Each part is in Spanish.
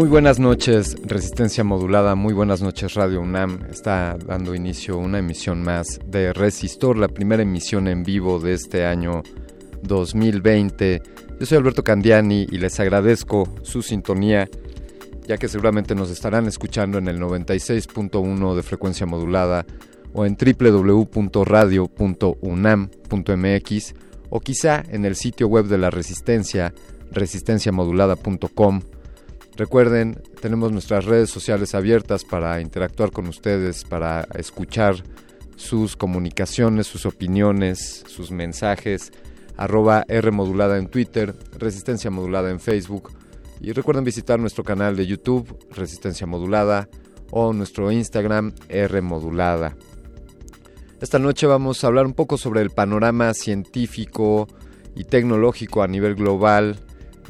Muy buenas noches, Resistencia Modulada, muy buenas noches Radio UNAM. Está dando inicio una emisión más de Resistor, la primera emisión en vivo de este año 2020. Yo soy Alberto Candiani y les agradezco su sintonía, ya que seguramente nos estarán escuchando en el 96.1 de frecuencia modulada o en www.radio.unam.mx o quizá en el sitio web de la Resistencia, resistenciamodulada.com Recuerden, tenemos nuestras redes sociales abiertas para interactuar con ustedes, para escuchar sus comunicaciones, sus opiniones, sus mensajes. Arroba R modulada en Twitter, Resistencia modulada en Facebook. Y recuerden visitar nuestro canal de YouTube, Resistencia modulada, o nuestro Instagram, R modulada. Esta noche vamos a hablar un poco sobre el panorama científico y tecnológico a nivel global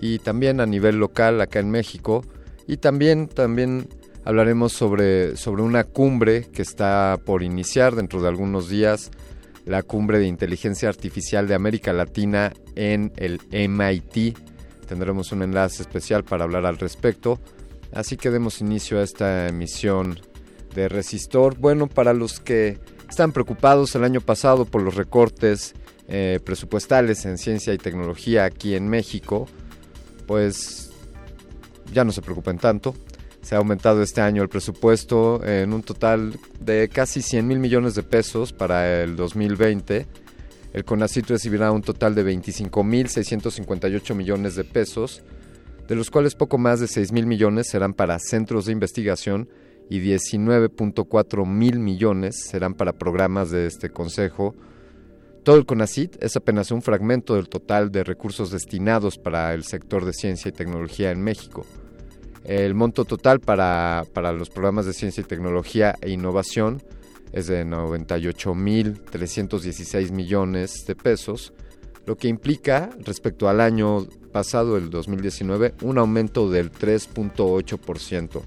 y también a nivel local acá en México. Y también, también hablaremos sobre, sobre una cumbre que está por iniciar dentro de algunos días, la cumbre de inteligencia artificial de América Latina en el MIT. Tendremos un enlace especial para hablar al respecto. Así que demos inicio a esta emisión de Resistor. Bueno, para los que están preocupados el año pasado por los recortes eh, presupuestales en ciencia y tecnología aquí en México, pues ya no se preocupen tanto. Se ha aumentado este año el presupuesto en un total de casi 100 mil millones de pesos para el 2020. El CONACYT recibirá un total de 25 mil 658 millones de pesos, de los cuales poco más de 6 mil millones serán para centros de investigación y 19.4 mil millones serán para programas de este consejo todo el CONACIT es apenas un fragmento del total de recursos destinados para el sector de ciencia y tecnología en México. El monto total para, los programas de ciencia y tecnología e innovación es de 98.316 millones de pesos, lo que implica, respecto al año pasado, el 2019, un aumento del 3.8%.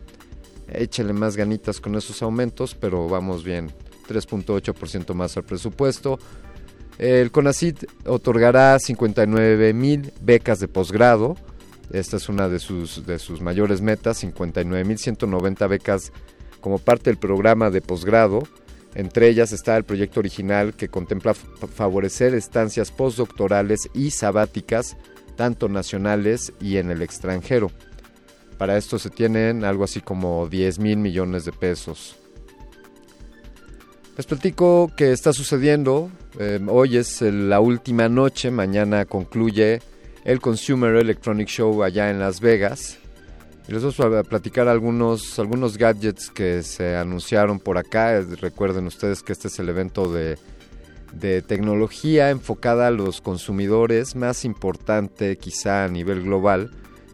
Échale más ganitas con esos aumentos, pero vamos bien, 3.8% más al presupuesto, el CONACIT otorgará 59 mil becas de posgrado. Esta es una de sus, de sus mayores metas, 59.190 becas como parte del programa de posgrado. Entre ellas está el proyecto original que contempla favorecer estancias postdoctorales y sabáticas, tanto nacionales y en el extranjero. Para esto se tienen algo así como 10 mil millones de pesos. Les platico qué está sucediendo. Eh, hoy es la última noche, mañana concluye el Consumer Electronic Show allá en Las Vegas. Les voy a platicar algunos, algunos gadgets que se anunciaron por acá. Recuerden ustedes que este es el evento de, de tecnología enfocada a los consumidores más importante quizá a nivel global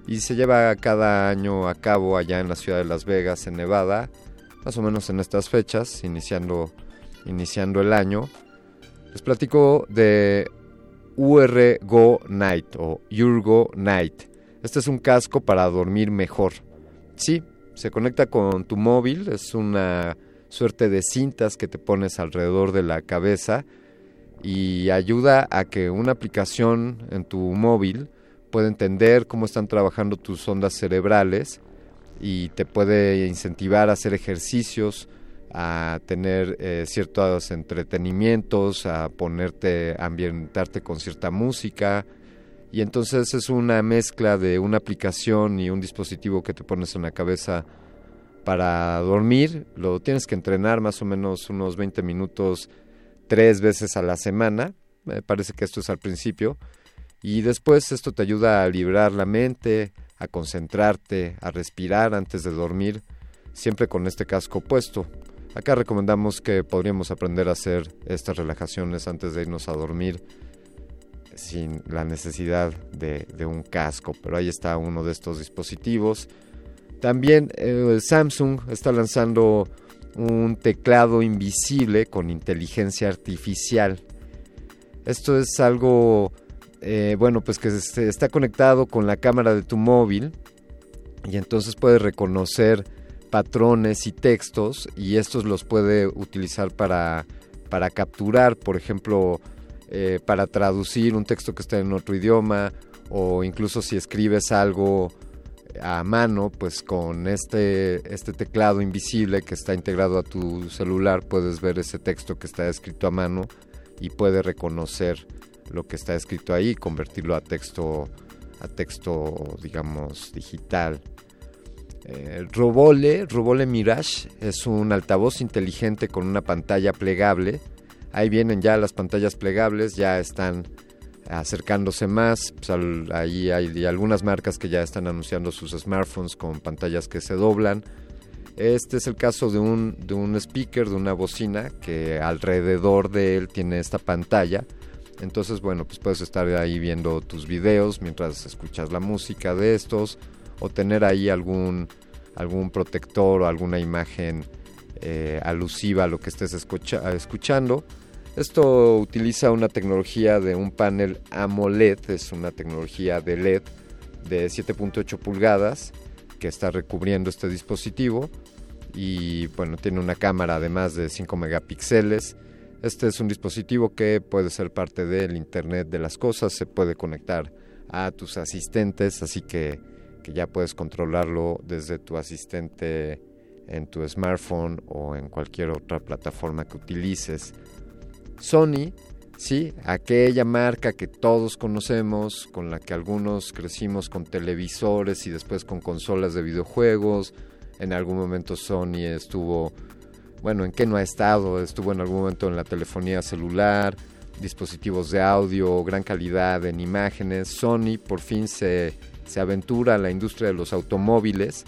y se lleva cada año a cabo allá en la ciudad de Las Vegas, en Nevada, más o menos en estas fechas, iniciando iniciando el año, les platico de URGO Night o Urgo Night. Este es un casco para dormir mejor. Sí, se conecta con tu móvil, es una suerte de cintas que te pones alrededor de la cabeza y ayuda a que una aplicación en tu móvil pueda entender cómo están trabajando tus ondas cerebrales y te puede incentivar a hacer ejercicios, a tener eh, ciertos entretenimientos, a ponerte, a ambientarte con cierta música. Y entonces es una mezcla de una aplicación y un dispositivo que te pones en la cabeza para dormir. Lo tienes que entrenar más o menos unos 20 minutos tres veces a la semana. Me parece que esto es al principio. Y después esto te ayuda a librar la mente, a concentrarte, a respirar antes de dormir, siempre con este casco puesto. Acá recomendamos que podríamos aprender a hacer estas relajaciones antes de irnos a dormir sin la necesidad de, un casco, pero ahí está uno de estos dispositivos. También eh, Samsung está lanzando un teclado invisible con inteligencia artificial. Esto es algo, eh, bueno, pues que está conectado con la cámara de tu móvil y entonces puede reconocer patrones y textos y estos los puede utilizar para, para capturar, por ejemplo, eh, para traducir un texto que está en otro idioma o incluso si escribes algo a mano, pues con este, este teclado invisible que está integrado a tu celular puedes ver ese texto que está escrito a mano y puede reconocer lo que está escrito ahí y convertirlo a texto a texto digamos digital eh, Robole, Robole Mirage es un altavoz inteligente con una pantalla plegable. Ahí vienen ya las pantallas plegables, ya están acercándose más. Pues, ahí hay algunas marcas que ya están anunciando sus smartphones con pantallas que se doblan. Este es el caso de un, de un speaker, de una bocina que alrededor de él tiene esta pantalla. Entonces, bueno, pues puedes estar ahí viendo tus videos mientras escuchas la música de estos o tener ahí algún, algún protector o alguna imagen eh, alusiva a lo que estés escuchando. Esto utiliza una tecnología de un panel AMOLED, es una tecnología de LED de 7.8 pulgadas que está recubriendo este dispositivo y bueno, tiene una cámara además de 5 megapíxeles. Este es un dispositivo que puede ser parte del Internet de las Cosas, se puede conectar a tus asistentes, así que ya puedes controlarlo desde tu asistente en tu smartphone o en cualquier otra plataforma que utilices. Sony, sí, aquella marca que todos conocemos, con la que algunos crecimos con televisores y después con consolas de videojuegos. En algún momento Sony estuvo, bueno, ¿en qué no ha estado? Estuvo en algún momento en la telefonía celular, dispositivos de audio, gran calidad en imágenes. Sony por fin se se aventura a la industria de los automóviles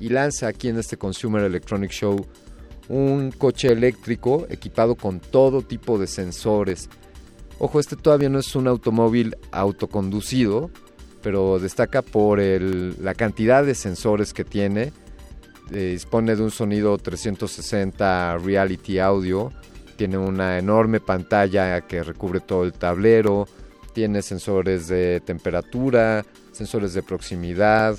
y lanza aquí en este Consumer Electronic Show un coche eléctrico equipado con todo tipo de sensores. Ojo, este todavía no es un automóvil autoconducido, pero destaca por la cantidad de sensores que tiene. Eh, dispone de un sonido 360 Reality Audio, tiene una enorme pantalla que recubre todo el tablero, tiene sensores de temperatura, sensores de proximidad,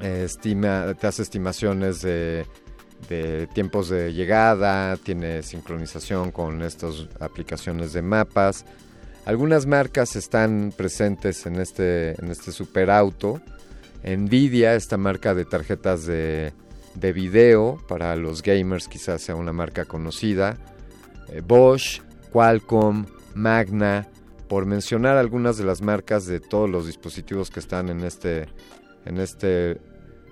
estima, te hace estimaciones de, tiempos de llegada, tiene sincronización con estas aplicaciones de mapas. Algunas marcas están presentes en este, en este superauto. Nvidia, esta marca de tarjetas de, de video para los gamers, quizás sea una marca conocida. Eh, Bosch, Qualcomm, Magna, por mencionar algunas de las marcas de todos los dispositivos que están en este, en este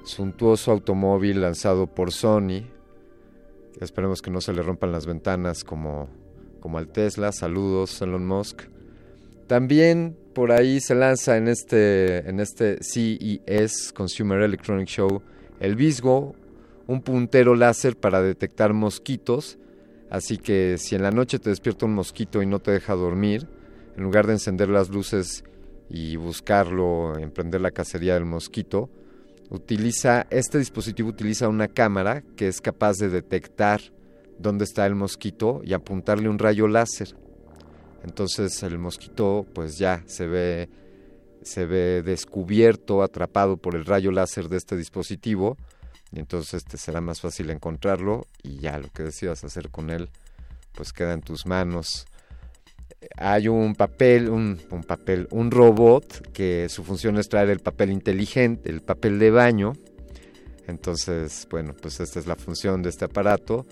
suntuoso automóvil lanzado por Sony. Esperemos que no se le rompan las ventanas como, como al Tesla. Saludos, Elon Musk. También por ahí se lanza en este, en este CES, Consumer Electronic Show, el Visgo, un puntero láser para detectar mosquitos. Así que si en la noche te despierta un mosquito y no te deja dormir, en lugar de encender las luces y buscarlo, emprender la cacería del mosquito, utiliza este dispositivo utiliza una cámara que es capaz de detectar dónde está el mosquito y apuntarle un rayo láser. Entonces el mosquito pues ya se ve se ve descubierto, atrapado por el rayo láser de este dispositivo y entonces este será más fácil encontrarlo y ya lo que decidas hacer con él pues queda en tus manos. Hay un papel, un, papel, un robot que su función es traer el papel inteligente, el papel de baño. Entonces, bueno, pues esta es la función de este aparato.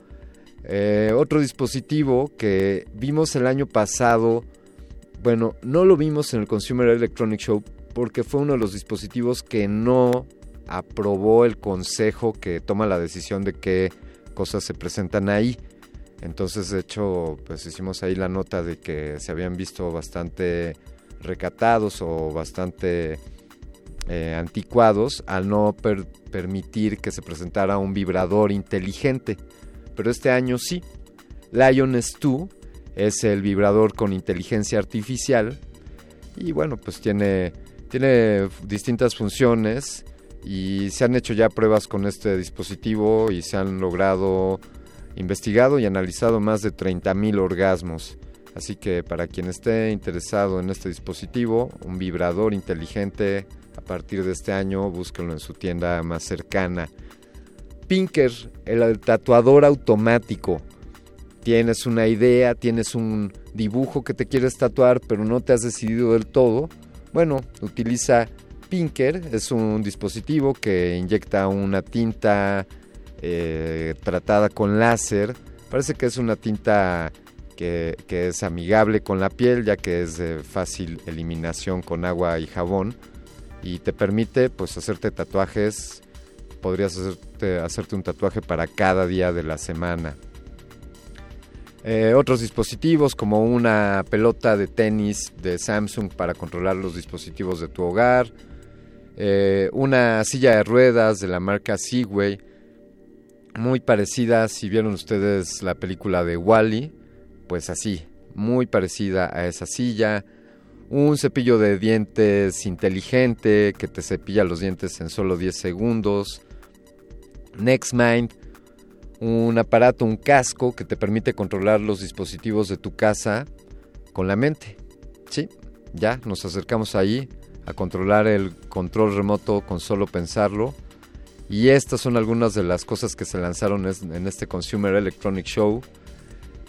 Eh, otro dispositivo que vimos el año pasado, bueno, no lo vimos en el Consumer Electronic Show porque fue uno de los dispositivos que no aprobó el consejo que toma la decisión de qué cosas se presentan ahí. Entonces, de hecho, pues hicimos ahí la nota de que se habían visto bastante recatados o bastante eh, anticuados al no permitir que se presentara un vibrador inteligente. Pero este año sí. Lion S2 es el vibrador con inteligencia artificial y bueno, pues tiene, tiene distintas funciones y se han hecho ya pruebas con este dispositivo y se han logrado investigado y analizado más de 30.000 orgasmos. Así que para quien esté interesado en este dispositivo, un vibrador inteligente, a partir de este año búsquenlo en su tienda más cercana. Pinker, el tatuador automático. Tienes una idea, tienes un dibujo que te quieres tatuar, pero no te has decidido del todo. Bueno, utiliza Pinker, es un dispositivo que inyecta una tinta eh, tratada con láser. Parece que es una tinta que, es amigable con la piel, ya que es de fácil eliminación con agua y jabón. Y te permite pues hacerte tatuajes. Podrías hacerte, un tatuaje para cada día de la semana. Eh, otros dispositivos como una pelota de tenis de Samsung para controlar los dispositivos de tu hogar, eh, una silla de ruedas de la marca Segway muy parecida, si vieron ustedes la película de Wally, pues así, muy parecida a esa silla. Un cepillo de dientes inteligente que te cepilla los dientes en solo 10 segundos. NextMind, un aparato, un casco que te permite controlar los dispositivos de tu casa con la mente. Sí, ya nos acercamos ahí a controlar el control remoto con solo pensarlo y estas son algunas de las cosas que se lanzaron en este Consumer Electronic Show.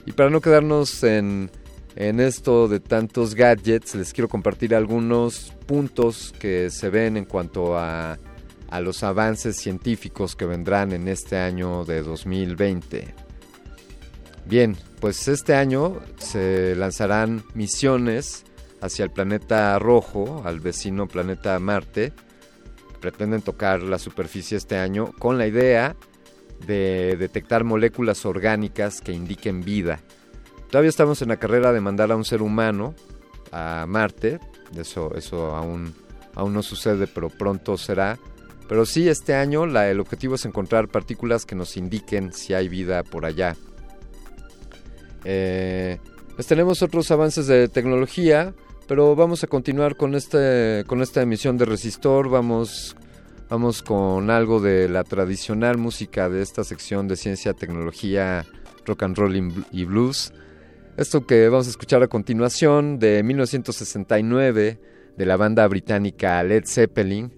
Y para no quedarnos en, esto de tantos gadgets, les quiero compartir algunos puntos que se ven en cuanto a, a los avances científicos que vendrán en este año de 2020. Bien, pues este año se lanzarán misiones hacia el planeta rojo, al vecino planeta Marte, pretenden tocar la superficie este año con la idea de detectar moléculas orgánicas que indiquen vida. Todavía estamos en la carrera de mandar a un ser humano a Marte, eso, eso aún, aún no sucede, pero pronto será. Pero sí, este año el objetivo es encontrar partículas que nos indiquen si hay vida por allá. Eh, pues tenemos otros avances de tecnología. Pero vamos a continuar con, este, con esta emisión de Resistor. Vamos, vamos con algo de la tradicional música de esta sección de ciencia, tecnología, rock and roll y blues. Esto que vamos a escuchar a continuación de 1969 de la banda británica Led Zeppelin,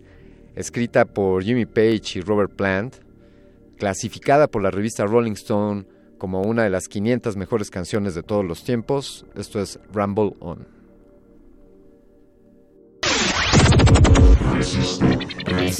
escrita por Jimmy Page y Robert Plant, clasificada por la revista Rolling Stone como una de las 500 mejores canciones de todos los tiempos. Esto es Rumble On. Resistor. Now it's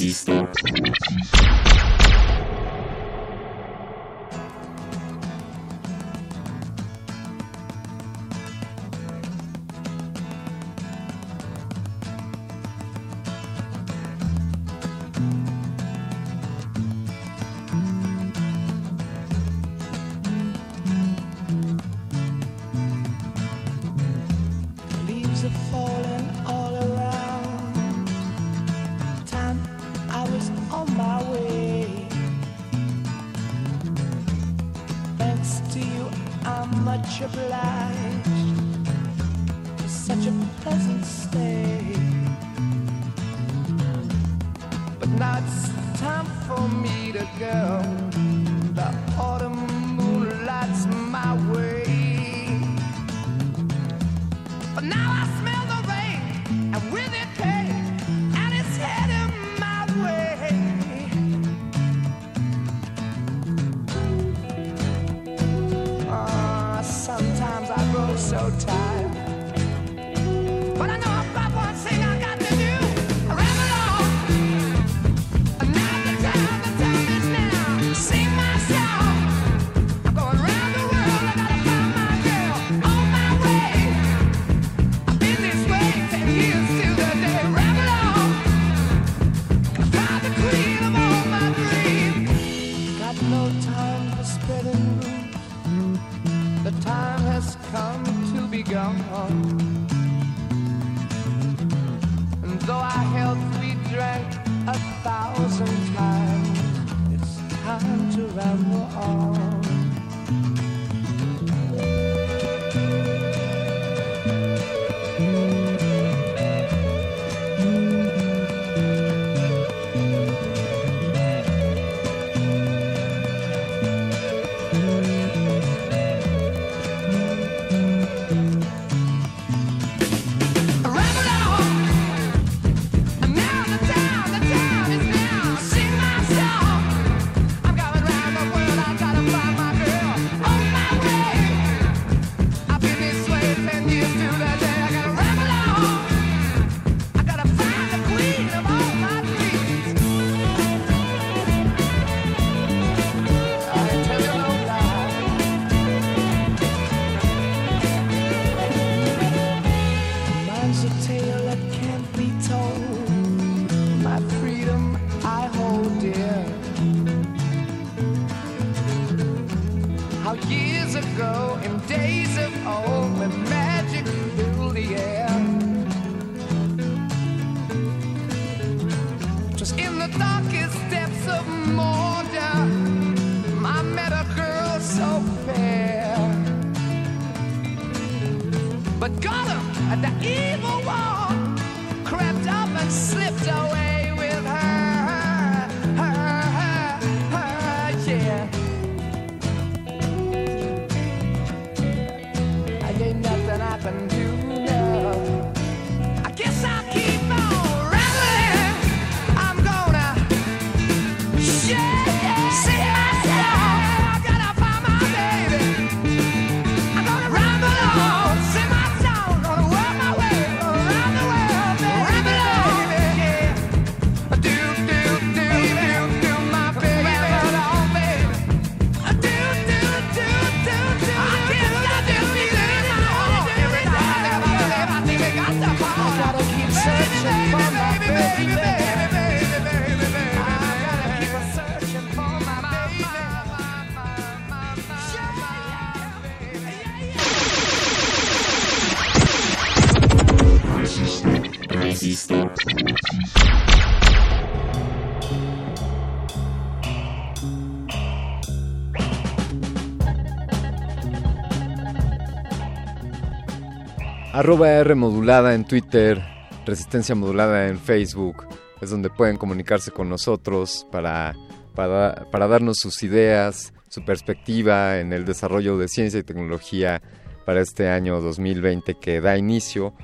Arroba R modulada en Twitter, Resistencia modulada en Facebook. Es donde pueden comunicarse con nosotros para, para, para darnos sus ideas, su perspectiva en el desarrollo de ciencia y tecnología para este año 2020 que da inicio.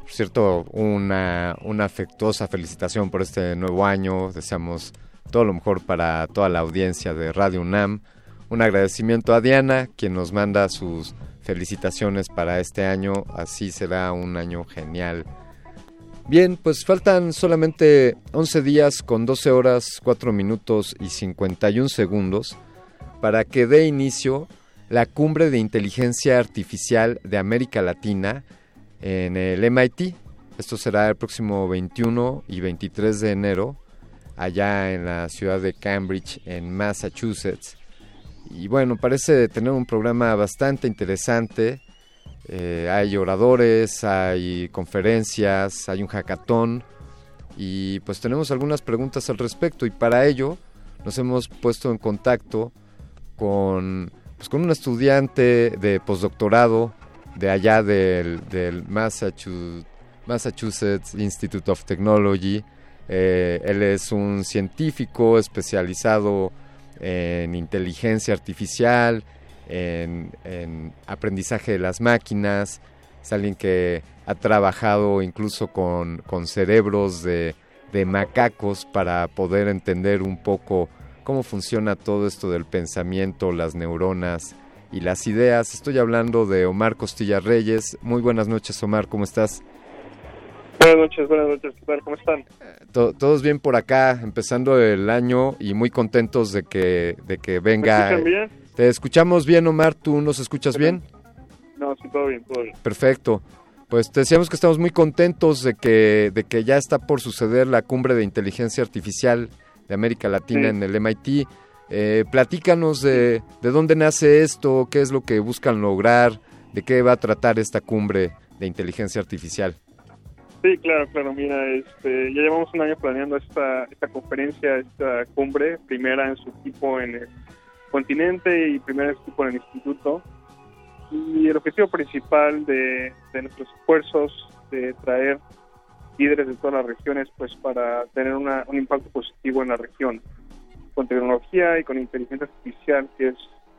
Por cierto, una, una afectuosa felicitación por este nuevo año. Deseamos todo lo mejor para toda la audiencia de Radio UNAM. Un agradecimiento a Diana, quien nos manda sus felicitaciones para este año. Así será un año genial. Bien, pues faltan solamente 11 días con 12 horas, 4 minutos y 51 segundos para que dé inicio la cumbre de inteligencia artificial de América Latina en el MIT. Esto será el próximo 21 y 23 de enero allá en la ciudad de Cambridge, en Massachusetts. Y bueno, parece tener un programa bastante interesante. Eh, hay oradores, hay conferencias, hay un hackathon y pues tenemos algunas preguntas al respecto y para ello nos hemos puesto en contacto con, pues, con un estudiante de postdoctorado de allá del, del Massachusetts, Institute of Technology. Eh, él es un científico especializado en inteligencia artificial, en, en aprendizaje de las máquinas, es alguien que ha trabajado incluso con, con cerebros de, de macacos para poder entender un poco cómo funciona todo esto del pensamiento, las neuronas y las ideas. Estoy hablando de Omar Costilla Reyes. Muy buenas noches, Omar, ¿cómo estás? Buenas noches, buenas noches, ¿qué tal? ¿Cómo están? To- todos bien por acá, empezando el año y muy contentos de que, de que ¿Me venga. escuchan bien? Te escuchamos bien, Omar, ¿tú nos escuchas bien? No, sí, todo bien, todo bien. Perfecto. Pues te decíamos que estamos muy contentos de que, de que ya está por suceder la cumbre de inteligencia artificial de América Latina Sí. en el MIT. Eh, platícanos de, de dónde nace esto, qué es lo que buscan lograr, de qué va a tratar esta cumbre de inteligencia artificial. Sí, claro, claro, mira, este, ya llevamos un año planeando esta, esta conferencia, esta cumbre, primera en su tipo en el continente y primera en su tipo en el instituto. Y el objetivo principal de, de nuestros esfuerzos de traer líderes de todas las regiones, pues para tener una- un impacto positivo en la región, con tecnología y con inteligencia artificial, que es,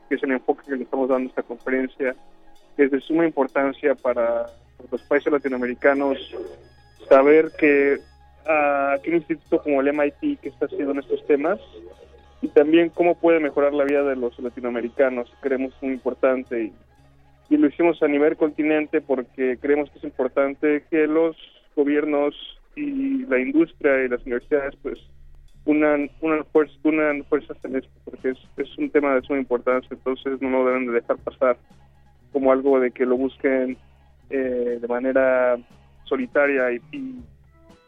que es el enfoque que le estamos dando a esta conferencia, que es de suma importancia para los países latinoamericanos saber que ah, que un instituto como el MIT que está haciendo en estos temas y también cómo puede mejorar la vida de los latinoamericanos creemos muy importante y, lo hicimos a nivel continente porque creemos que es importante que los gobiernos y la industria y las universidades pues unan unan, fuerza, unan fuerzas en esto porque es, es un tema de suma importancia entonces no lo deben de dejar pasar como algo de que lo busquen eh, de manera solitaria y,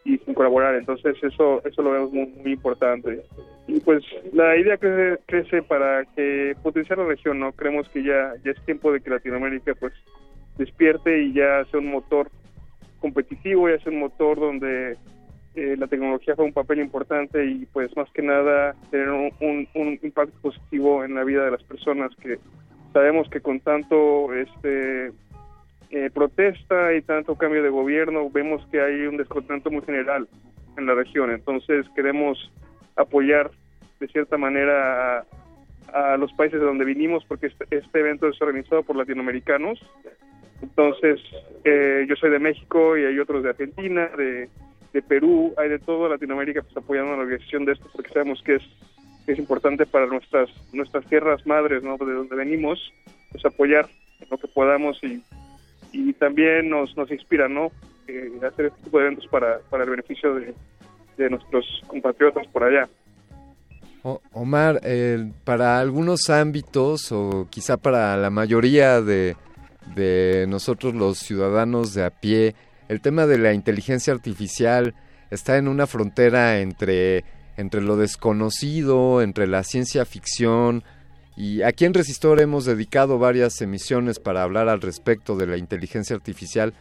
y, sin colaborar. Entonces eso eso lo vemos muy, importante. Y pues la idea crece, crece para que potenciar la región, ¿no? Creemos que ya, ya es tiempo de que Latinoamérica pues despierte y ya sea un motor competitivo, ya sea un motor donde eh, la tecnología juega un papel importante y pues más que nada tener un, un, un impacto positivo en la vida de las personas que sabemos que con tanto este eh, protesta y tanto cambio de gobierno, vemos que hay un descontento muy general en la región. Entonces queremos apoyar de cierta manera a, los países de donde vinimos, porque este, este evento es organizado por latinoamericanos. Entonces, eh, yo soy de México y hay otros de Argentina, de, de Perú, hay de toda Latinoamérica pues, apoyando la organización de esto, porque sabemos que es, es importante para nuestras nuestras tierras madres, ¿no? de donde venimos, pues apoyar lo que podamos y y también nos, nos inspira, ¿no? Eh, hacer este tipo de eventos para, para el beneficio de, de nuestros compatriotas por allá. Omar, eh, para algunos ámbitos o quizá para la mayoría de, de nosotros los ciudadanos de a pie, el tema de la inteligencia artificial está en una frontera entre, entre lo desconocido, entre la ciencia ficción, y aquí en Resistor hemos dedicado varias emisiones para hablar al respecto de la inteligencia artificial,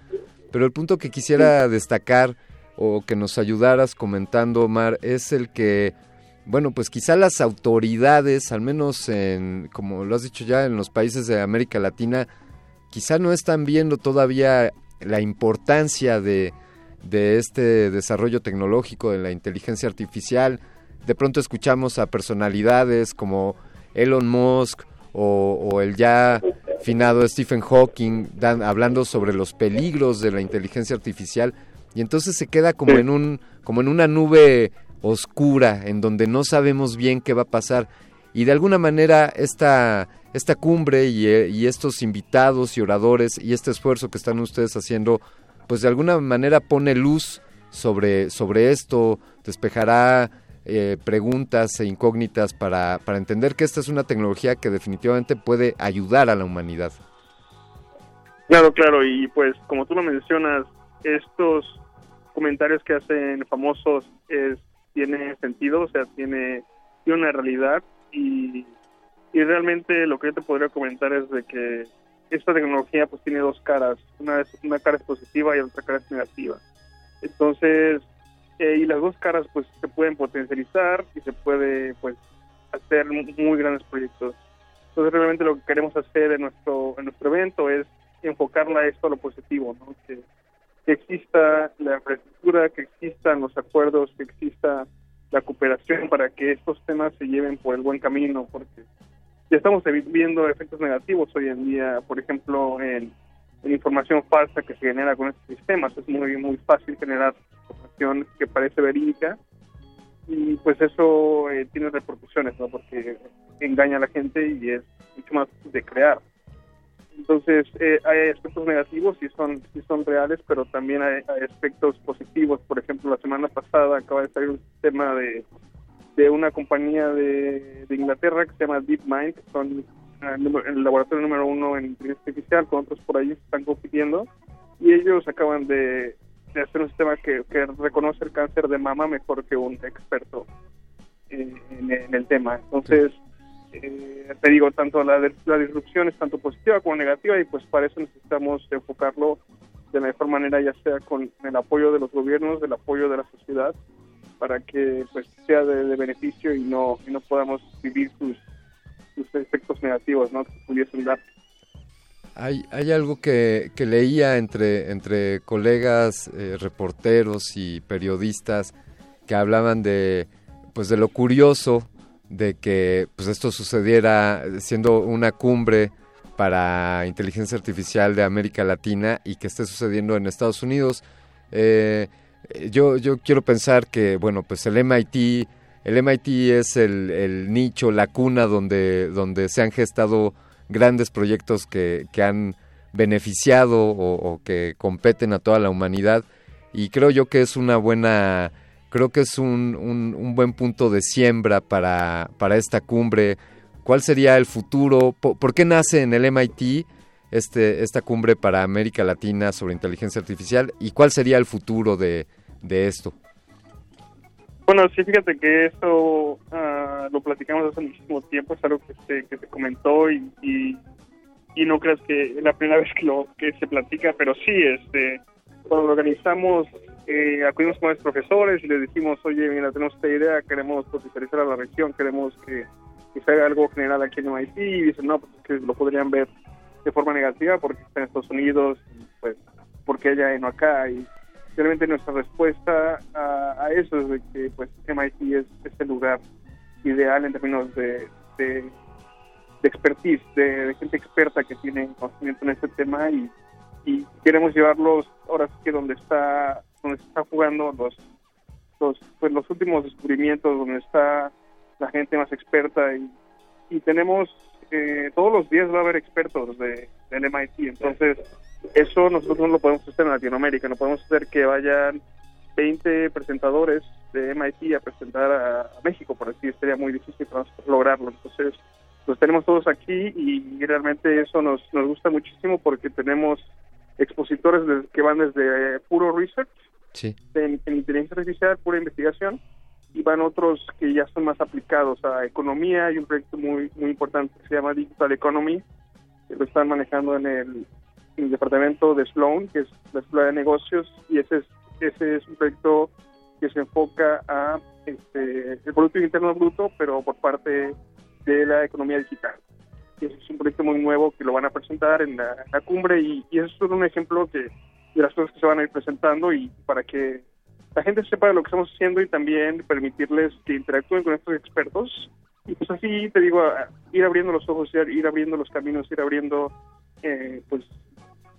pero el punto que quisiera destacar o que nos ayudaras comentando, Omar, es el que, bueno, pues quizá las autoridades, al menos en, como lo has dicho ya, en los países de América Latina, quizá no están viendo todavía la importancia de, de este desarrollo tecnológico de la inteligencia artificial. De pronto escuchamos a personalidades como Elon Musk o, o el ya finado Stephen Hawking dan- hablando sobre los peligros de la inteligencia artificial y entonces se queda como en un como en una nube oscura en donde no sabemos bien qué va a pasar. Y de alguna manera esta esta cumbre y, eh, y estos invitados y oradores y este esfuerzo que están ustedes haciendo pues de alguna manera pone luz sobre sobre esto despejará eh, preguntas e incógnitas para, para entender que esta es una tecnología que definitivamente puede ayudar a la humanidad. Claro, claro, y pues como tú lo mencionas, estos comentarios que hacen famosos es, tiene sentido, o sea, tiene, tiene una realidad y, y realmente lo que yo te podría comentar es de que esta tecnología pues tiene dos caras, una, una cara es positiva y otra cara es negativa. Entonces, eh, y las dos caras pues se pueden potencializar y se puede pues hacer mu- muy grandes proyectos. Entonces realmente lo que queremos hacer en nuestro en nuestro evento es enfocarla a esto a lo positivo, ¿no? que, que exista la infraestructura, que existan los acuerdos, que exista la cooperación para que estos temas se lleven por el buen camino, porque ya estamos viendo efectos negativos hoy en día, por ejemplo, en, en información falsa que se genera con estos sistemas. Es muy, muy fácil generar información que parece verídica y pues eso eh, tiene repercusiones, ¿no? Porque engaña a la gente y es mucho más de crear. Entonces, eh, hay aspectos negativos y son, sí son reales, pero también hay, hay aspectos positivos. Por ejemplo, la semana pasada acaba de salir un sistema de, de una compañía de, de Inglaterra que se llama DeepMind, que el, laboratorio número uno en inteligencia artificial, con otros por ahí están compitiendo, y ellos acaban de, de hacer un sistema que, que reconoce el cáncer de mama mejor que un experto en, el tema. Entonces, eh, te digo, tanto la, la disrupción es tanto positiva como negativa y pues para eso necesitamos enfocarlo de la mejor manera, ya sea con el apoyo de los gobiernos, del apoyo de la sociedad, para que pues sea de, de beneficio y no y no podamos vivir sus, efectos negativos ¿no? pudiesen dar. Hay, hay algo que, que leía entre, entre colegas eh, reporteros y periodistas que hablaban de, pues de lo curioso de que pues esto sucediera siendo una cumbre para inteligencia artificial de América Latina y que esté sucediendo en Estados Unidos. Eh, yo, yo quiero pensar que, bueno, pues el MIT, el MIT es el, nicho, la cuna donde, donde se han gestado grandes proyectos que, que han beneficiado o, que competen a toda la humanidad. Y creo yo que es una buena creo que es un, un, un buen punto de siembra para, para esta cumbre. Cuál sería el futuro ¿Por, por qué nace en el MIT este, esta cumbre para América Latina sobre inteligencia artificial y cuál sería el futuro de, de esto Bueno, sí, fíjate que eso ah, lo platicamos hace muchísimo tiempo, es algo que se, que se comentó y, y, no creas que es la primera vez que lo que se platica, pero sí, este, cuando lo organizamos, eh, acudimos con los profesores y les dijimos, oye, mira, tenemos esta idea, queremos potencializar a la región, queremos que, que se haga algo general aquí en MIT, y dicen, no, pues es que lo podrían ver de forma negativa porque está en Estados Unidos, pues, porque ella y no acá, y realmente nuestra respuesta a, eso es de que pues MIT es, el lugar ideal en términos de, de, de expertise, de, de gente experta que tiene conocimiento en este tema y, y queremos llevarlos ahora sí que donde está donde se está jugando los los pues los últimos descubrimientos donde está la gente más experta y, y tenemos eh, todos los días va a haber expertos de, del MIT entonces eso nosotros no lo podemos hacer en Latinoamérica, no podemos hacer que vayan 20 presentadores de MIT a presentar a, a México, por así sería muy difícil para nosotros lograrlo. Entonces, los tenemos todos aquí y realmente eso nos, nos gusta muchísimo porque tenemos expositores de- que van desde eh, puro research, sí en, en inteligencia artificial, pura investigación, y van otros que ya son más aplicados a economía. Hay un proyecto muy muy importante que se llama Digital Economy, que lo están manejando en el, en el departamento de Sloan, que es la Escuela de Negocios, y ese es, ese es un proyecto que se enfoca a este, el Producto Interno Bruto, pero por parte de la economía digital. Y ese es un proyecto muy nuevo que lo van a presentar en la, cumbre y, y eso es solo un ejemplo que, de las cosas que se van a ir presentando y para que la gente sepa lo que estamos haciendo y también permitirles que interactúen con estos expertos y pues así te digo ir abriendo los ojos ir abriendo los caminos ir abriendo eh, pues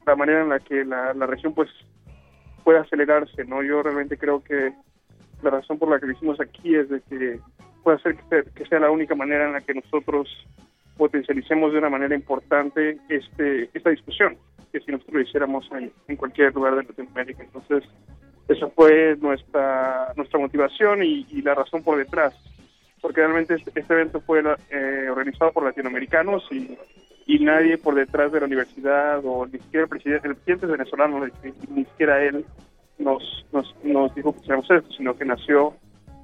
la manera en la que la, la región pues pueda acelerarse no yo realmente creo que la razón por la que lo hicimos aquí es de que puede ser que, sea- que sea la única manera en la que nosotros potencialicemos de una manera importante este esta discusión que si nosotros lo hiciéramos en, en cualquier lugar de Latinoamérica. Entonces esa fue nuestra nuestra motivación y, y la razón por detrás porque realmente este, este evento fue eh, organizado por latinoamericanos y, y nadie por detrás de la universidad o ni siquiera el presidente, el presidente es venezolano, ni, siquiera él nos, nos, nos dijo que hiciéramos esto, sino que nació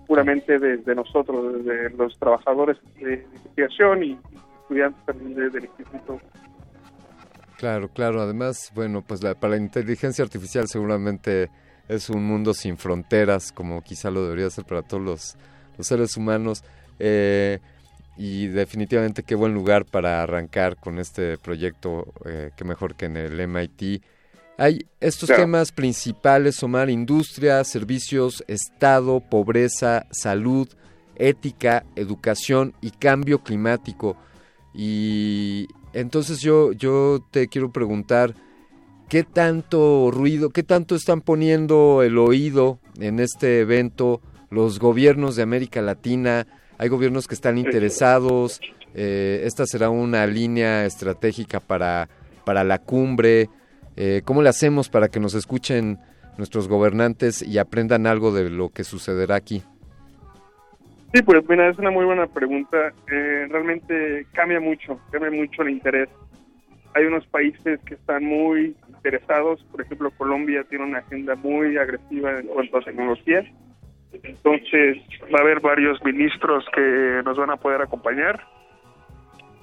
puramente desde nosotros, desde los trabajadores de investigación y estudiantes también de- del instituto. Claro, claro. Además, bueno, pues la- para la inteligencia artificial seguramente es un mundo sin fronteras, como quizá lo debería ser para todos los, los seres humanos. Eh, y definitivamente qué buen lugar para arrancar con este proyecto, eh, qué mejor que en el MIT. Hay estos Claro. temas principales, Omar, industria, servicios, Estado, pobreza, salud, ética, educación y cambio climático. Y entonces yo, yo te quiero preguntar, ¿qué tanto ruido, qué tanto están poniendo el oído en este evento los gobiernos de América Latina? Hay gobiernos que están interesados, eh, esta será una línea estratégica para, para la cumbre. Eh, ¿Cómo le hacemos para que nos escuchen nuestros gobernantes y aprendan algo de lo que sucederá aquí? Sí, pues mira, es una muy buena pregunta. Eh, realmente cambia mucho, cambia mucho el interés. Hay unos países que están muy interesados, por ejemplo, Colombia tiene una agenda muy agresiva en cuanto a tecnología. Entonces, va a haber varios ministros que nos van a poder acompañar.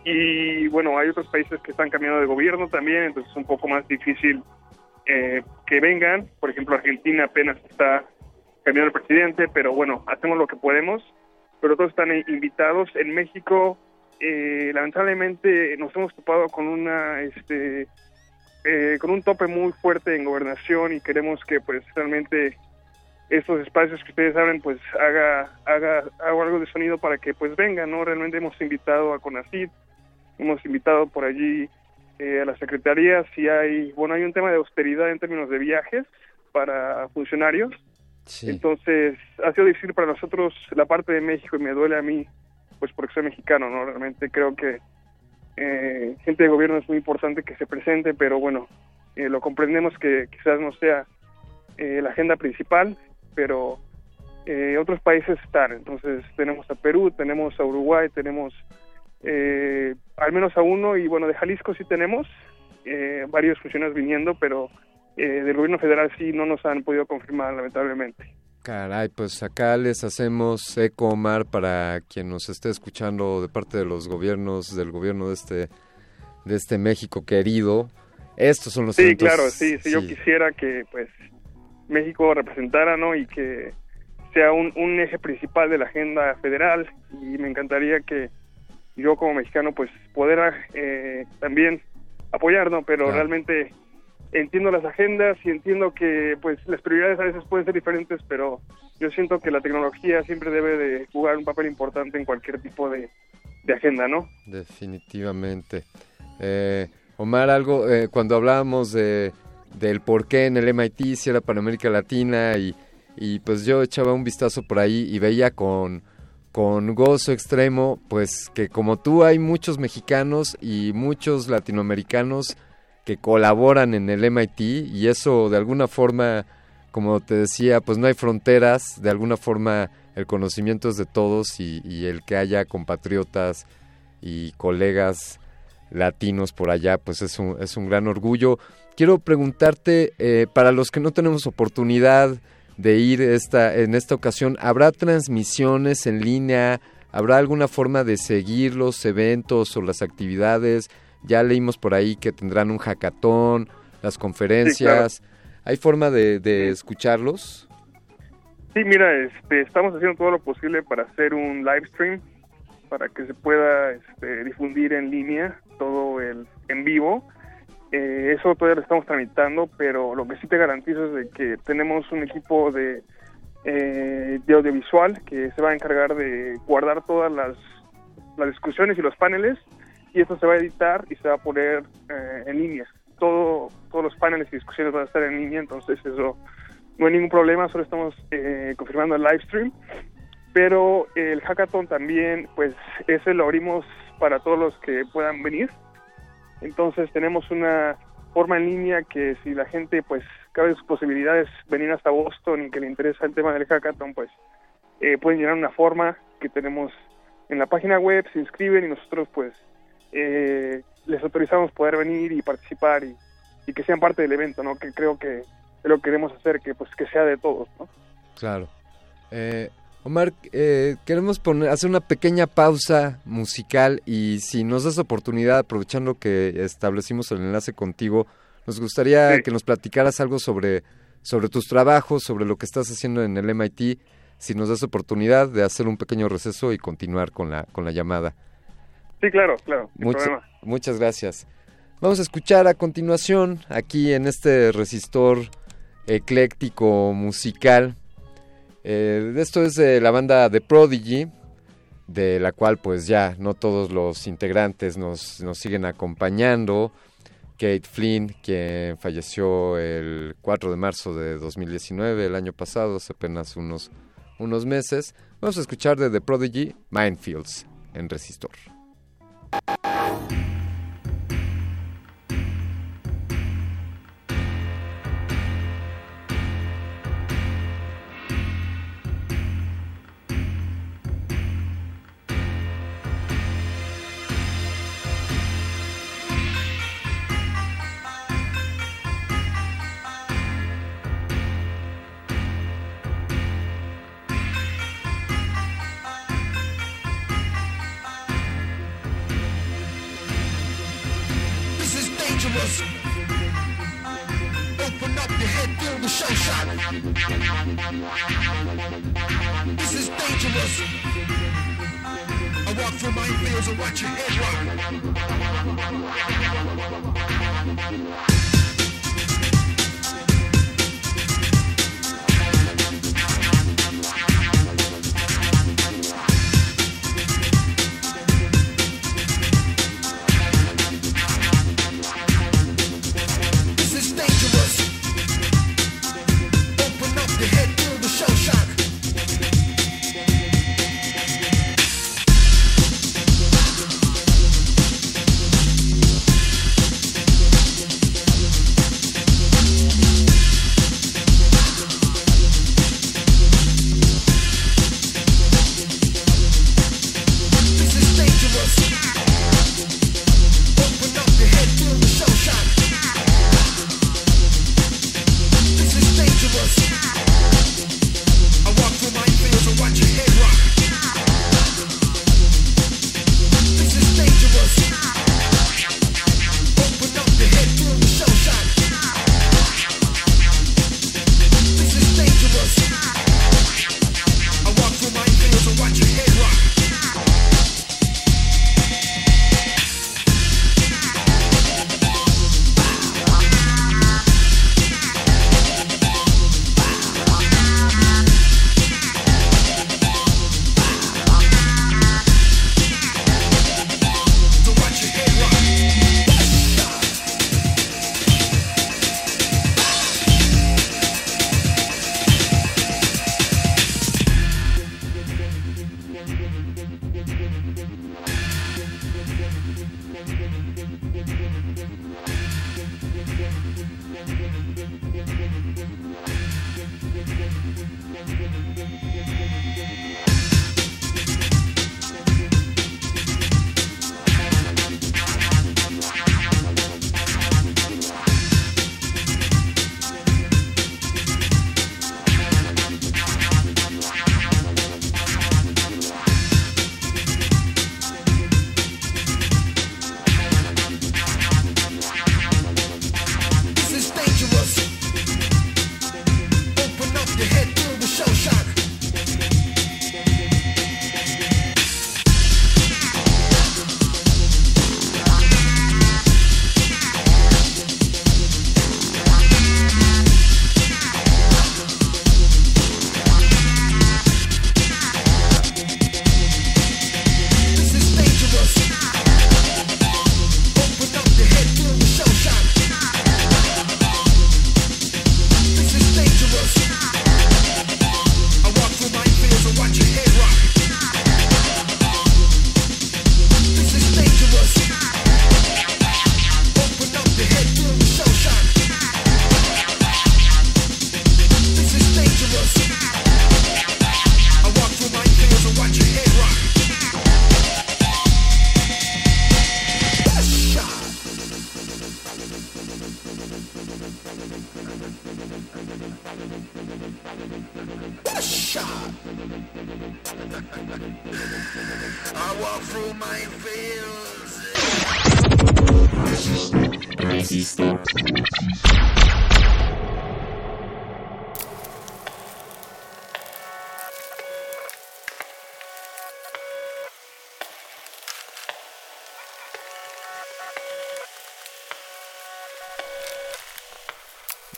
Y bueno, hay otros países que están cambiando de gobierno también, entonces es un poco más difícil eh, que vengan. Por ejemplo, Argentina apenas está cambiando el presidente, pero bueno, hacemos lo que podemos. Pero todos están invitados. En México, eh, lamentablemente, nos hemos topado con una, este, eh, con un tope muy fuerte en gobernación y queremos que, pues, realmente estos espacios que ustedes abren, pues, haga, haga, haga algo de sonido para que, pues, vengan, ¿no? Realmente hemos invitado a CONACID, hemos invitado por allí eh, a las secretarías si hay, bueno, hay un tema de austeridad en términos de viajes para funcionarios. Sí. Entonces, ha sido difícil para nosotros la parte de México y me duele a mí, pues porque soy mexicano, ¿no? Realmente creo que eh, gente de gobierno es muy importante que se presente, pero bueno, eh, lo comprendemos que quizás no sea eh, la agenda principal, pero eh, otros países están. Entonces, tenemos a Perú, tenemos a Uruguay, tenemos eh, al menos a uno, y bueno, de Jalisco sí tenemos eh, varios funcionarios viniendo, pero eh, del gobierno federal sí no nos han podido confirmar, lamentablemente. Caray, pues acá les hacemos eco, Omar, para quien nos esté escuchando de parte de los gobiernos, del gobierno de este, de este México querido. Estos son los Sí, eventos- claro, sí, sí, yo quisiera que pues México representara, ¿no? Y que sea un, un eje principal de la agenda federal y me encantaría que yo como mexicano pues poder eh, también apoyar, ¿no? Pero Claro. realmente entiendo las agendas y entiendo que pues las prioridades a veces pueden ser diferentes, pero yo siento que la tecnología siempre debe de jugar un papel importante en cualquier tipo de, de agenda, ¿no? Definitivamente. Eh, Omar, algo, eh, cuando hablábamos de, del por qué en el MIT, si era para América Latina, y, y pues yo echaba un vistazo por ahí y veía con, con gozo extremo, pues que como tú hay muchos mexicanos y muchos latinoamericanos que colaboran en el MIT y eso de alguna forma, como te decía, pues no hay fronteras, de alguna forma el conocimiento es de todos y, y el que haya compatriotas y colegas latinos por allá, pues es un, es un gran orgullo. Quiero preguntarte, eh, para los que no tenemos oportunidad de ir esta, en esta ocasión, ¿habrá transmisiones en línea? ¿Habrá alguna forma de seguir los eventos o las actividades? Ya leímos por ahí que tendrán un hackathon, las conferencias. ¿Hay forma de, de escucharlos? Sí, mira, este, estamos haciendo todo lo posible para hacer un live stream, para que se pueda este, difundir en línea todo el en vivo. Eh, eso todavía lo estamos tramitando, pero lo que sí te garantizo es que tenemos un equipo de, eh, de audiovisual que se va a encargar de guardar todas las, las discusiones y los paneles y esto se va a editar y se va a poner eh, en línea. Todo, todos los paneles y discusiones van a estar en línea, entonces eso no hay ningún problema, solo estamos eh, confirmando el live stream. Pero el hackathon también, pues ese lo abrimos para todos los que puedan venir. Entonces tenemos una forma en línea que si la gente pues cabe sus posibilidades venir hasta Boston y que le interesa el tema del hackathon, pues eh, pueden llenar una forma que tenemos en la página web, se inscriben y nosotros pues eh, les autorizamos poder venir y participar y, que sean parte del evento, ¿no? Que creo que lo que queremos hacer, que pues que sea de todos, ¿no? Claro. Eh, Omar, eh, queremos poner, hacer una pequeña pausa musical y si nos das oportunidad, aprovechando que establecimos el enlace contigo, nos gustaría Sí. que nos platicaras algo sobre, sobre tus trabajos, sobre lo que estás haciendo en el MIT, si nos das oportunidad de hacer un pequeño receso y continuar con la, con la llamada. Sí, claro, claro, Mucha- muchas gracias. Vamos a escuchar a continuación, aquí en este resistor ecléctico musical. Eh, esto es de la banda The Prodigy, de la cual pues ya no todos los integrantes nos, nos siguen acompañando. Kate Flynn, quien falleció el 4 de marzo de 2019, el año pasado, hace apenas unos, unos meses. Vamos a escuchar de The Prodigy, Minefields, en Resistor. show shot. This is dangerous. I walk through minefields and watch your head rock.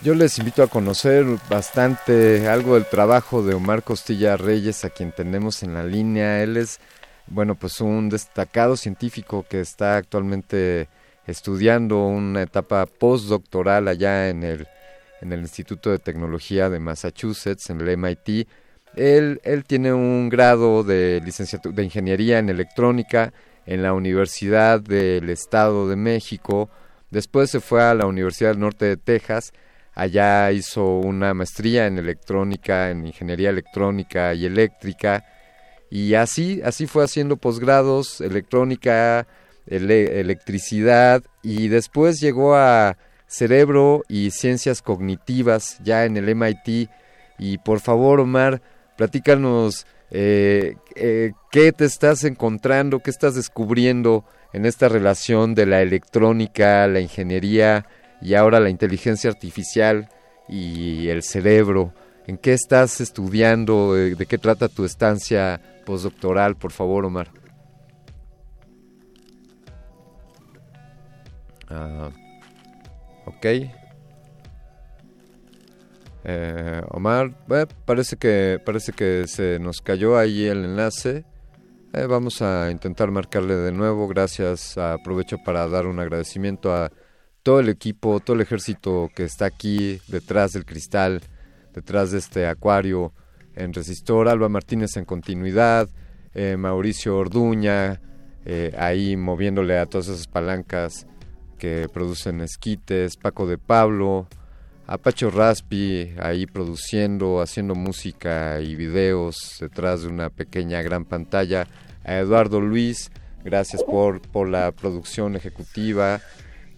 Yo les invito a conocer bastante algo del trabajo de Omar Costilla Reyes, a quien tenemos en la línea. Él es, bueno, pues un destacado científico que está actualmente estudiando una etapa postdoctoral allá en el, en el Instituto de Tecnología de Massachusetts, en el MIT. Él, él tiene un grado de licenciatura de ingeniería en electrónica en la Universidad del Estado de México. Después se fue a la Universidad del Norte de Texas Allá hizo una maestría en electrónica, en ingeniería electrónica y eléctrica. Y así, así fue haciendo posgrados, electrónica, ele- electricidad, y después llegó a cerebro y ciencias cognitivas ya en el MIT. Y por favor, Omar, platícanos eh, eh, qué te estás encontrando, qué estás descubriendo en esta relación de la electrónica, la ingeniería y ahora la inteligencia artificial y el cerebro. ¿En qué estás estudiando? ¿De, qué trata tu estancia postdoctoral? Por favor, Omar. Ah, ok. Eh, Omar, eh, parece que parece que se nos cayó ahí el enlace. Eh, vamos a intentar marcarle de nuevo. Gracias. Aprovecho para dar un agradecimiento a todo el equipo, todo el ejército que está aquí detrás del cristal, detrás de este acuario en Resistor. Alba Martínez en continuidad, eh, Mauricio Orduña, eh, ahí moviéndole a todas esas palancas que producen esquites, Paco de Pablo, Apacho Raspi ahí produciendo, haciendo música y videos detrás de una pequeña gran pantalla, a Eduardo Luis, gracias por, por la producción ejecutiva,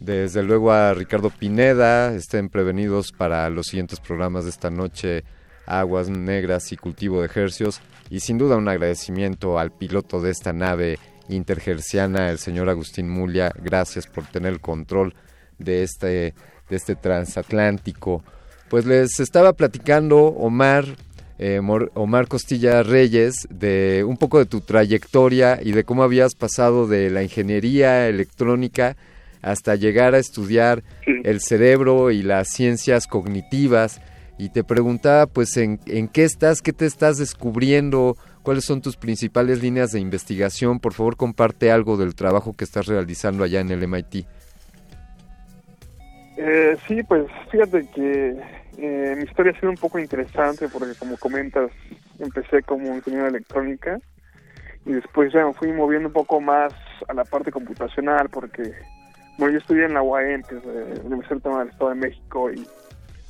desde luego a Ricardo Pineda, estén prevenidos para los siguientes programas de esta noche, Aguas Negras y Cultivo de Ejercios, y sin duda un agradecimiento al piloto de esta nave intergerciana, el señor Agustín Mulia, gracias por tener el control de este, de este transatlántico. Pues les estaba platicando, Omar, eh, Omar Costilla Reyes, de un poco de tu trayectoria y de cómo habías pasado de la ingeniería electrónica hasta llegar a estudiar el cerebro y las ciencias cognitivas. Y te preguntaba, pues, en, en qué estás, qué te estás descubriendo, cuáles son tus principales líneas de investigación. Por favor, comparte algo del trabajo que estás realizando allá en el MIT. Eh, sí, pues fíjate que eh, mi historia ha sido un poco interesante porque como comentas, empecé como ingeniero de electrónica y después ya me fui moviendo un poco más a la parte computacional porque, bueno, yo estudié en la UAM, que es eh, Universidad del Estado de México y,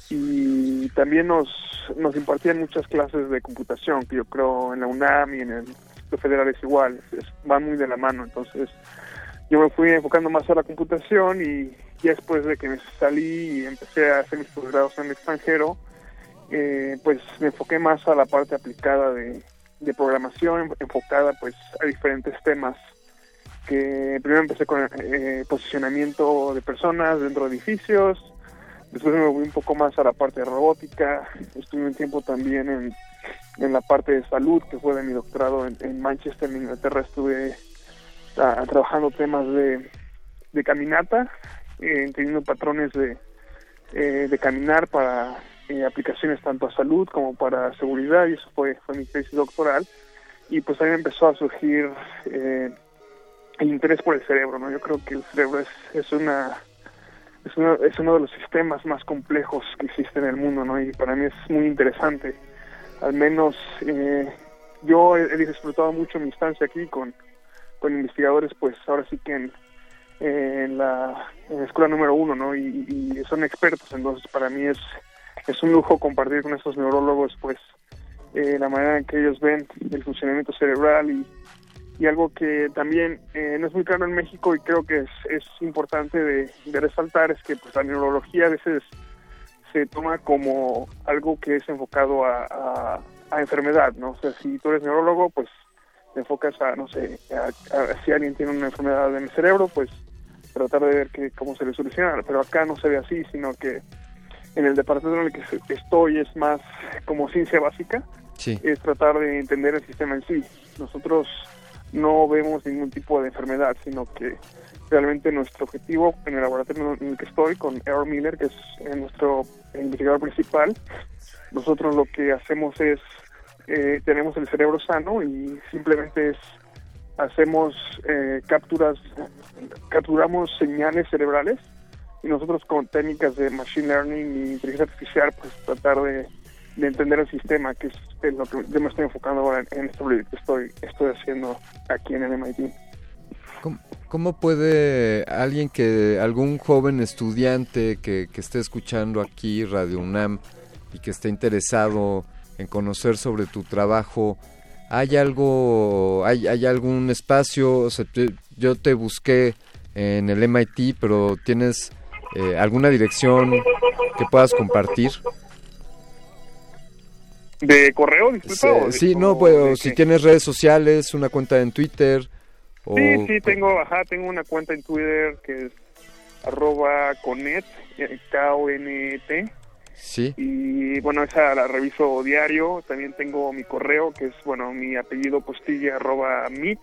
y también nos, nos impartían muchas clases de computación que yo creo en la UNAM y en el Instituto Federal es igual, es, van muy de la mano, entonces yo me fui enfocando más a la computación y ya después de que me salí y empecé a hacer mis posgrados en el extranjero, eh, pues me enfoqué más a la parte aplicada de, de programación, enfocada pues a diferentes temas que primero empecé con eh, posicionamiento de personas dentro de edificios, después me moví un poco más a la parte de robótica, estuve un tiempo también en, en la parte de salud, que fue de mi doctorado en, en Manchester, en Inglaterra, estuve ah, trabajando temas de, de caminata, eh, patrones de, eh, de caminar para eh, aplicaciones tanto a salud como para seguridad, y eso fue, fue mi tesis doctoral. Y pues ahí empezó a surgir eh, el interés por el cerebro, ¿no? Yo creo que el cerebro es, es una es uno, de los sistemas más complejos que existe en el mundo, ¿no? Y para mí es muy interesante. Al menos eh, yo he, disfrutado mucho mi instancia aquí con, con investigadores, pues ahora sí que en, en, la, en la escuela número uno, ¿no? Y, y son expertos, entonces para mí es, es un lujo compartir con estos neurólogos, pues, eh, la manera en que ellos ven el funcionamiento cerebral y, y algo que también eh, no es muy claro en México y creo que es, es importante de, de resaltar es que pues la neurología a veces se toma como algo que es enfocado a, a, a enfermedad, ¿no? O sea, si tú eres neurólogo, pues te enfocas a, no sé, a, a- si alguien tiene una enfermedad en el cerebro, pues tratar de ver que, cómo se le soluciona, pero acá no se ve así, sino que en el departamento en el que estoy es más como ciencia básica, Sí. es tratar de entender el sistema en sí. Nosotros no vemos ningún tipo de enfermedad, sino que realmente nuestro objetivo en el laboratorio en el que estoy, con Errol Miller, que es eh, nuestro investigador principal, nosotros lo que hacemos es, eh, tenemos el cerebro sano y simplemente es hacemos eh, capturas, capturamos señales cerebrales y nosotros con técnicas de machine learning y inteligencia artificial, pues tratar de, de entender el sistema, que es en lo que yo me estoy enfocando ahora en, este proyecto que estoy, estoy haciendo aquí en el MIT. ¿Cómo, cómo puede alguien que, algún joven estudiante que, que esté escuchando aquí Radio UNAM y que esté interesado en conocer sobre tu trabajo, ¿hay algo, hay, hay algún espacio? O sea, te- yo te busqué en el MIT, pero ¿tienes eh, alguna dirección que puedas compartir? ¿De correo, disculpa? Sí, no, pues si qué? tienes redes sociales, una cuenta en Twitter. O, Sí, sí, tengo, ajá, tengo una cuenta en Twitter que es arroba conet, eh, K-O-N-E-T. Sí, Y bueno, esa la reviso diario. También tengo mi correo, que es, bueno, mi apellido postilla arroba mit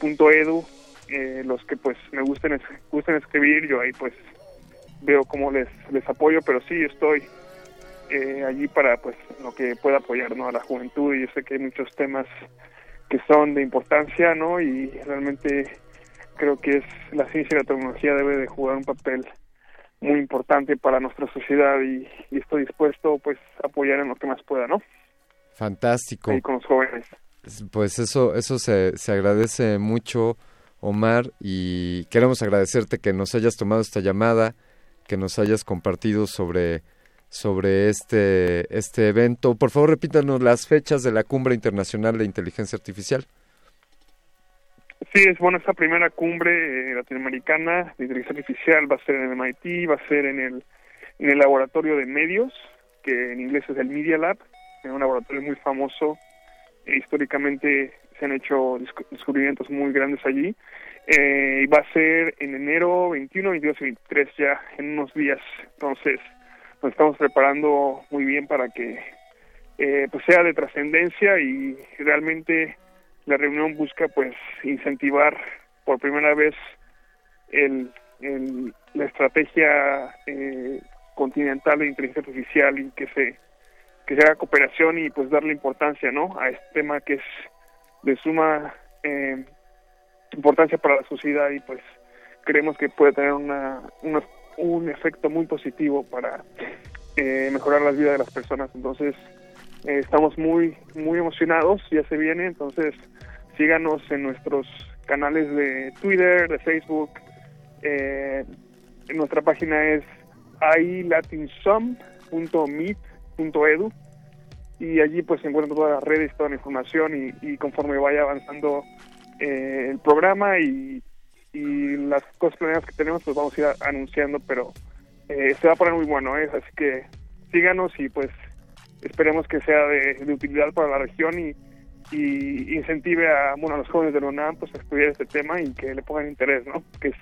punto edu. Eh, los que pues me gusten, gusten escribir, yo ahí pues veo cómo les, les apoyo, pero sí estoy eh, allí para pues lo que pueda apoyar ¿no? a la juventud y yo sé que hay muchos temas que son de importancia, ¿no? Y realmente creo que es la ciencia y la tecnología debe de jugar un papel muy importante para nuestra sociedad y, y estoy dispuesto pues a apoyar en lo que más pueda, ¿no? fantástico. Ahí con los jóvenes. Pues eso, eso se, se agradece mucho, Omar, y queremos agradecerte que nos hayas tomado esta llamada, que nos hayas compartido sobre, sobre este, este evento. Por favor, repítanos las fechas de la Cumbre Internacional de Inteligencia Artificial. Sí, es bueno, esta primera cumbre eh, latinoamericana de inteligencia artificial va a ser en el MIT, va a ser en el, en el laboratorio de medios, que en inglés es el Media Lab, es un laboratorio muy famoso. Eh, históricamente se han hecho descu- descubrimientos muy grandes allí. Eh, y va a ser en enero 21, 22 y 23 ya, en unos días. Entonces, nos estamos preparando muy bien para que eh, pues sea de trascendencia y realmente la reunión busca pues incentivar por primera vez el, el- la estrategia eh, continental de inteligencia artificial y que se que se haga cooperación y pues darle importancia no a este tema que es de suma eh, importancia para la sociedad y pues creemos que puede tener una, una- un efecto muy positivo para eh, mejorar la vida de las personas. Entonces eh, estamos muy muy emocionados ya se viene. Entonces síganos en nuestros canales de Twitter de Facebook eh, nuestra página es iLatinSum.meet.edu y allí pues se encuentran todas las redes, toda la información y, y conforme vaya avanzando eh, el programa y, y las cosas planeadas que tenemos pues vamos a ir anunciando pero eh, se va a poner muy bueno ¿eh? así que síganos y pues esperemos que sea de, utilidad para la región y, y incentive a, bueno, a los jóvenes de la UNAM pues, a estudiar este tema y que le pongan interés, ¿no? Que es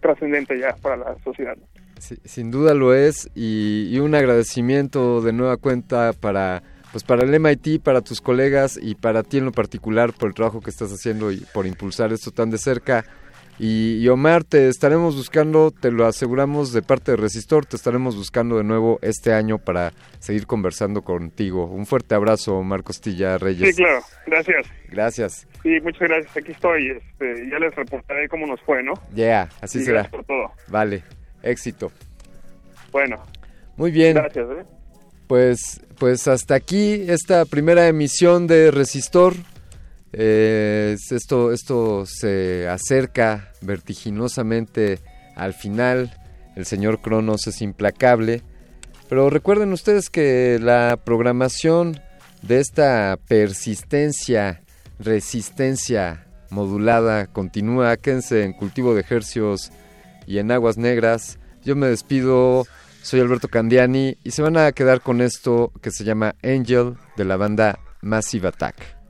trascendente ya para la sociedad. Sin duda lo es y, y un agradecimiento de nueva cuenta para pues para el MIT, para tus colegas y para ti en lo particular por el trabajo que estás haciendo y por impulsar esto tan de cerca. Y, y Omar, te estaremos buscando, te lo aseguramos de parte de Resistor, te estaremos buscando de nuevo este año para seguir conversando contigo. Un fuerte abrazo, Omar Costilla Reyes. Sí, claro, gracias. Gracias. Sí, muchas gracias, aquí estoy. Este, ya les reportaré cómo nos fue, ¿no? Yeah, así Y será. Gracias por todo. Vale, éxito. Bueno, Muy bien. gracias. ¿eh? Pues, pues hasta aquí esta primera emisión de Resistor. Eh, esto, esto se acerca vertiginosamente al final. El señor Cronos es implacable. Pero recuerden ustedes que la programación de esta persistencia, resistencia modulada continúa. Quédense en cultivo de ejercios y en aguas negras. Yo me despido, soy Alberto Candiani y se van a quedar con esto que se llama Angel de la banda Massive Attack.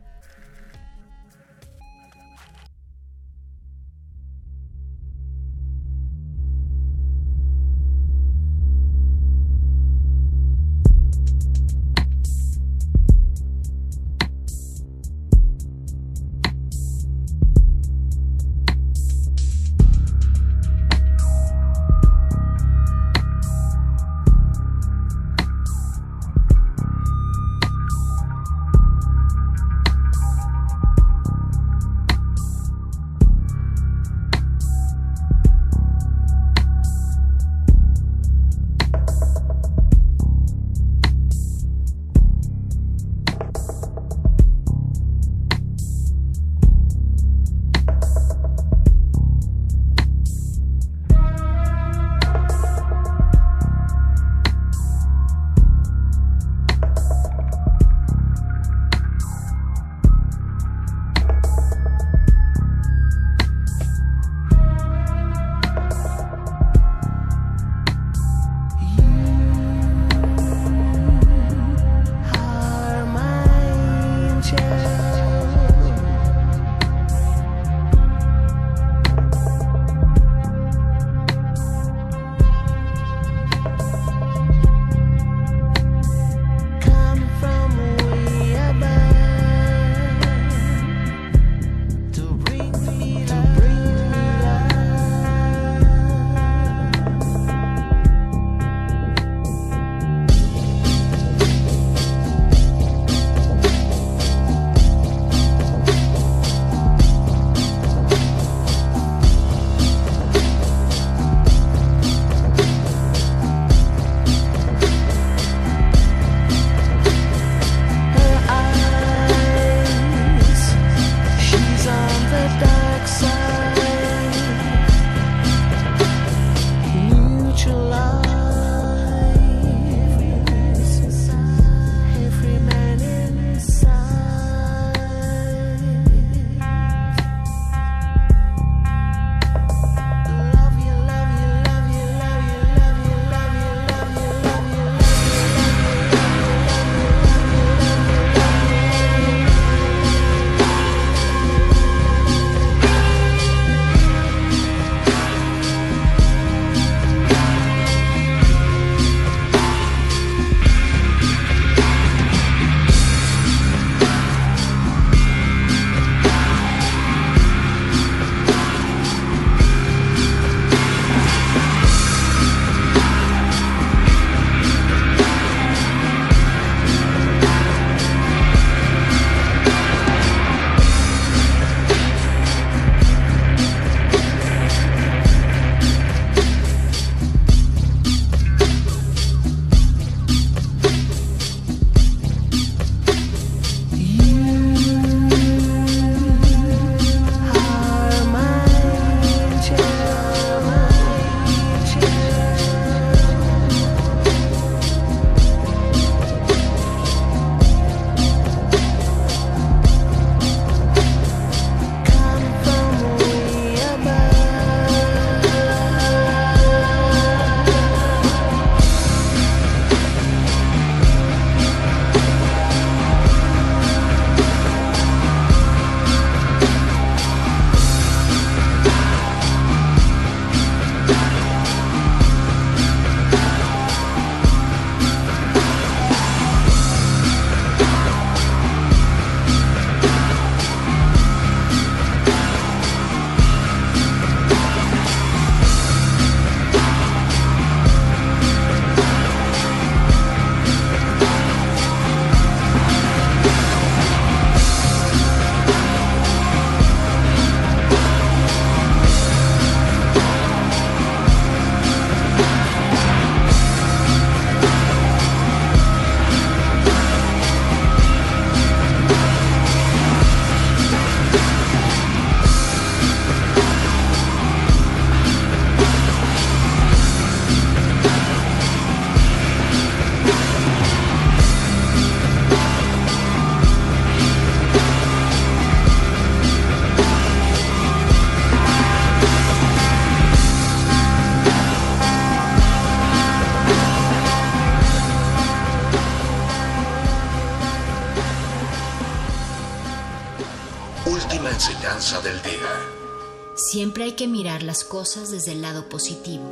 Las cosas desde el lado positivo.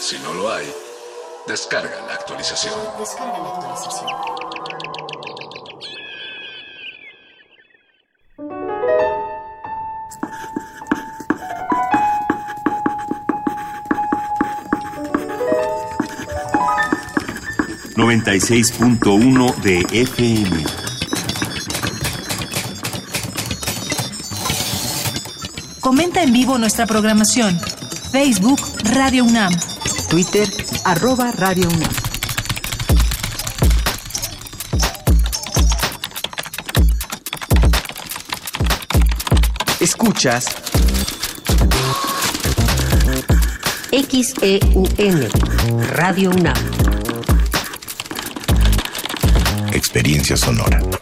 Si no lo hay, descarga la actualización. Descarga la actualización. Noventa y seis punto uno de FM. Comenta en vivo nuestra programación. Facebook Radio UNAM. Twitter, arroba Radio UNAM. Escuchas XEUN, Radio UNAM. Experiencia sonora.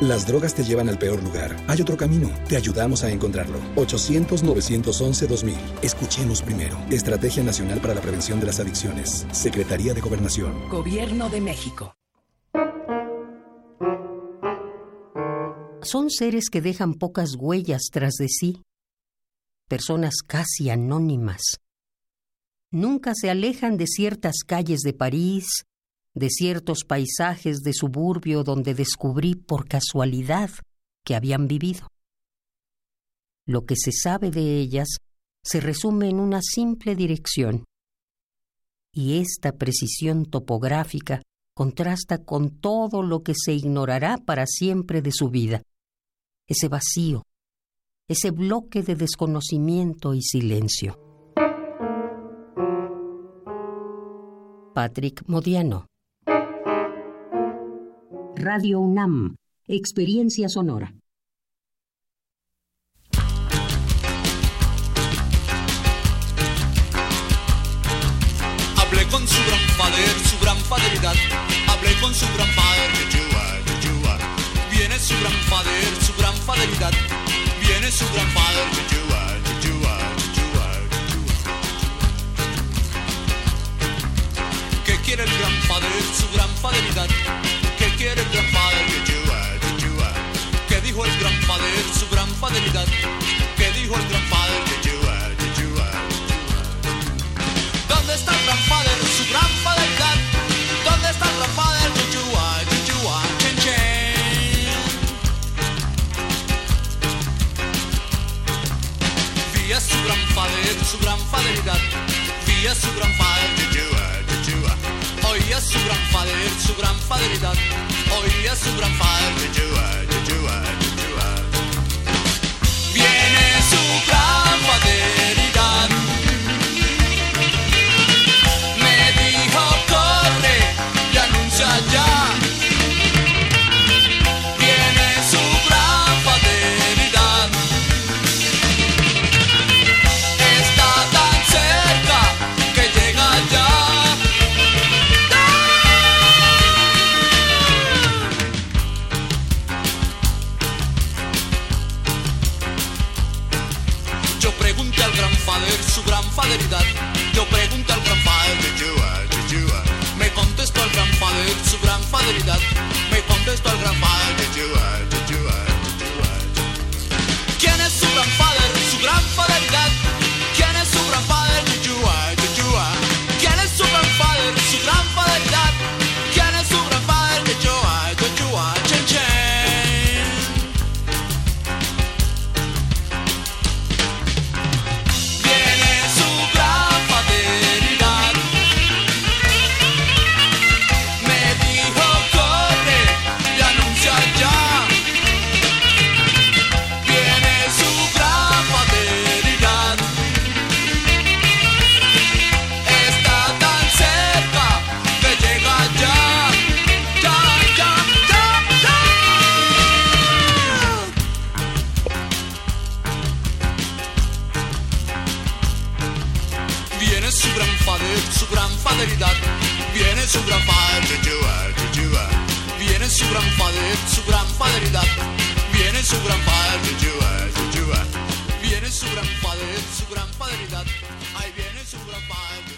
Las drogas te llevan al peor lugar. Hay otro camino. Te ayudamos a encontrarlo. 800-911-2000. Escuchemos primero. Estrategia Nacional para la Prevención de las Adicciones. Secretaría de Gobernación. Gobierno de México. Son seres que dejan pocas huellas tras de sí. Personas casi anónimas. Nunca se alejan de ciertas calles de París, de ciertos paisajes de suburbio donde descubrí por casualidad que habían vivido. Lo que se sabe de ellas se resume en una simple dirección. Y esta precisión topográfica contrasta con todo lo que se ignorará para siempre de su vida. Ese vacío, ese bloque de desconocimiento y silencio. Patrick Modiano. Radio UNAM, Experiencia Sonora. Hablé con su gran poder, su gran fidelidad. Hablé con su gran Yeshua, Yeshua. Viene su gran poder, su gran fidelidad. Viene su gran Yeshua. ¿Qué quiere el gran poder, su gran fidelidad? ¿Qué quiere el gran poder, Yeshua, Yeshua? ¿Qué dijo el gran poder, su gran fidelidad? ¿Qué dijo el gran poder, Yeshua, Yeshua? ¿Dónde está el gran padre, su gran fidelidad? ¿Dónde está el gran padre, Yeshua, Yeshua, Chen Chen? Vía su gran padre, su gran fidelidad. Vía su gran Yeshua, Yeshua. Oía su gran padre, su gran fidelidad. Oía su gran Yeshua. Viene su gran fidelidad. madrigal, me contestó el gran padre Chihuahua. Fader, su gran faderidad. Viene su gran fader. Viene su gran fader, su gran faderidad. Viene su gran fader. Viene su gran fader, su gran faderidad. Ahí viene su gran fader,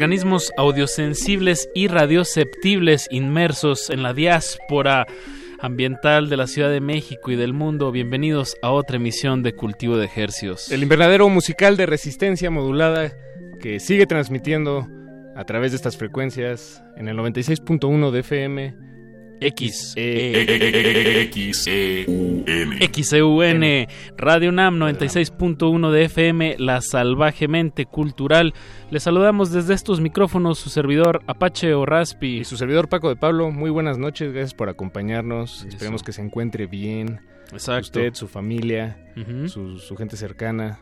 Organismos audiosensibles y radioceptibles inmersos en la diáspora ambiental de la Ciudad de México y del mundo. Bienvenidos a otra emisión de Cultivo de Hercios. El invernadero musical de resistencia modulada que sigue transmitiendo a través de estas frecuencias en el 96.1 de FM. X, X, XEUN, Radio UNAM 96.1 de FM, La Salvajemente Cultural. Les saludamos desde estos micrófonos su servidor Apache o Raspi. Y su servidor Paco de Pablo, muy buenas noches, gracias por acompañarnos. Esperemos que se encuentre bien. Exacto. Usted, su familia, su, su gente cercana.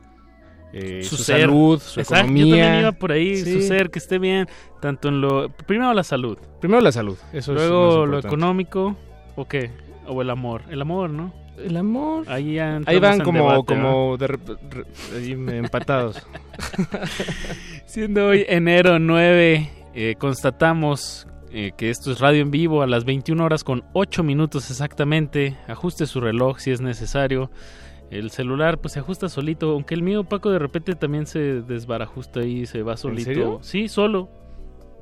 Eh, su, su, ser. salud, su Exacto, economía. Yo también iba por ahí, Sí. su ser, que esté bien, tanto en lo... Primero la salud. Primero la salud, eso es Luego lo económico, ¿o qué? O el amor. El amor, ¿no? El amor. Ahí, ya Ahí entramos van como, debate, como de re- ahí empatados. Siendo hoy enero 9, eh, constatamos eh, que esto es radio en vivo a las 21 horas con 8 minutos exactamente. Ajuste su reloj si es necesario. El celular pues se ajusta solito, aunque el mío Paco de repente también se desbarajusta y se va solito. serio? Sí, solo.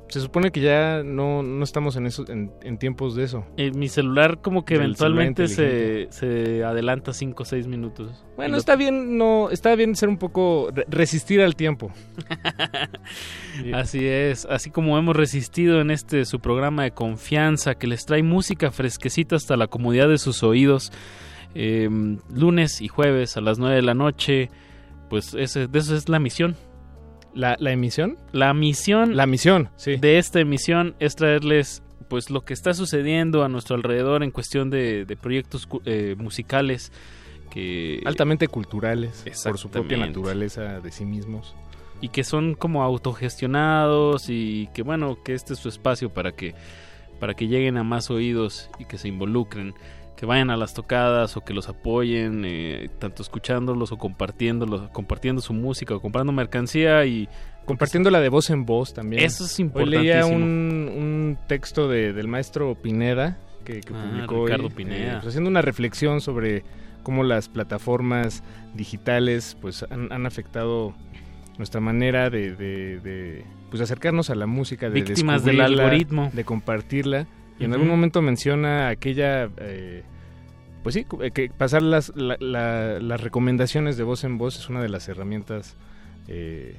Se supone que ya no, no estamos en, eso, en, en tiempos de eso. Eh, mi celular como que eventualmente se, se adelanta 5 o 6 minutos. Bueno, Y lo- está bien, no, está bien ser un poco re- resistir al tiempo. Así es, así como hemos resistido en este su programa de confianza que les trae música fresquecita hasta la comodidad de sus oídos, eh, lunes y jueves a las 9 de la noche, pues ese, de eso es la misión. ¿La, la emisión? La misión, La misión, sí. de esta emisión es traerles pues lo que está sucediendo a nuestro alrededor en cuestión de, de proyectos eh, musicales que Altamente culturales, por su propia naturaleza de sí mismos. y que son como autogestionados y que bueno que este es su espacio para que para que lleguen a más oídos y que se involucren que vayan a las tocadas o que los apoyen eh, tanto escuchándolos o compartiéndolos compartiendo su música o comprando mercancía y Compartiéndola de voz en voz también. Eso es Hoy leía un, un texto de- del maestro Pineda que, que Ah, publicó hoy, Ricardo Pineda. pues, haciendo una reflexión sobre cómo las plataformas digitales pues han, han afectado nuestra manera de, de- de, pues acercarnos a la música, de Víctimas del algoritmo. de compartirla. Y en algún momento menciona aquella, eh, pues sí, cu- que pasar las, la- la- las recomendaciones de voz en voz es una de las herramientas eh,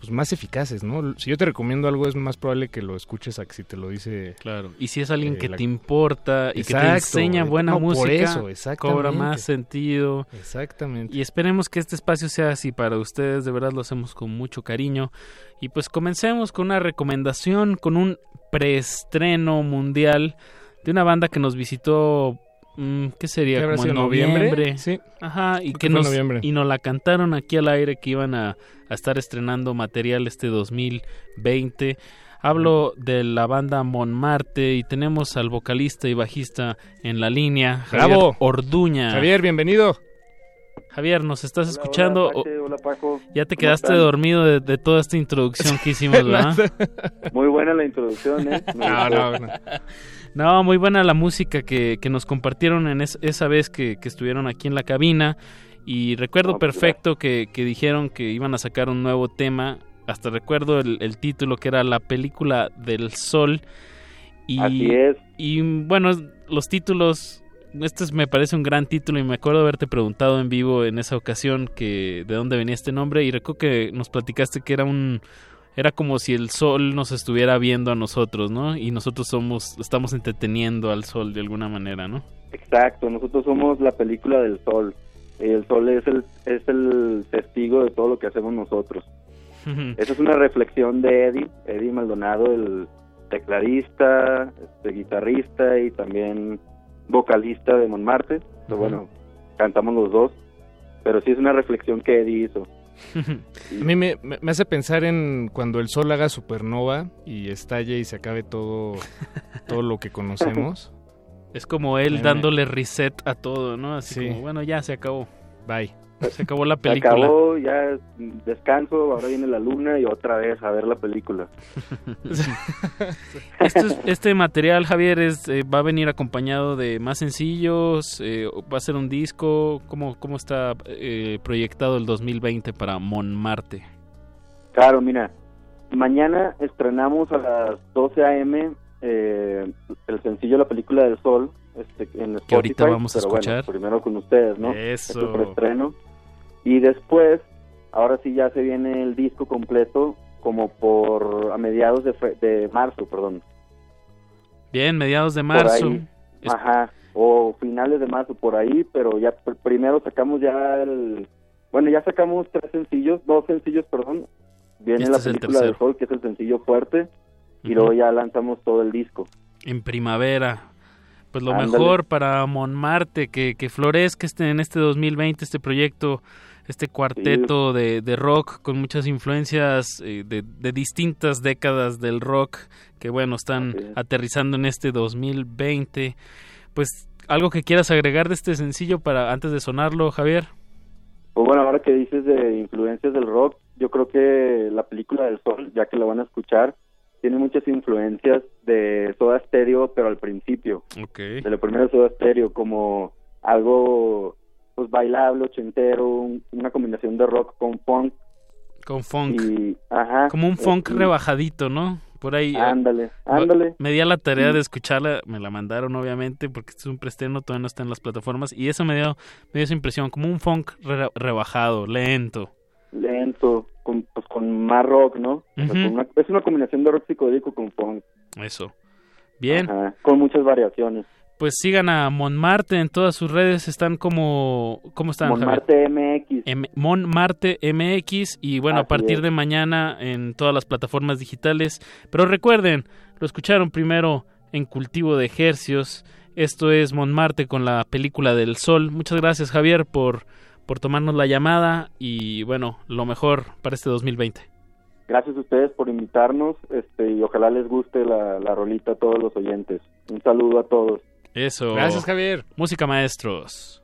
pues más eficaces, ¿no? Si yo te recomiendo algo es más probable que lo escuches a que si te lo dice... claro y si es alguien Eh, que la- te importa y que te enseña buena no, por música eso, exactamente. cobra más sentido Exactamente. Y esperemos que este espacio sea así para ustedes, de verdad lo hacemos con mucho cariño. Y pues comencemos con una recomendación, con un preestreno mundial de una banda que nos visitó, mm, ¿qué sería? ¿Qué habrá Como en noviembre? noviembre. Sí. Ajá, y que nos, noviembre. y nos la cantaron aquí al aire que iban a, a estar estrenando material este 2020. Hablo de la banda Monmarte y tenemos al vocalista y bajista en la línea, Javier ¡Bravo! Orduña. Javier, bienvenido. Javier, ¿nos estás escuchando? Hola, Paco. Ya te ¿Cómo quedaste están? dormido de, de toda esta introducción que hicimos, ¿verdad? Muy buena la introducción, ¿eh? No, no, no. No, muy buena la música que, que nos compartieron en es- esa vez que, que estuvieron aquí en la cabina. Y recuerdo No, perfecto que, que dijeron que iban a sacar un nuevo tema hasta recuerdo el, el título que era la película del sol. Y, Así es. Y bueno, los títulos, este es- me parece un gran título y me acuerdo haberte preguntado en vivo en esa ocasión que de dónde venía este nombre y recuerdo que nos platicaste que era un era como si el sol nos estuviera viendo a nosotros, ¿no? Y nosotros somos estamos entreteniendo al sol de alguna manera, ¿no? Exacto, nosotros somos la película del sol. El sol es el, es el testigo de todo lo que hacemos nosotros. Esa es una reflexión de Eddie, Eddie Maldonado, el tecladista, este, guitarrista y también vocalista de Montmartre. Pero bueno, cantamos los dos, pero sí es una reflexión que Eddie hizo. A mí me, me- hace pensar en cuando el sol haga supernova y estalle y se acabe todo, todo lo que conocemos. Es como él dándole reset a todo, ¿no? Así Sí. como, bueno, ya se acabó. Bye. Se acabó la Se película. acabó, ya descanso, ahora viene la luna y otra vez a ver la película. Esto es- este material, Javier, es, eh, va a venir acompañado de más sencillos, eh, va a ser un disco, ¿cómo, cómo está eh, proyectado el 2020 para Montmartre? Claro, mira, mañana estrenamos a las 12 a.m. eh, el sencillo La Película del Sol este, en Spotify. Que ahorita vamos a bueno, escuchar. primero con ustedes, ¿no? Eso. Este preestreno. Y después, ahora sí ya se viene el disco completo como por a mediados de, fe- de marzo, perdón. Bien, mediados de marzo. Es- Ajá, o finales de marzo por ahí, pero ya pr- primero sacamos ya el... Bueno, ya sacamos tres sencillos, dos sencillos, perdón. Viene Este la película del sol, que es el sencillo fuerte, y luego ya lanzamos todo el disco. En primavera. Pues lo Ándale. mejor para Montmartre, que, que florezca este, en este 2020 este proyecto, este cuarteto de, de rock con muchas influencias eh, de, de distintas décadas del rock que bueno, están aterrizando en este 2020. Pues algo que quieras agregar de este sencillo para antes de sonarlo, Javier. Pues bueno, ahora que dices de influencias del rock, yo creo que la película del sol, ya que la van a escuchar, tiene muchas influencias de Soda Stereo, pero al principio. Okay. De lo primero de Soda Stereo, como algo pues bailable, ochentero, un- una combinación de rock con funk. Con funk. Y, ajá. Como un funk y- rebajadito, ¿no? Por ahí. eh, Ándale, ándale. Me di a la tarea Sí. de escucharla, me la mandaron obviamente porque este es un preestreno, todavía no está en las plataformas y eso me dio, me dio esa impresión, como un funk re- rebajado, lento. Lento, con, pues con más rock, ¿no? O sea, Ujú. con una- es una combinación de rock psicodélico con funk. Eso. Bien. Ajá, con muchas variaciones. Pues sigan a Montmartre en todas sus redes, están como... ¿Cómo están? Javier? Montmartre MX. M- Montmartre MX y bueno, a partir es. de mañana en todas las plataformas digitales. Pero recuerden, lo escucharon primero en Cultivo de Ejercios. Esto es Montmartre con la película del sol. Muchas gracias Javier por, por tomarnos la llamada y bueno, lo mejor para este 2020. Gracias a ustedes por invitarnos este, y ojalá les guste la, la rolita a todos los oyentes. Un saludo a todos. Eso. Gracias, Javier. Música maestros.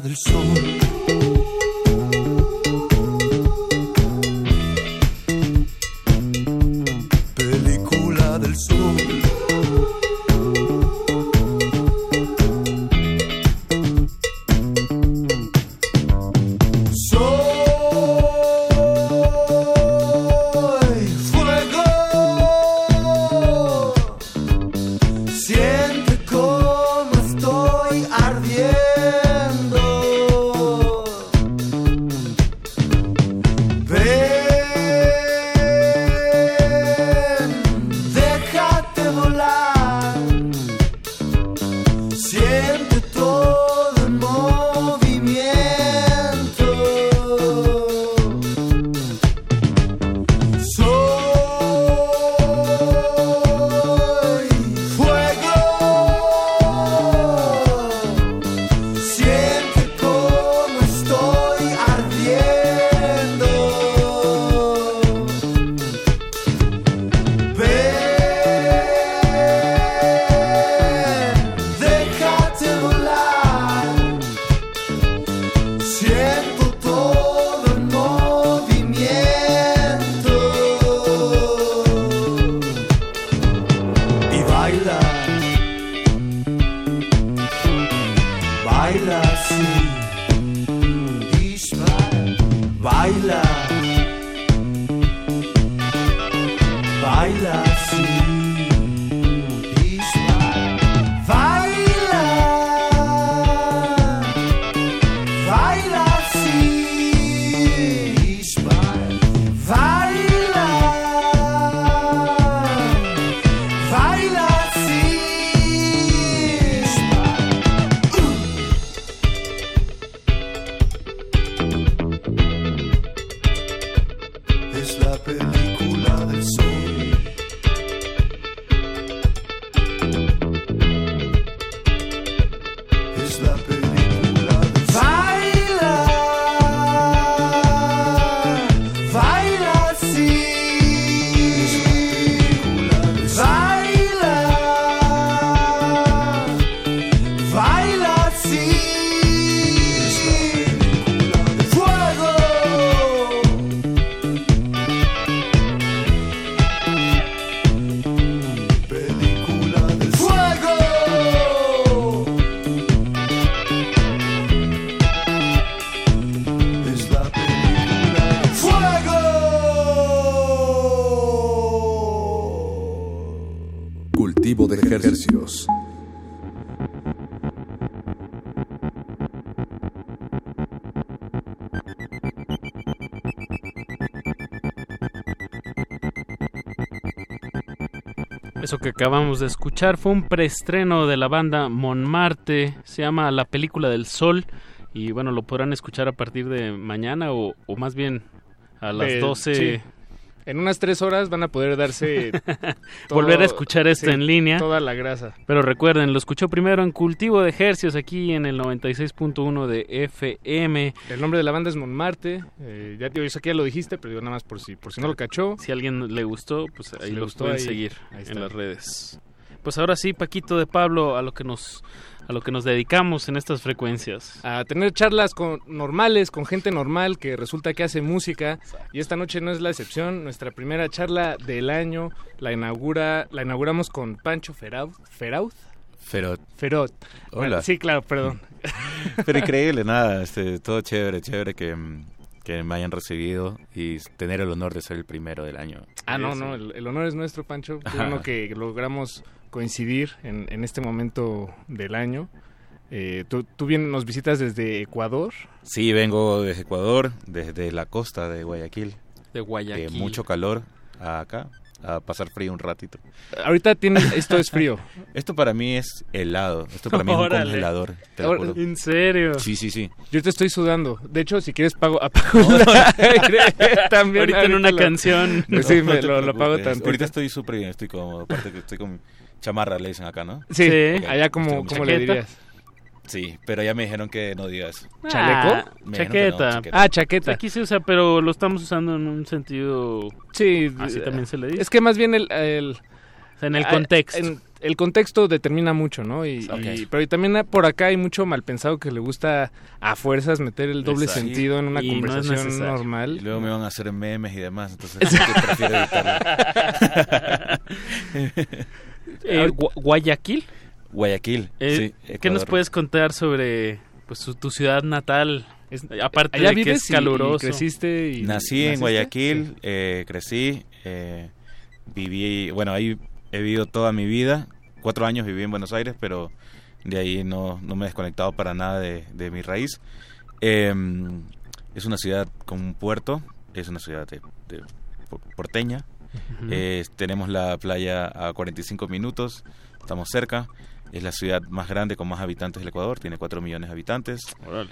Del sol. Eso que acabamos de escuchar fue un preestreno de la banda Montmartre, se llama La película del sol y bueno, lo podrán escuchar a partir de mañana o, o más bien a las Eh, 12 sí. En unas tres horas van a poder darse... todo- volver a escuchar esto sí, en línea. Toda la grasa. Pero recuerden, lo escuchó primero en Cultivo de Ejercios aquí en el 96.1 de FM. El nombre de la banda es Montmartre. Eh, ya te eso que ya lo dijiste, pero digo nada más por si, por si no lo cachó. Si a alguien le gustó, pues ahí Si le lo gustó, pueden ahí- seguir ahí en las redes. Pues ahora sí, Paquito de Pablo, a lo que nos a lo que nos dedicamos en estas frecuencias. a tener charlas con, normales con gente normal que resulta que hace música y esta noche no es la excepción. Nuestra primera charla del año la inaugura la inauguramos con Pancho Feraud, Feraud, Ferot. Ferot. Bueno, Hola. sí, claro, perdón. Pero increíble, nada, este, todo chévere, chévere que, que me hayan recibido y tener el honor de ser el primero del año. Ah, no, no, el, el honor es nuestro, Pancho. Bueno que logramos coincidir en, en este momento del año. Eh, tú, tú bien nos visitas desde Ecuador. Sí, vengo desde Ecuador, desde la costa de Guayaquil. De Guayaquil. Eh, mucho calor acá, a pasar frío un ratito. Ahorita tiene, esto es frío. Esto para mí es helado, esto para mí es un congelador, te lo juro. ¿En serio? Sí, sí, sí. Yo te estoy sudando. De hecho, si quieres pago, apago también. Ahorita en una lo- canción. Sí, me lo, lo pago tantito. Ahorita estoy súper bien, estoy cómodo. Aparte que estoy con chamarra, le dicen acá, ¿no? Sí, Sí. allá como, como le dirías. Sí, pero ya me dijeron que no digas. Ah, ¿Chaleco? Me no, chaqueta. Ah, chaqueta. Aquí se usa, pero lo estamos usando en un sentido... Sí, Así también se le dice. Es que más bien el... en el contexto. en- el contexto determina mucho, ¿no? Y, Ok. y- pero y también por acá hay mucho mal pensado que le gusta a fuerzas meter el doble Exacto. sentido en una Y no es conversación necesario. Y normal. luego me van a hacer memes y demás, entonces prefiero evitarlo. Eh, Gua- Guayaquil. Guayaquil, Eh, sí. ¿Qué nos puedes contar sobre pues, su- tu ciudad natal? Es- aparte Allá de que es caluroso. y creciste y Nací en? Guayaquil, eh, crecí, eh, viví, bueno, ahí he vivido toda mi vida. Cuatro años viví en Buenos Aires, pero de ahí no, no me he desconectado para nada de, de mi raíz. Eh, es una ciudad con un puerto, es una ciudad de, de por- porteña. Eh, tenemos la playa a 45 minutos, estamos cerca. Es la ciudad más grande con más habitantes del Ecuador, tiene 4 millones de habitantes.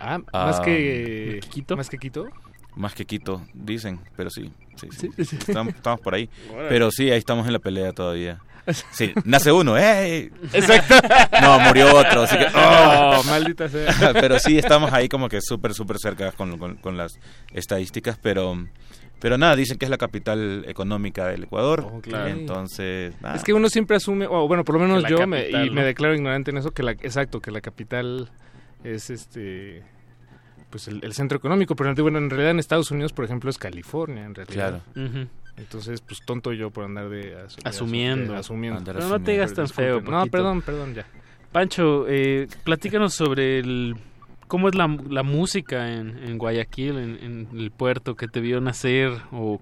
Ah, más Ah, que Quito. Más que Quito. Más que Quito, dicen, pero sí, sí, sí. Sí, sí. Estamos, estamos por ahí. Pero sí, ahí estamos en la pelea todavía. Sí, nace uno, ¡eh! Exacto. No, murió otro, así que... Oh, maldita sea. pero sí, estamos ahí como que súper, súper cerca con, con- con las estadísticas, pero... Pero nada, dicen que es la capital económica del Ecuador. Ok. Entonces, nada. Es que uno siempre asume, o bueno, por lo menos yo, me, y me declaro ignorante en eso, que la, exacto, que la capital es este, pues el, el centro económico, pero bueno, en realidad en Estados Unidos, por ejemplo, es California, en realidad. Claro. Entonces, pues tonto yo por andar de, asu- Asumiendo. de asumiendo. Andar Pero no te digas tan feo, No, perdón, perdón, ya. Pancho, eh, platícanos sobre el cómo es la, la música en, en Guayaquil, en, en el puerto que te vio nacer o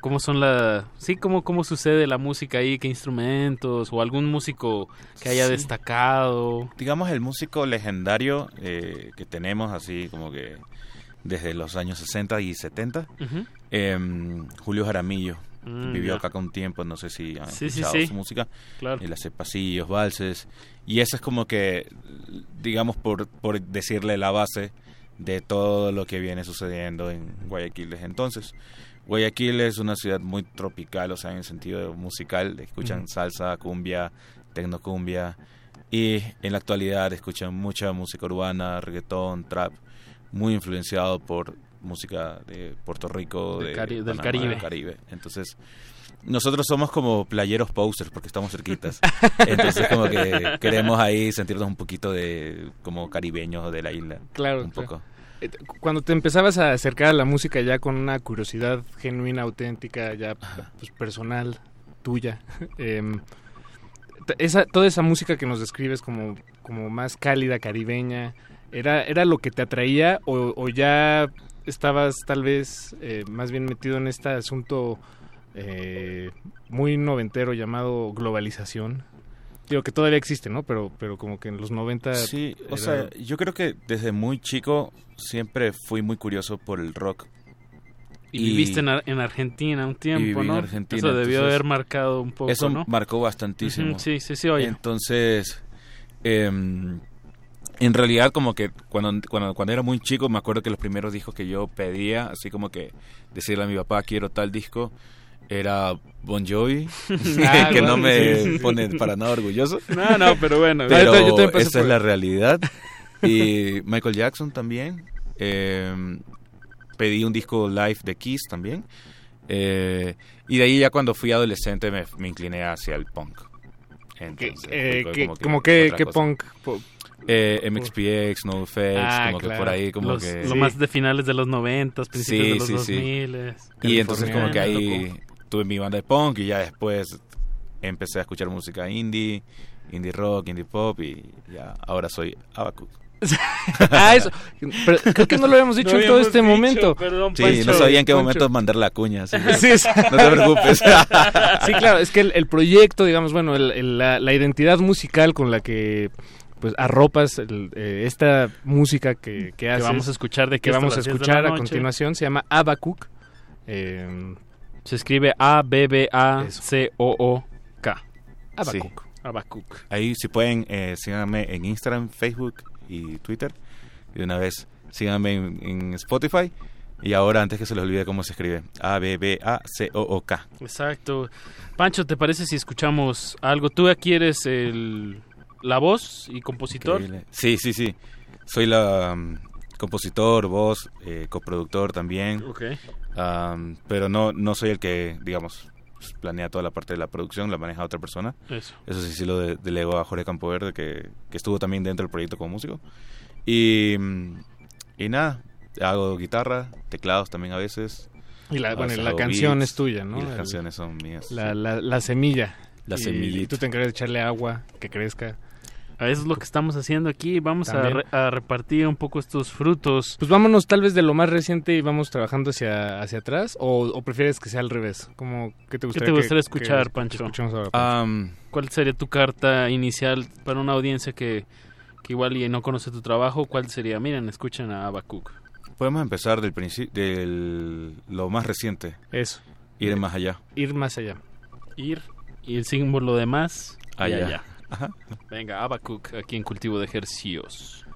cómo son la... Sí, cómo, cómo sucede la música ahí, qué instrumentos, o algún músico que haya Sí. destacado. Digamos el músico legendario eh, que tenemos así como que desde los años 60 y 70, Ujú. em, Julio Jaramillo. Mm, Vivió ya. acá con un tiempo, no sé si han Sí, escuchado sí. su música. Claro. Él hace pasillos, valses. Y esa es como que, digamos, por, por decirle la base de todo lo que viene sucediendo en Guayaquil desde entonces. Guayaquil es una ciudad muy tropical, o sea, en el sentido musical. Escuchan salsa, cumbia, tecnocumbia. Y en la actualidad escuchan mucha música urbana, reggaetón, trap, muy influenciado por música de Puerto Rico, Del de Cari- del Panamá, Caribe. del Caribe. Entonces, nosotros somos como playeros posters porque estamos cerquitas. Entonces, como que queremos ahí sentirnos un poquito de como caribeños de la isla. Claro, Un claro. poco. Eh, Cuando te empezabas a acercar a la música ya con una curiosidad genuina, auténtica, ya pues, personal, tuya, em, esa, toda esa música que nos describes como, como más cálida, caribeña, ¿era, ¿era lo que te atraía o, o ya estabas tal vez eh, más bien metido en este asunto eh, muy noventero llamado globalización? Digo que todavía existe, ¿no? Pero, pero como que en los 90... Sí, o era- sea, yo creo que desde muy chico siempre fui muy curioso por el rock. Y, viviste en, Ar- en Argentina un tiempo, viví en ¿no? Argentina, Eso debió entonces, haber marcado un poco, Eso ¿no? marcó bastantísimo. Ujú, sí, sí, sí, oye. Entonces, em, en realidad como que cuando, cuando, cuando era muy chico me acuerdo que los primeros discos que yo pedía, así como que decirle a mi papá quiero tal disco, era Bon Jovi, Ah, que no me sí, sí. pone para nada orgulloso. No, no, pero bueno. Pero yo pasé esa por- es la realidad. Y Michael Jackson también. Eh, pedí un disco live de Kiss también. Eh, y de ahí ya cuando fui adolescente me, me incliné hacia el punk. Entonces, eh, fue ¿qué- como que- cosa. punk? Eh, MXPX, NoFX, Ah, como que por ahí como Los- que... Lo más de finales de los 90, principios Sí, de los sí, sí. 2000. Y entonces como que ahí tuve mi banda de punk y ya después empecé a escuchar música indie, indie rock, indie pop y ya ahora soy Abacu. ah, eso. Pero creo que no lo habíamos dicho No en todo este dicho, momento. perdón, Sí, no sabía en qué momento mandar la cuña. Sí, sí. No te preocupes. sí, claro, es que el, el proyecto, digamos, bueno, el- el- la, la identidad musical con la que pues arropas el, eh, esta música que, que haces, vamos a escuchar de que vamos a las 10 de escuchar a continuación se llama Abacook. Eh, Se escribe A-B-B-A-C-O-O-K. Abacuc. Abacuc. Ahí si pueden, eh, síganme en Instagram, Facebook y Twitter. Y de una vez síganme en, en Spotify. Y ahora, antes que se les olvide cómo se escribe, A-B-B-A-C-O-O-K. Exacto. Pancho, ¿te parece si escuchamos algo? Tú aquí eres el, la voz y compositor. Increíble. Sí, sí, sí. Soy la um, compositor, voz, eh, coproductor también. Ok. Um, pero no, no soy el que, digamos, pues, planea toda la parte de la producción, la maneja otra persona. Eso. Eso sí, sí lo de- delego a Jorge Campoverde, que, que estuvo también dentro del proyecto como músico. Y, mm, y nada, hago guitarra, teclados también a veces. Y la, bueno, canción beats, es tuya, ¿no? Y las El- canciones son mías. La, sí. la, la semilla. La Y- semillita. Y tú te encargas de echarle agua, que crezca. Eso es lo que estamos haciendo aquí. Vamos a, re- a repartir un poco estos frutos. Pues vámonos tal vez de lo más reciente y vamos trabajando hacia, hacia atrás. O, o prefieres que sea al revés? Como, ¿Qué te ¿Qué gustaría, te que- gustaría que- escuchar, que Pancho? escuchemos ahora, Pancho? ¿Cuál sería tu carta inicial para una audiencia que, que igual y no conoce tu trabajo? ¿Cuál sería? Miren, escuchen a Abacuc. podemos empezar del principio, del lo más reciente. Eso. Ir más allá. Ir más allá. Ir y el símbolo de más Allá. allá. Ajá. Venga, Abacuc, aquí en Cultivo de Ejercicios.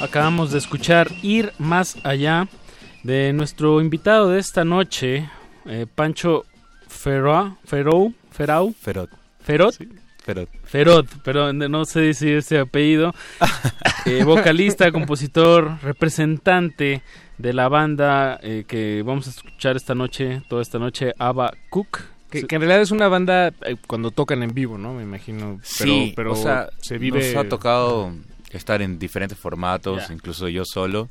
Acabamos de escuchar Ir Más Allá de nuestro invitado de esta noche, eh, Pancho Ferrau, Ferrau, Ferrau, Ferot. Ferot. Ferot. Ferot, pero no sé decir ese apellido. Eh, vocalista, compositor, representante de la banda eh, que vamos a escuchar esta noche, toda esta noche, Ava Cook. Que, que en realidad es una banda eh, cuando tocan en vivo, ¿no? Me imagino. Pero, sí, pero o sea, se vive. nos ha tocado estar en diferentes formatos, incluso yo solo,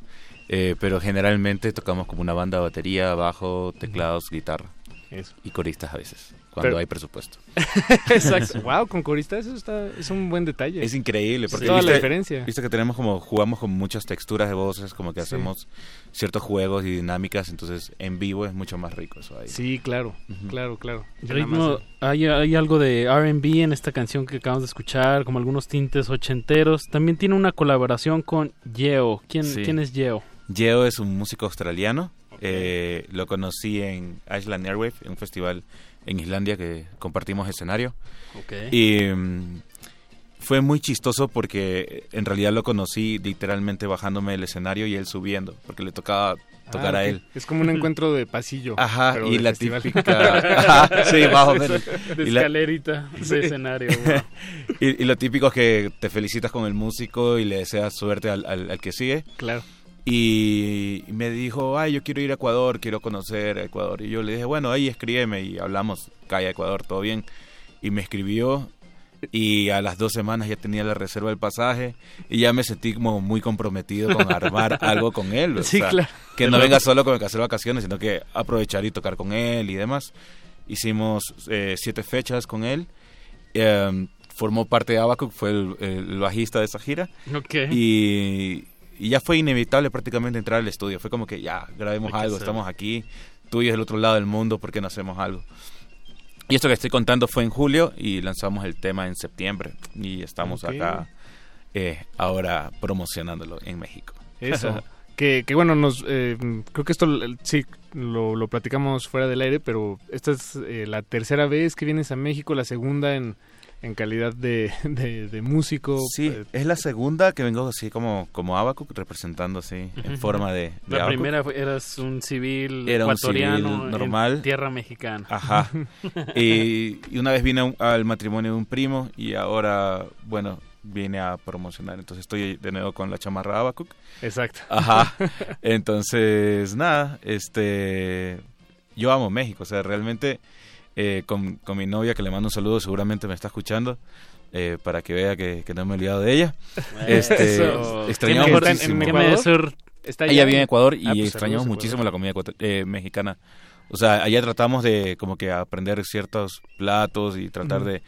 eh, pero generalmente tocamos como una banda, batería, bajo, teclados, guitarra Eso. y coristas a veces, cuando Pero- hay presupuesto. Exacto. wow, con coristas eso está, es un buen detalle. Es increíble porque toda la diferencia. Viste que tenemos como jugamos con muchas texturas de voces, como que Sí. hacemos ciertos juegos y dinámicas, entonces en vivo es mucho más rico eso ahí. Sí, claro, claro, claro. Ritmo, hay, hay algo de R&B en esta canción que acabamos de escuchar, como algunos tintes ochenteros. También tiene una colaboración con Yeo. ¿Quién, Sí. ¿quién es Yeo? Yeo es un músico australiano. Eh, lo conocí en Island Airwave, en un festival en Islandia que compartimos escenario. Ok. Y mm, fue muy chistoso porque en realidad lo conocí literalmente bajándome del escenario y él subiendo, porque le tocaba tocar Ah, a él. Es como un encuentro de pasillo. Ajá, y de la festival. típica... Ajá, sí, más o menos. De la- escalerita, de escenario, wow. y, y lo típico es que te felicitas con el músico y le deseas suerte al, al- al que sigue. Claro. Y me dijo, ay, yo quiero ir a Ecuador, quiero conocer a Ecuador. Y yo le dije, bueno, ahí escríbeme y hablamos, a Ecuador, todo bien. Y me escribió y a las dos semanas ya tenía la reserva del pasaje y ya me sentí como muy comprometido con armar algo con él. o Sí, sea, claro. Que no venga solo con el que hacer vacaciones, sino que aprovechar y tocar con él y demás. Hicimos eh, siete fechas con él. Eh, formó parte de Abacuc, fue el, el bajista de esa gira. Ok. Y, y ya fue inevitable prácticamente entrar al estudio. Fue como que ya, grabemos algo, hacerlo. estamos aquí, tú y del otro lado del mundo, ¿por qué no hacemos algo? Y esto que estoy contando fue en julio y lanzamos el tema en septiembre. Y estamos Ok. acá eh, ahora promocionándolo en México. Eso. que, que bueno, nos eh, creo que esto sí lo, lo platicamos fuera del aire, pero esta es eh, la tercera vez que vienes a México, la segunda en, en calidad de, de, de músico. Sí, Eh, es la segunda que vengo así como, como Abacuc, representando así, en forma de, de La Abacuc. primera fue- eras un civil Era un ecuatoriano civil en normal. tierra mexicana. Ajá. y, y una vez vine un- al matrimonio de un primo y ahora, bueno, vine a promocionar. Entonces estoy de nuevo con la chamarra Abacuc. Exacto. Ajá. Entonces, nada, este... Yo amo México, o sea, realmente eh, con, con mi novia, que le mando un saludo, seguramente me está escuchando. eh, para que vea que, que no me he olvidado de ella. Este, Eso. extrañamos ¿Qué me- muchísimo. sur- está ella vive en Ecuador y Ah, pues, extrañamos muchísimo la comida eh, mexicana. O sea, allá tratamos de como que aprender ciertos platos y tratar de,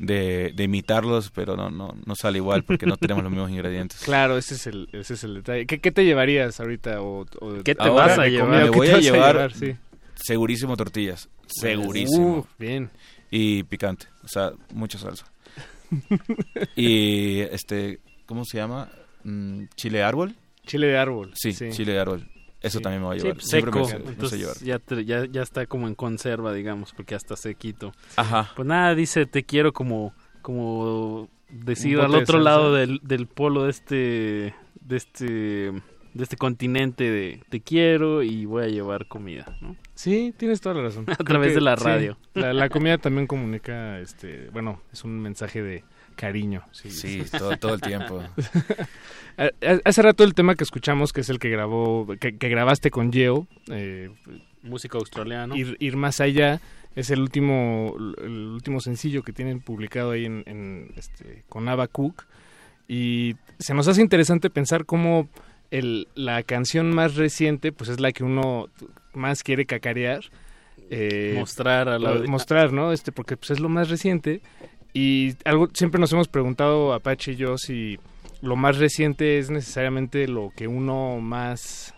de, de imitarlos, pero no, no, no sale igual porque no tenemos los mismos ingredientes. Claro, ese es el, ese es el detalle. ¿Qué, qué te llevarías ahorita? O, o- ¿Qué te ahora vas a llevar? Me ¿Qué voy a llevar Sí. Segurísimo tortillas, segurísimo. Uh, bien. Y picante, o sea, mucha salsa. y este, ¿cómo se llama? Mm, Chile árbol. Chile de árbol. Sí, sí. chile de árbol. Eso Sí. también me va a Sí, llevar. pues, Siempre me seco, me entonces llevar. ya, ya, ya está como en conserva, digamos, porque ya está sequito. Ajá. Pues nada, dice, te quiero como, como decir Un al de otro lado del, del polo de este, de este, de este continente de te quiero y voy a llevar comida, ¿no? Sí, tienes toda la razón. A Creo través que de la sí, radio. la, la comida también comunica, este, bueno, es un mensaje de cariño. Sí, Sí, todo, todo el tiempo. Ha- ha- Hace rato el tema que escuchamos, que es el que grabó, que, que grabaste con Yeo, eh, Músico australiano. ir, ir más allá, es el último, el último sencillo que tienen publicado ahí en, en, este, con Ava Cook. Y se nos hace interesante pensar cómo el, la canción más reciente, pues es la que uno más quiere cacarear. eh, Mostrar a la- mostrar, ¿no? Este, porque pues es lo más reciente. Y algo siempre nos hemos preguntado, Apache y yo, si lo más reciente es necesariamente lo que uno más,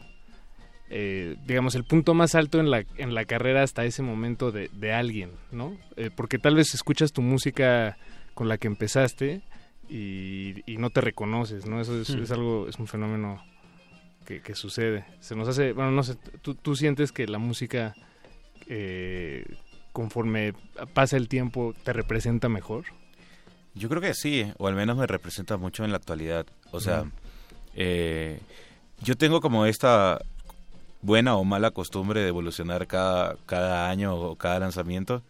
eh, digamos, el punto más alto en la, en la carrera hasta ese momento de, de alguien, ¿no? Eh, porque tal vez escuchas tu música con la que empezaste y, y no te reconoces, ¿no? Eso es, Hmm. es algo, es un fenómeno que, que sucede. Se nos hace, bueno, no sé, ¿tú, tú sientes que la música, eh, conforme pasa el tiempo, te representa mejor? Yo creo que sí, o al menos me representa mucho en la actualidad. O sea, eh, yo tengo como esta buena o mala costumbre de evolucionar cada, cada año o cada lanzamiento.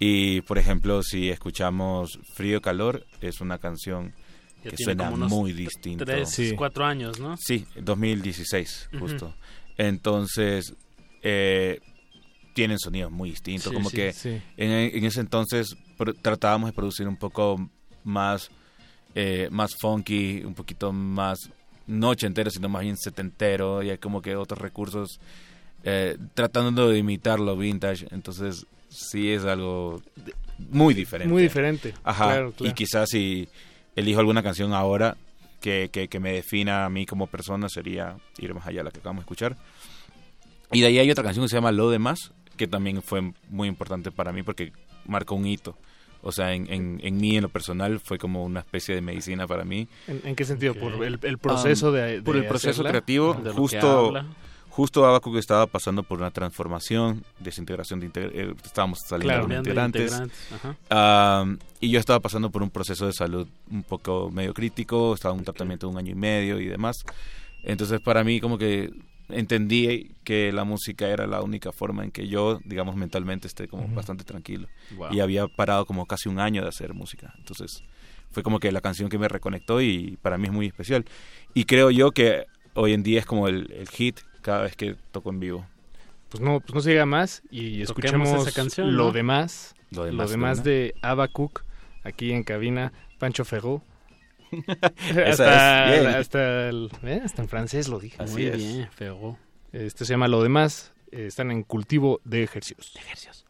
Y, por ejemplo, si escuchamos Frío Calor, es una canción Que suena como unos muy distinto. tres, Sí. cuatro años, ¿no? Sí, 2016, Ujú. justo. Entonces, eh, tienen sonidos muy distintos. Sí, como sí, que sí. En, en ese entonces tratábamos de producir un poco más, eh, más funky, un poquito más, no ochentero, sino más bien setentero, y hay como que otros recursos eh, tratando de imitar lo vintage. Entonces, sí es algo muy diferente. Muy diferente, Ajá. claro, claro. Y quizás si elijo alguna canción ahora que, que, que me defina a mí como persona sería ir más allá de la que acabamos de escuchar. Y de ahí hay otra canción que se llama Lo Demás, que también fue muy importante para mí porque marcó un hito. O sea, en, en, en mí, en lo personal, fue como una especie de medicina para mí. ¿En, en qué sentido? ¿Por el, el proceso Um, de, de Por el proceso hacerla? creativo, justo. Justo Abacuc estaba pasando por una transformación, desintegración de integr- eh, estábamos saliendo Claro. Cambiando integrantes. integrantes, ajá. Ah, y yo estaba pasando por un proceso de salud un poco medio crítico, estaba en un tratamiento de un año y medio y demás. Entonces para mí como que entendí que la música era la única forma en que yo, digamos, mentalmente esté como Ujú. bastante tranquilo. Wow. Y había parado como casi un año de hacer música. Entonces fue como que la canción que me reconectó y para mí es muy especial. Y creo yo que hoy en día es como el, el hit cada vez que toco en vivo. Pues no, pues no se diga más y Toquemos escuchemos esa canción, lo ¿no? demás, Lo lo demás, demás, ¿no? de Abacuc aquí en cabina, Pancho Ferro. Hasta, es, hasta, el- eh, hasta en francés lo dije. Así Muy es. bien, Ferro. Este se llama Lo demás. eh, están en cultivo de ejercicios. Ejercicios.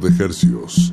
De hercios.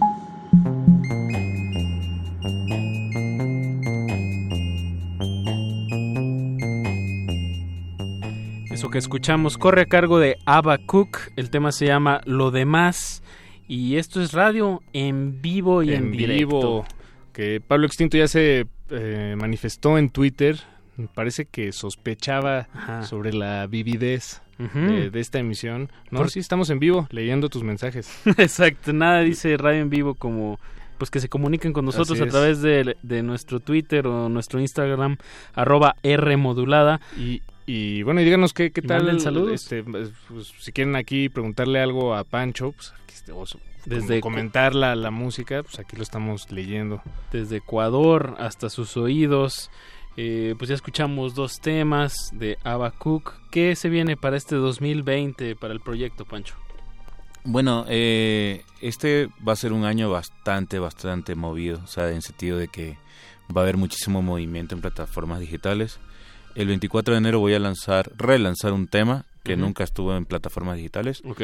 Eso que escuchamos corre a cargo de Ava Cook. El tema se llama Lo demás. Y esto es radio en vivo y en, en directo. vivo. Que Pablo Extinto ya se eh, manifestó en Twitter. Me parece que sospechaba sobre la vividez De, de esta emisión. No, Por- sí, estamos en vivo leyendo tus mensajes. Exacto, nada dice radio en vivo como pues que se comuniquen con nosotros a través de, de nuestro Twitter o nuestro Instagram arroba R modulada. Y, y bueno, y díganos qué, qué tal. manden saludos. este, pues, si quieren aquí preguntarle algo a Pancho, pues aquí este- o su- Desde comentar la, la música, pues aquí lo estamos leyendo. Desde Ecuador hasta sus oídos. Eh, pues ya escuchamos dos temas de Cook. ¿Qué se viene para este 2020 para el proyecto, Pancho? Bueno, eh, este va a ser un año bastante, bastante movido, o sea, en sentido de que va a haber muchísimo movimiento en plataformas digitales. El 24 de enero voy a lanzar, relanzar un tema que nunca estuvo en plataformas digitales. Ok.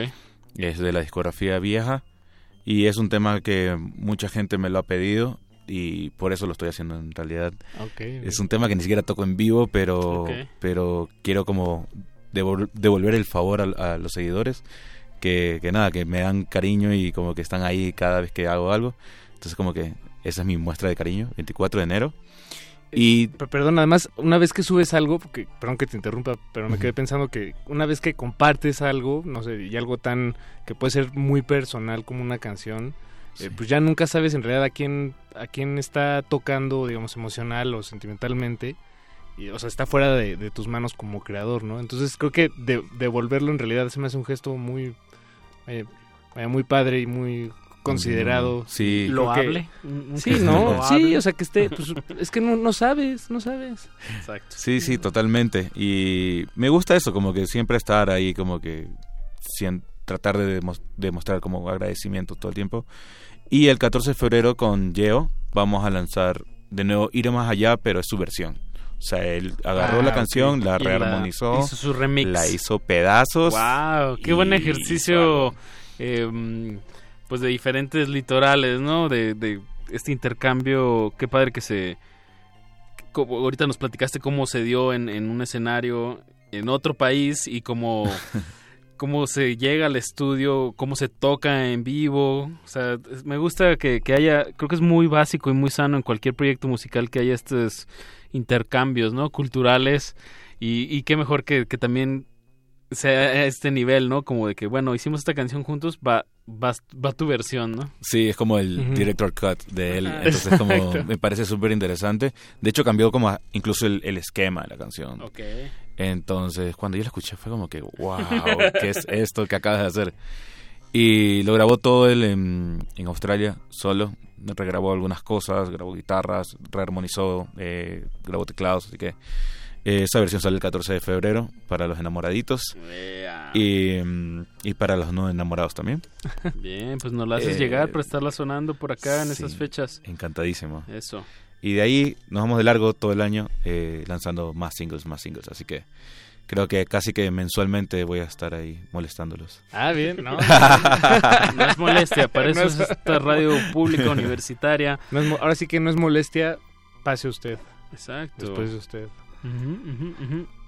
Es de la discografía vieja y es un tema que mucha gente me lo ha pedido y por eso lo estoy haciendo en realidad. Es un tema que ni siquiera toco en vivo, pero, pero quiero como devol- devolver el favor a, a los seguidores que, que nada, que me dan cariño y como que están ahí cada vez que hago algo. Entonces como que esa es mi muestra de cariño, 24 de enero. Y P- Perdón, además, una vez que subes algo, porque, perdón que te interrumpa, pero me quedé pensando que una vez que compartes algo, no sé, y algo tan que puede ser muy personal como una canción, eh, pues ya nunca sabes en realidad a quién, a quién está tocando, digamos, emocional o sentimentalmente. Y, o sea, está fuera de, de tus manos como creador, ¿no? Entonces creo que de- devolverlo en realidad se me hace un gesto muy, eh, muy padre y muy considerado. Sí. Que- Loable. Un- un Sí, ¿no? loable. Sí, o sea, que esté, pues, es que no, no sabes, no sabes. Exacto. Sí, sí, totalmente. Y me gusta eso, como que siempre estar ahí, como que sien- tratar de demos- demostrar como agradecimiento todo el tiempo. Y el 14 de febrero con Yeo vamos a lanzar de nuevo Ir Más Allá, pero es su versión. O sea, él agarró Ah, la canción, la Y la rearmonizó, hizo su remix. la hizo pedazos. Wow, qué buen ejercicio eh, pues de diferentes litorales, ¿no? De, de este intercambio, qué padre que se... como ahorita nos platicaste cómo se dio en, en un escenario en otro país y cómo, cómo se llega al estudio, cómo se toca en vivo. O sea, me gusta que, que haya, creo que es muy básico y muy sano en cualquier proyecto musical que haya estos intercambios, ¿no? Culturales y, y qué mejor que, que también sea este nivel, ¿no? Como de que, bueno, hicimos esta canción juntos, va, va, va tu versión, ¿no? Sí, es como el director cut de él. Entonces, como Exacto. me parece súper interesante. De hecho, cambió como a- incluso el, el esquema de la canción. Ok. Entonces, cuando yo la escuché fue como que, wow, ¿qué es esto que acabas de hacer? Y lo grabó todo él en, en Australia, solo. Regrabó algunas cosas, grabó guitarras, rearmonizó, eh, grabó teclados, así que eh, esa versión sale el 14 de febrero para los enamoraditos y, mm, y para los no enamorados también. Bien, pues nos la haces Eh, llegar para estarla sonando por acá en sí. esas fechas. Encantadísimo. Eso. Y de ahí nos vamos de largo todo el año eh, lanzando más singles, más singles. Así que creo que casi que mensualmente voy a estar ahí molestándolos. Ah, bien, no. no es molestia, para eso No es esta radio pública universitaria. No es mo- ahora sí que no es molestia, pase usted. Exacto. Después de usted.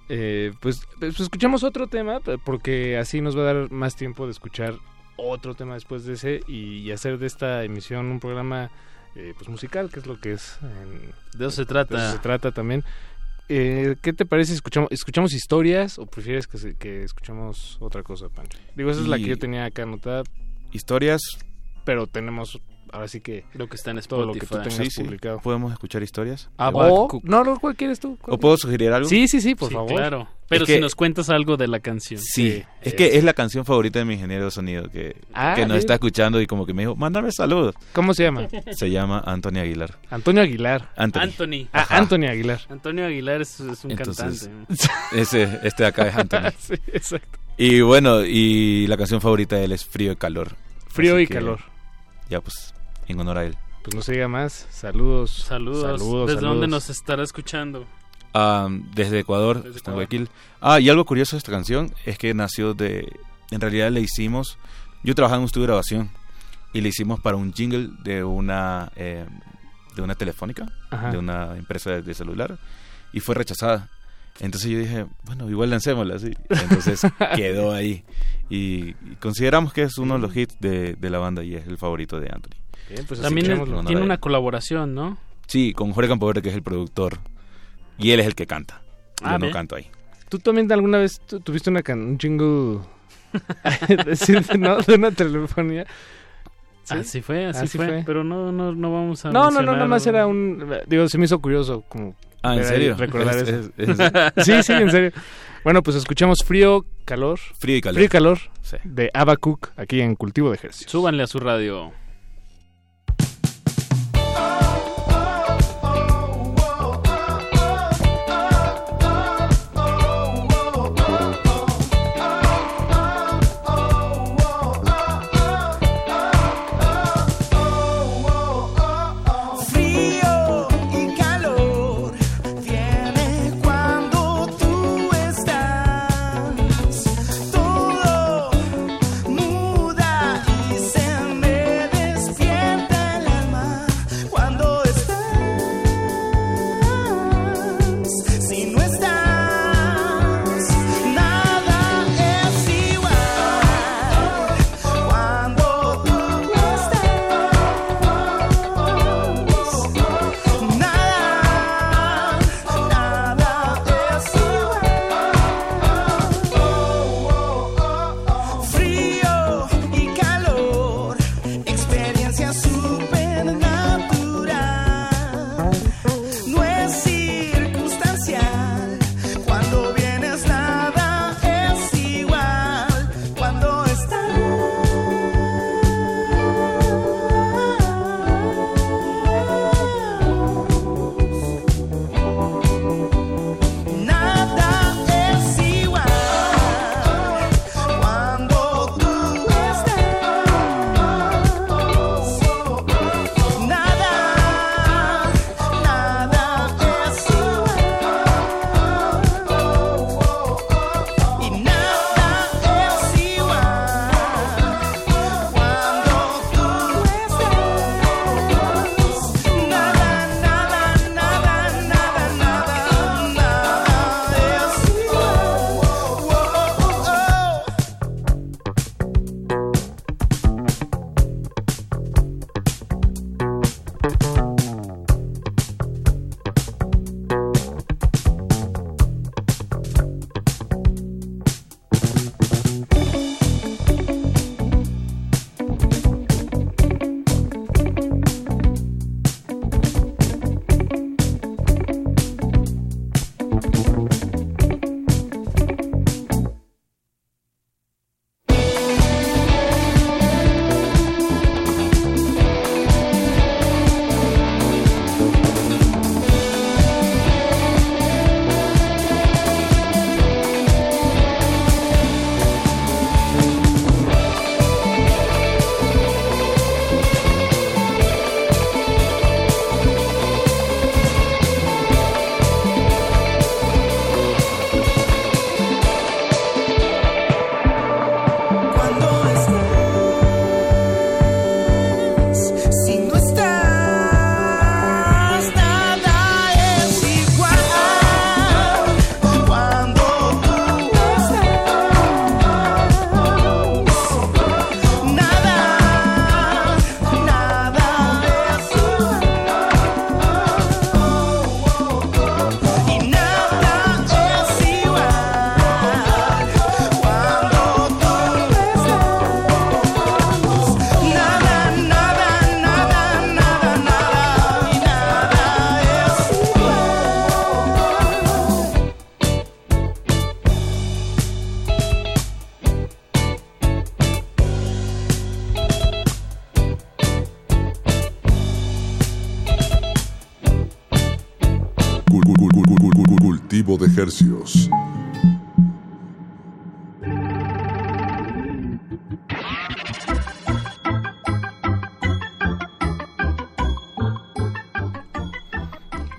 Eh, pues, pues escuchamos otro tema, porque así nos va a dar más tiempo de escuchar otro tema después de ese y, y hacer de esta emisión un programa eh, pues musical, que es lo que es. en- De eso se trata. de eso se trata también. Eh, ¿Qué te parece si escuchamos, escuchamos historias o prefieres que, que escuchemos otra cosa, Pancho? Digo, esa es la que yo tenía acá anotada, Historias. pero tenemos ahora sí que Lo que está en todo lo que tú Spotify. tengas Sí, sí. publicado. ¿Podemos escuchar historias? Ah. O, Habacuc. no, no, ¿cuál quieres tú? ¿Cuál ¿O puedo sugerir algo? Sí, sí, sí, por Sí, favor. claro. Pero Es que- si nos cuentas algo de la canción. Sí, es que es la canción favorita de mi ingeniero de sonido que, Ah, que nos está escuchando y como que me dijo, mándame saludos. ¿Cómo se llama? Se llama Antonio Aguilar. Antonio Aguilar. Anthony. Anthony. Ah, Aguilar. Antonio Aguilar es, es un Entonces, cantante. Ese, este de acá es Anthony. sí, exacto. Y bueno, y la canción favorita de él es Frío y Calor. Frío Así y que, calor. Ya pues, en honor a él. Pues no se diga más. Saludos. Saludos. Saludos. ¿Desde saludos. dónde nos estará escuchando? Ah, desde Ecuador, Desde Ecuador. Guayaquil. Ah, y algo curioso de esta canción es que nació de... En realidad le hicimos... Yo trabajaba en un estudio de grabación y le hicimos para un jingle de una... eh, de una telefónica, Ajá. de una empresa de, de celular, y fue rechazada. Entonces yo dije, bueno, igual lancémosla, así. Entonces quedó ahí. Y, y consideramos que es uno de los hits de, de la banda y es el favorito de Anthony. Bien, pues También no, tiene no, una no. colaboración, ¿no? Sí, con Jorge Campoverde, que es el productor. Y él es el que canta. Ah, Yo no bien. canto ahí. ¿Tú también alguna vez tu- tuviste una can un jingle decir, ¿no? de una telefonía? ¿Sí? Así fue, así, Así fue. fue. Pero no, no, no vamos a No, no, no, nada más era un... Digo, se me hizo curioso como... Ah, ¿en serio? Recordar Es- eso. es- es- Sí, sí, en serio. Bueno, pues escuchamos Frío, Calor. Frío y calor. Frío y Calor Sí. de Abacuc aquí en Cultivo de Ejercicios. Súbanle a su radio.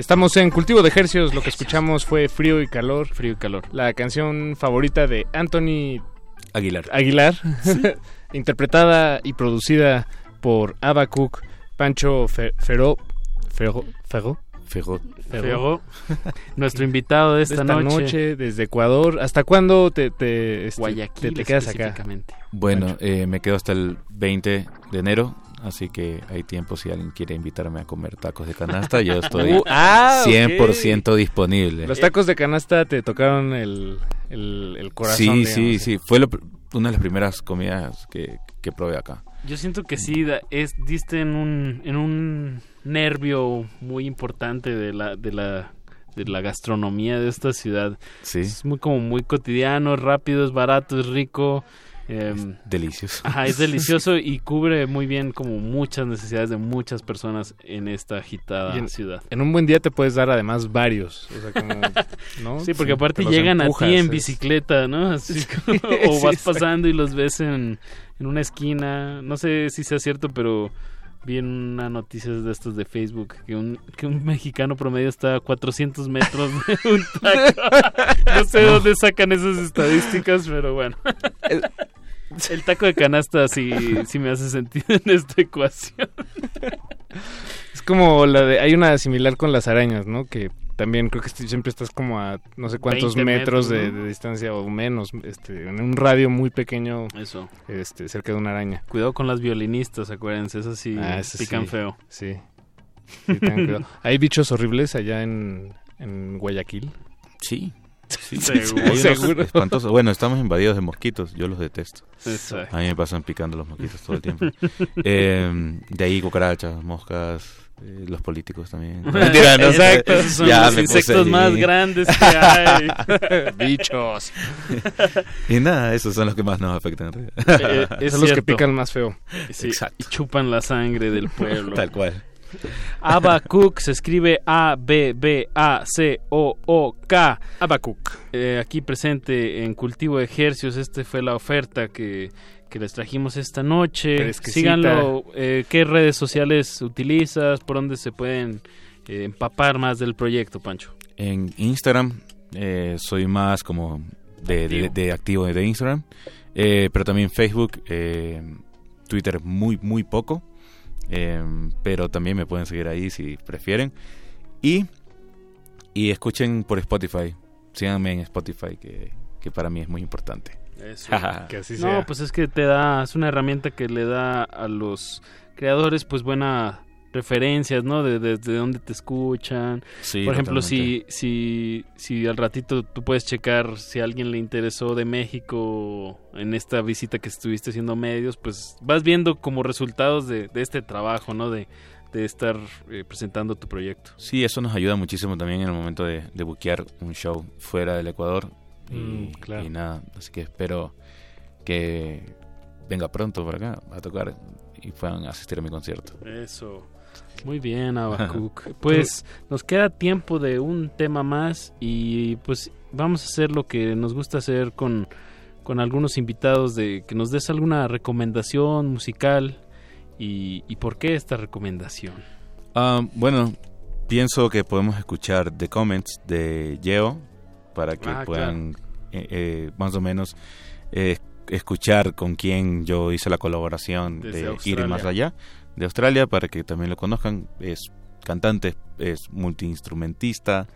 Estamos en Cultivo de Ejercios, lo que escuchamos fue Frío y Calor. Frío y Calor. La canción favorita de Anthony Aguilar. Aguilar, interpretada y producida por Abacuc, Pancho Fe- Feró, Ferro, Ferro, Ferro. Ferro, nuestro invitado de esta, noche. desde Ecuador. ¿Hasta cuándo te, te, este, Guayaquil te- te quedas acá? Bueno, eh, me quedo hasta el 20 de enero, así que hay tiempo si alguien quiere invitarme a comer tacos de canasta, yo estoy Uh, ah, ok. 100% disponible. Los tacos de canasta te tocaron el, el, el corazón. Sí, digamos, sí, sí, fue lo una de las primeras comidas que, que probé acá. Yo siento que sí, da- es, diste en un, en un nervio muy importante de la, de la, de la gastronomía de esta ciudad. Sí. Es muy como muy cotidiano, es rápido, es barato, es rico. Em, Delicioso. Ajá, es delicioso y cubre muy bien como muchas necesidades de muchas personas en esta agitada en, ciudad. en un buen día te puedes dar además varios. O sea, como, ¿no? Sí, porque aparte llegan empujas, a ti en es- bicicleta, ¿no? Así como- o vas pasando y los ves en, en una esquina. No sé si sea cierto, pero vi en una noticia de estos de Facebook que un, que un mexicano promedio está a 400 metros de un taco. No sé de dónde sacan esas estadísticas, pero bueno. El taco de canasta sí, sí me hace sentido en esta ecuación. Es como la de. Hay una similar con las arañas, ¿no? Que también creo que siempre estás como a no sé cuántos 20 metros, metros, de, ¿no? de distancia o menos, este, en un radio muy pequeño. Eso. Este, cerca de una araña. Cuidado con las violinistas, acuérdense, esas sí Ah, pican sí, feo. Sí. Sí, tengan cuidado. ¿Hay bichos horribles allá en, en Guayaquil? Sí. Sí, Seguro. Seguro. espantosos. Bueno, estamos invadidos de mosquitos, yo los detesto. Exacto. A mí me pasan picando los mosquitos todo el tiempo. Eh, de ahí cucarachas, moscas, eh, los políticos también. Mentira, no sé. Exacto, esos son Ya los insectos más grandes que hay. Bichos. Y nada, esos son los que más nos afectan. en realidad. Eh, es Son los que pican más feo. Sí, Exacto. Y chupan la sangre del pueblo. Tal cual. Abacuc se escribe A-B-B-A-C-O-O-K. Abacuc. Eh, aquí presente en Cultivo de Ejercios. Esta fue la oferta que, que les trajimos esta noche. Síganlo. Eh, ¿Qué redes sociales utilizas? ¿Por dónde se pueden eh, empapar más del proyecto, Pancho? En Instagram eh, soy más como de, de- de activo de Instagram, eh, pero también Facebook, eh, Twitter muy, muy poco, eh, pero también me pueden seguir ahí si prefieren. Y, y escuchen por Spotify, síganme en Spotify, que, que para mí es muy importante. Eso. Que así no, sea. pues es que te da, es una herramienta que le da a los creadores pues buena referencias, ¿no? De desde dónde te escuchan. Sí, Por ejemplo, si, si, si al ratito tú puedes checar si a alguien le interesó de México en esta visita que estuviste haciendo medios, pues vas viendo como resultados de, de este trabajo, ¿no? De, de estar eh, presentando tu proyecto. Sí, eso nos ayuda muchísimo también en el momento de, de buquear un show fuera del Ecuador. Y, Mm, claro. y nada, así que espero que venga pronto por acá a tocar y puedan asistir a mi concierto. Eso. Muy bien, Abacuc. Pues nos queda tiempo de un tema más y pues vamos a hacer lo que nos gusta hacer con, con algunos invitados de que nos des alguna recomendación musical y, y por qué esta recomendación. Ah, bueno, pienso que podemos escuchar The Comments de Yeo para que Ah, puedan eh, eh, más o menos eh, escuchar con quién yo hice la colaboración Desde de Australia. Ir Más Allá de Australia para que también lo conozcan. Es cantante, es multiinstrumentista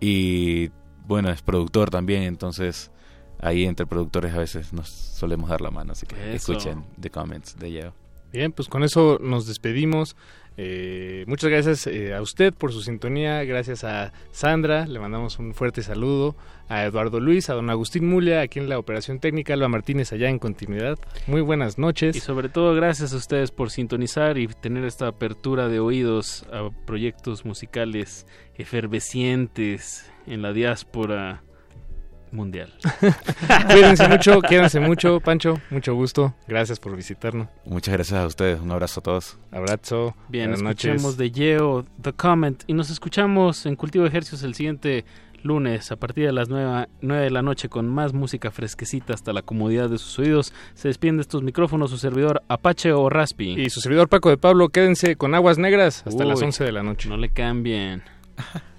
y bueno, es productor también, entonces ahí entre productores a veces nos solemos dar la mano, así que Eso. escuchen The Comments de Yeo. Bien, pues con eso nos despedimos. Eh, muchas gracias eh, a usted por su sintonía, gracias a Sandra, le mandamos un fuerte saludo, a Eduardo Luis, a don Agustín Mulia, aquí en la operación técnica, Alba Martínez allá en continuidad. Muy buenas noches. Y sobre todo gracias a ustedes por sintonizar y tener esta apertura de oídos a proyectos musicales efervescientes en la diáspora mundial. Cuídense mucho, quédense mucho. Pancho, mucho gusto. Gracias por visitarnos. Muchas gracias a ustedes, un abrazo a todos. Abrazo. Bien, Buenas escuchemos noches. de Yeo, The Comment, y nos escuchamos en Cultivo de Ejercicios el siguiente lunes a partir de las 9, de la noche con más música fresquecita hasta la comodidad de sus oídos. Se despiden de estos micrófonos su servidor Apache o Raspi. Y su servidor Paco de Pablo, quédense con Aguas Negras hasta Uy, las 11 de la noche. No le cambien.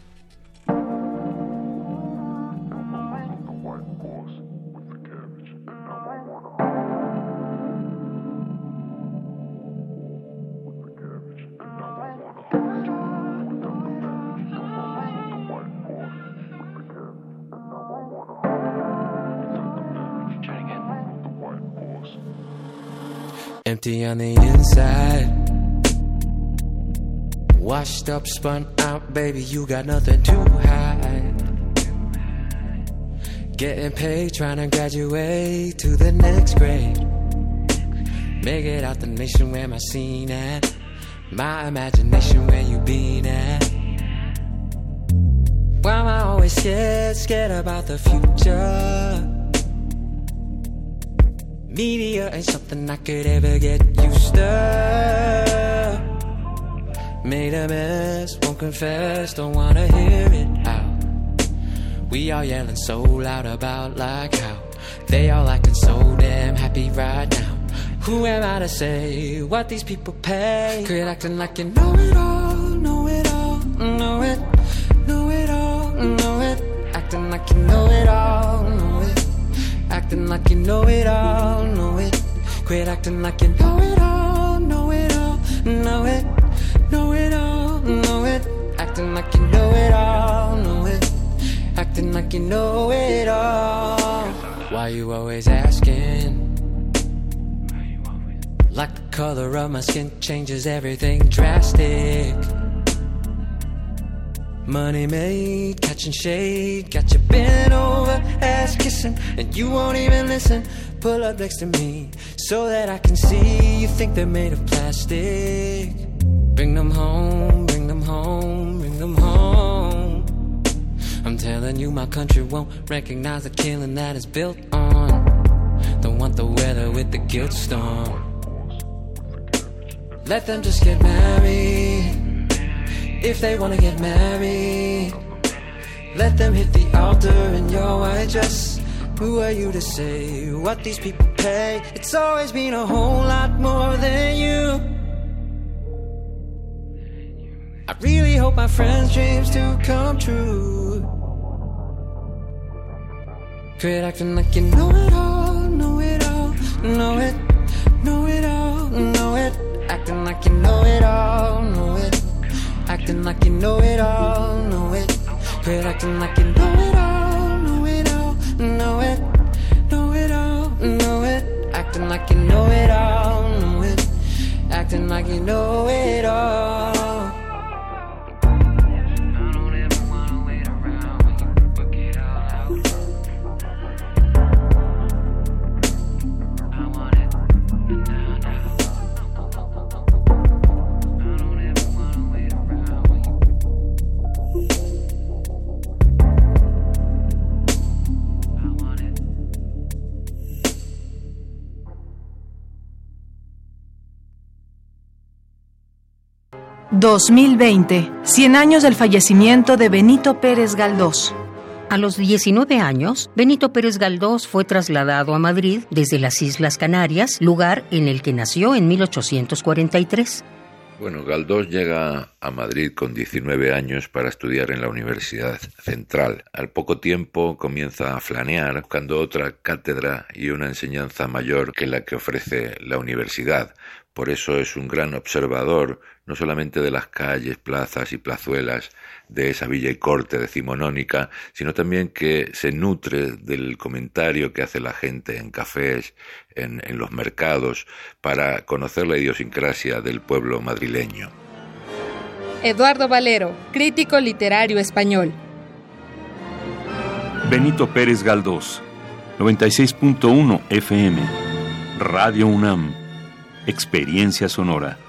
Empty on the inside. Washed up, spun out, baby, you got nothing to hide. Getting paid, trying to graduate to the next grade. Make it out the nation where my scene at. My imagination where you been at. Why am I always scared, scared about the future? Media ain't something I could ever get used to. Made a mess, won't confess, don't wanna hear it out. We all yelling so loud about like how they all acting so damn happy right now. Who am I to say what these people pay? Quit acting like you know it all, know it all, know it, know it all, know it. Acting like you know it all, know. Acting like you know it all, know it. Quit acting like you know it all, know it all, know it, know it all, know it. Acting like you know it all, know it. Acting like you know it all. Why you always asking? Like the color of my skin changes everything drastic. Money made, catching shade, got you bent over, ass kissing, and you won't even listen. Pull up next to me so that I can see you think they're made of plastic. Bring them home, bring them home, bring them home. I'm telling you, my country won't recognize the killing that is built on. Don't want the weather with the guilt storm. Let them just get married if they wanna get married. Let them hit the altar in your white dress. Who are you to say what these people pay? It's always been a whole lot more than you. I really hope my friends' dreams do come true. Quit acting like you know it all, know it all, know it, know it all, know it. Acting like you know it all, know. Acting like you know it all, know it. Quit acting like you know it all, know it all, know it, know it all, know it. Acting like you know it all, know it. Acting like you know it all. ...2020... ...100 años del fallecimiento de Benito Pérez Galdós. A los 19 años, Benito Pérez Galdós fue trasladado a Madrid desde las Islas Canarias, lugar en el que nació en 1843. Bueno, Galdós llega a Madrid con 19 años para estudiar en la Universidad Central. Al poco tiempo comienza a flanear buscando otra cátedra y una enseñanza mayor que la que ofrece la universidad. Por eso es un gran observador no solamente de las calles, plazas y plazuelas de esa villa y corte decimonónica, sino también que se nutre del comentario que hace la gente en cafés, en, en los mercados, para conocer la idiosincrasia del pueblo madrileño. Eduardo Valero, crítico literario español. Benito Pérez Galdós, 96.1 FM, Radio UNAM, Experiencia Sonora.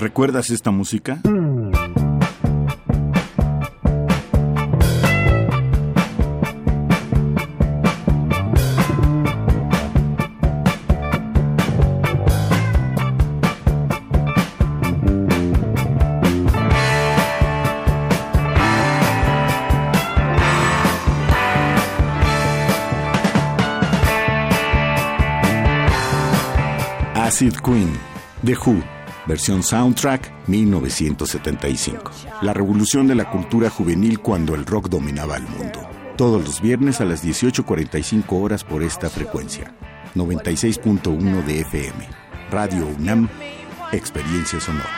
¿Recuerdas esta música? Acid Queen, The Who versión soundtrack 1975. La revolución de la cultura juvenil cuando el rock dominaba el mundo. Todos los viernes a las 18.45 horas por esta frecuencia. 96.1 de FM. Radio UNAM, Experiencia Sonora.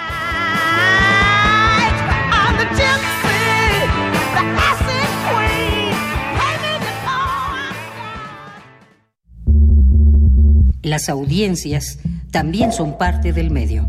Las audiencias también son parte del medio.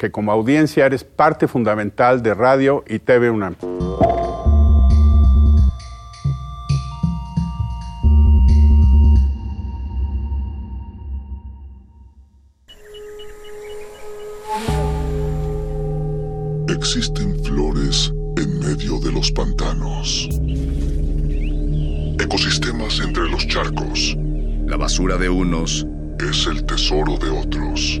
que como audiencia eres parte fundamental de Radio y TV UNAM. Existen flores en medio de los pantanos. Ecosistemas entre los charcos. La basura de unos es el tesoro de otros.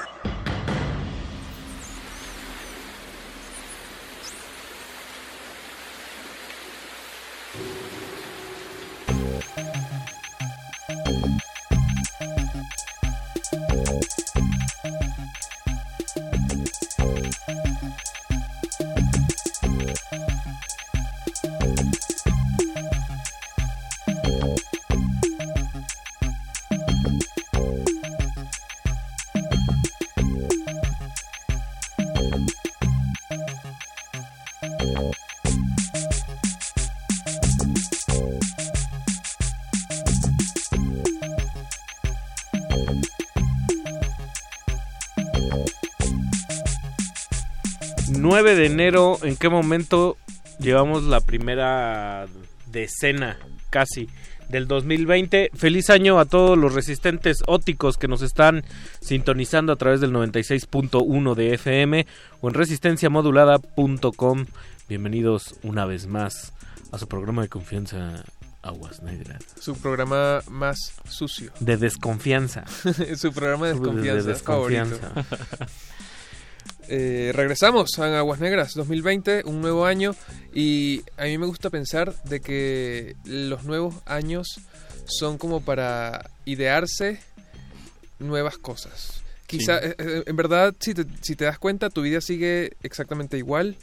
...9 de enero, ¿en qué momento llevamos la primera decena casi del 2020? Feliz año a todos los resistentes óticos que nos están sintonizando a través del 96.1 de FM o en resistenciamodulada.com. Bienvenidos una vez más a su programa de confianza Aguas Negras. Su programa más sucio. De desconfianza. Su programa de desconfianza. De desconfianza. Eh, regresamos a Aguas Negras 2020, un nuevo año y a mí me gusta pensar de que los nuevos años son como para idearse nuevas cosas. Quizá, Sí. eh, eh, en verdad, si te, si te das cuenta, tu vida sigue exactamente igual,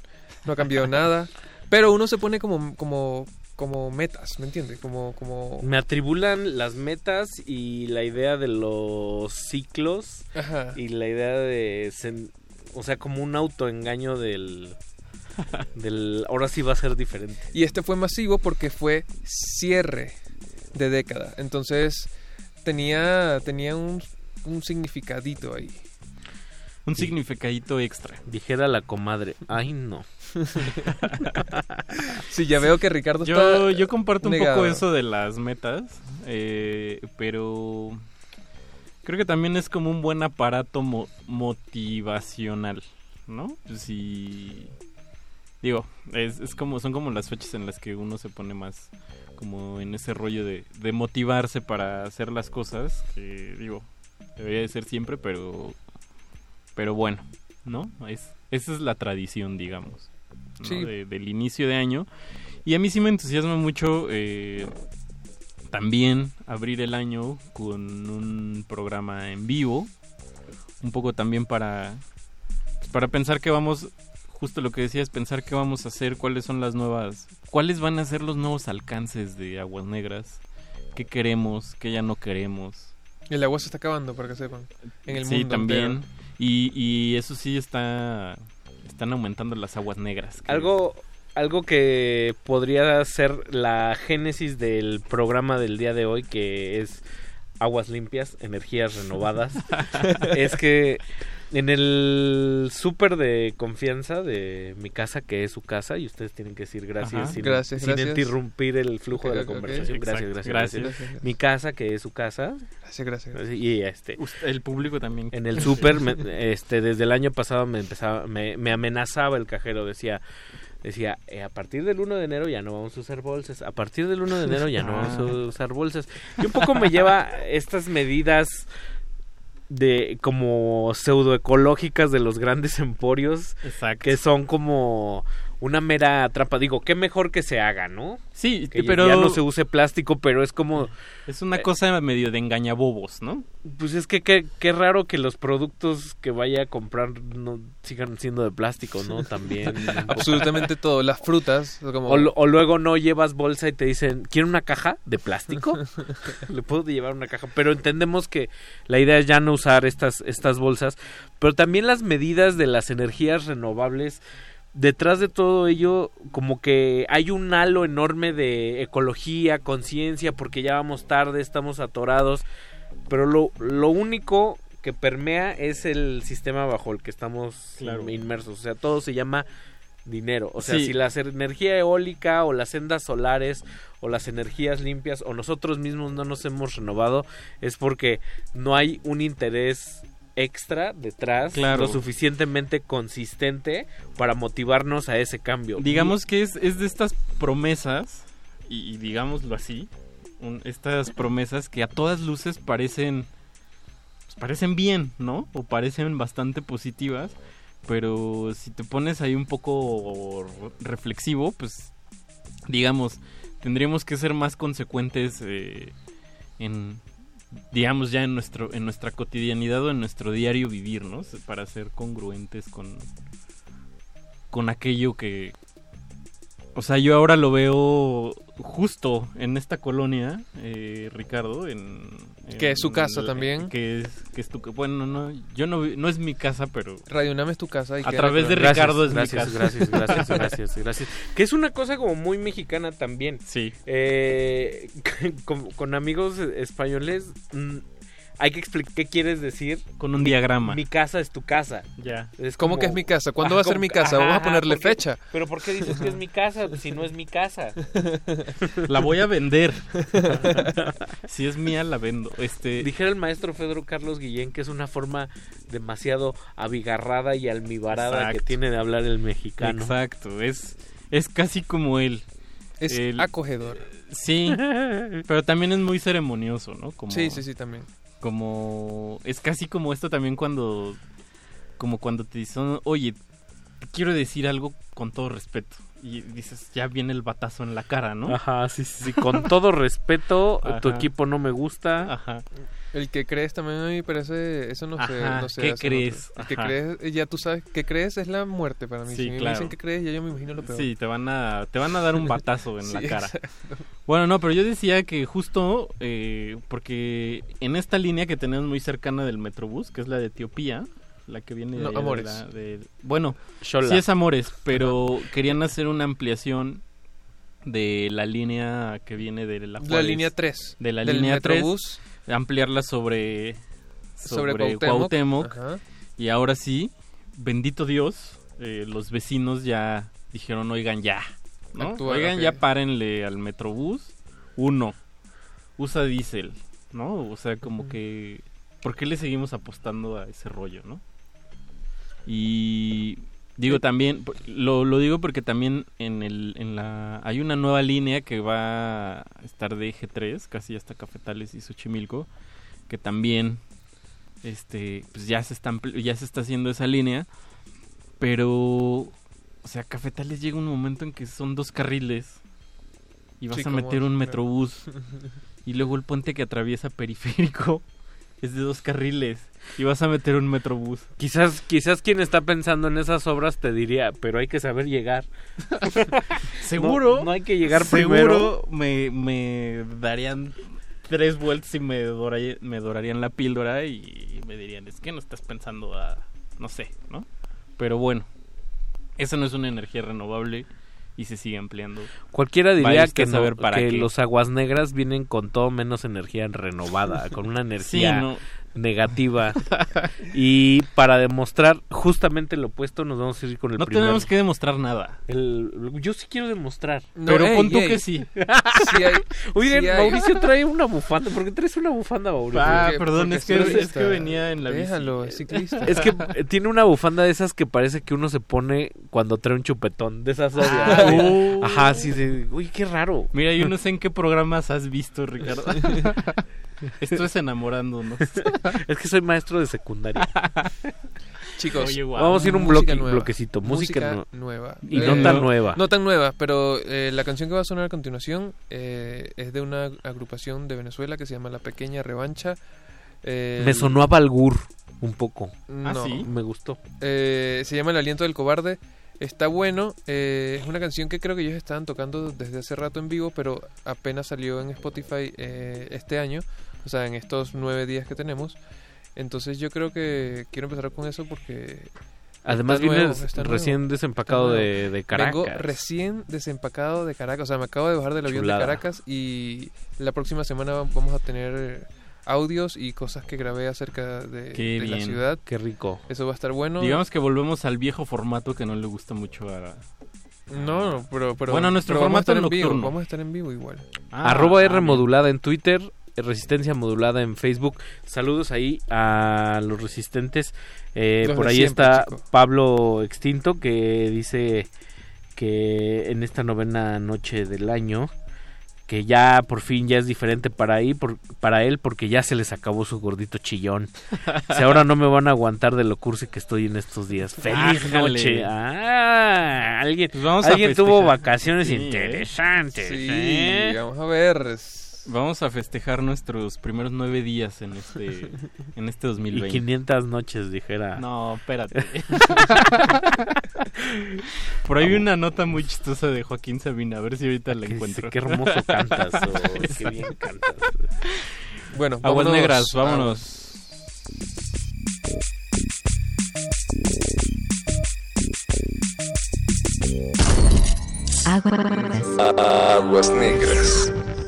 no ha cambiado nada, pero uno se pone como, como, como metas, ¿me entiendes? Como, como... Me atribulan las metas y la idea de los ciclos Ajá. y la idea de, sen- o sea, como un autoengaño del, del, ahora sí va a ser diferente. Y este fue masivo porque fue cierre de década. Entonces tenía, tenía un, un significadito ahí. Un significadito extra. Dijera la comadre, ay no. Sí, ya veo que Ricardo Yo, está yo comparto un poco eso de las metas, eh, pero creo que también es como un buen aparato mo- motivacional, ¿no? Pues Si digo, es, es como son como las fechas en las que uno se pone más como en ese rollo de, de motivarse para hacer las cosas, que digo, debería de ser siempre, pero pero bueno, ¿no? Es, esa es la tradición, digamos, ¿no? Sí. De- del inicio de año. Y a mí sí me entusiasma mucho eh, también abrir el año con un programa en vivo, un poco también para, para pensar que vamos, justo lo que decías, pensar qué vamos a hacer, cuáles son las nuevas, cuáles van a ser los nuevos alcances de Aguas Negras, qué queremos, qué ya no queremos. El agua se está acabando, para que sepan. En el sí, mundo también. Y, y eso sí está, están aumentando las aguas negras. que- Algo, algo que podría ser la génesis del programa del día de hoy, que es aguas limpias, energías renovadas, es que en el súper de confianza de mi casa, que es su casa, y ustedes tienen que decir gracias, Ajá. sin, Gracias, sin gracias. interrumpir el flujo de la conversación. Gracias, gracias, Gracias. gracias. Mi casa, que es su casa. Gracias, gracias. Y este. El público también. En el súper, me- este, desde el año pasado me empezaba, me, me amenazaba el cajero, decía, decía, "Eh, a partir del 1 de enero ya no vamos a usar bolsas, a partir del 1 de enero ya no vamos a Ah. usar bolsas. Y un poco me lleva estas medidas de como pseudoecológicas de los grandes emporios que son como una mera trampa. Digo, qué mejor que se haga, ¿no? Sí, que pero- ya no se use plástico, pero es como Es una cosa medio de engañabobos, ¿no? pues es que qué, qué raro que los productos que vaya a comprar no sigan siendo de plástico, ¿no? También. Absolutamente todo. Las frutas. Como... O, o luego no llevas bolsa y te dicen, ¿quiere una caja de plástico? Le puedo llevar una caja. Pero entendemos que la idea es ya no usar estas, estas bolsas. Pero también las medidas de las energías renovables. Detrás de todo ello, como que hay un halo enorme de ecología, conciencia, porque ya vamos tarde, estamos atorados. Pero lo, lo único que permea es el sistema bajo el que estamos Claro. inmersos. O sea, todo se llama dinero. O sea, Sí. si la energía eólica o las sendas solares o las energías limpias o nosotros mismos no nos hemos renovado es porque no hay un interés extra detrás Claro. lo suficientemente consistente para motivarnos a ese cambio. Digamos que es, es de estas promesas, y, y digámoslo así, un- estas promesas que a todas luces parecen, pues, parecen bien, ¿no? O parecen bastante positivas, pero si te pones ahí un poco reflexivo, pues digamos, tendríamos que ser más consecuentes eh, en digamos ya en nuestro en nuestra cotidianidad o en nuestro diario vivir, ¿no? Para ser congruentes con con aquello que o sea, yo ahora lo veo justo en esta colonia, eh, Ricardo, en, Que es su casa también. Que es, que es tu bueno, no, yo no, vi- no es mi casa, pero Radio UNAM es tu casa. Y a través de. Ricardo es gracias, mi casa. gracias, gracias, gracias, gracias. Que es una cosa como muy mexicana también. Sí. Eh, con, con amigos españoles mm, hay que explicar qué quieres decir. Con un Mi- diagrama. Mi casa es tu casa. Ya. Es ¿Cómo que es mi casa? ¿Cuándo Ah, va a ser ¿cómo- mi casa? Vamos a Ajá, ponerle fecha. Pero ¿por qué dices que es mi casa si no es mi casa? La voy a vender. si es mía, la vendo. Este, Dijera el maestro Pedro Carlos Guillén que es una forma demasiado abigarrada y almibarada que tiene de hablar el mexicano. Exacto, es, es casi como él. Es El- acogedor. Sí, pero también es muy ceremonioso, ¿no? Como, Sí, sí, sí, también. Como es casi como esto también cuando como cuando te dicen, "Oye, te quiero decir algo con todo respeto." Y dices, "Ya viene el batazo en la cara, ¿no?" Ajá, sí, sí, sí, Con todo respeto, tu equipo no me gusta. Ajá. El que crees también a mí parece, eso no sé, no sé. ¿qué hace crees? El que crees, eh, ya tú sabes, que crees es la muerte para mí. Sí, si me claro. dicen que crees, ya yo me imagino lo peor. Sí, te van a te van a dar un batazo en Sí, la cara. exacto. Bueno, no, pero yo decía que justo eh, porque en esta línea que tenemos muy cercana del Metrobús, que es la de Etiopía, la que viene de, No, de Amores. la- de- bueno, Xola. sí es Amores, pero querían hacer una ampliación de la línea que viene de la La Juárez, línea 3 de la del línea 3 Metrobús. Ampliarla sobre Sobre sobre, Cuauhtémoc. Y ahora sí bendito Dios eh, los vecinos ya dijeron oigan ya ¿no? Actúa, oigan ya párenle al Metrobús uno usa diésel no o sea como que ¿por qué le seguimos apostando a ese rollo no? y digo también lo, lo digo porque también en el en la hay una nueva línea que va a estar de eje 3 casi hasta Cafetales y Xochimilco que también este pues ya se está ampli- ya se está haciendo esa línea pero o sea Cafetales llega un momento en que son dos carriles y vas Sí, a meter un metrobús y luego el puente que atraviesa periférico es de dos carriles y vas a meter un metrobús. Quizás, quizás quien está pensando en esas obras te diría, pero hay que saber llegar. Seguro. No, no hay que llegar Seguro primero. me, me darían tres vueltas y me, dora- me dorarían la píldora y me dirían, es que no estás pensando a... no sé, ¿no? Pero bueno, esa no es una energía renovable y se sigue empleando. Cualquiera diría que, no- saber para que los aguas negras vienen con todo menos energía renovada, con una energía no. Negativa. y para demostrar justamente lo opuesto, nos vamos a ir con el No primer. tenemos que demostrar nada. El- yo sí quiero demostrar. No, Pero ey, pon tú ey. que sí. Sí hay- Oigan, sí hay. Mauricio trae una bufanda. ¿Por qué traes una bufanda, Mauricio? Ah, Porque- perdón, es que, es que venía en la bici. Déjalo, es ciclista. Es que tiene una bufanda de esas que parece que uno se pone cuando trae un chupetón. De esas obvias. Ah, uh. Ajá, sí, de, uy, qué raro. Mira, yo no sé en qué programas has visto, Ricardo. Esto es enamorándonos. Es que soy maestro de secundaria. Chicos, Oye. Vamos a ir un bloque, nueva. bloquecito. Música, nu- nueva. Y no tan Eh, nueva. No tan nueva, pero eh, la canción que va a sonar a continuación eh, es de una agrupación de Venezuela que se llama La Pequeña Revancha. Eh, Me sonó a Balgur un poco. No. Me gustó. Eh, se llama El Aliento del Cobarde. Está bueno. eh, es una canción que creo que ellos estaban tocando desde hace rato en vivo, pero apenas salió en Spotify eh, este año. O sea, en estos nueve días que tenemos. Entonces yo creo que quiero empezar con eso porque... Además vienes recién nuevo, desempacado de- de Caracas. Vengo recién desempacado de Caracas. O sea, me acabo de bajar del avión Chulada. de Caracas y la próxima semana vamos a tener audios y cosas que grabé acerca de, Qué de la ciudad. Qué rico. Eso va a estar bueno. Digamos que volvemos al viejo formato que no le gusta mucho a... No, no, pero, pero Bueno, nuestro pero vamos a formato estar en vivo, nocturno. Vamos a estar en vivo igual. Ah, Arroba ah, R modulada en Twitter, Resistencia modulada en Facebook. Saludos ahí a los resistentes. Eh, Los por ahí siempre, está chico. Pablo Extinto que dice que en esta novena noche del año que ya por fin ya es diferente para ahí por, para él porque ya se les acabó su gordito chillón. Si ahora no me van a aguantar de lo cursi que estoy en estos días. Feliz Ájale. noche. Ah, alguien Pues vamos a alguien tuvo vacaciones Sí, interesantes. Sí, ¿eh? vamos a ver. Vamos a festejar nuestros primeros nueve días en este, en este Y 2020. 500 noches, dijera. No, espérate. Por ahí vi una nota muy chistosa de Joaquín Sabina, a ver si ahorita la encuentro. "Qué hermoso cantas", o, "Qué bien cantas". Bueno, Aguas vámonos negras, vámonos. Aguas negras. Allá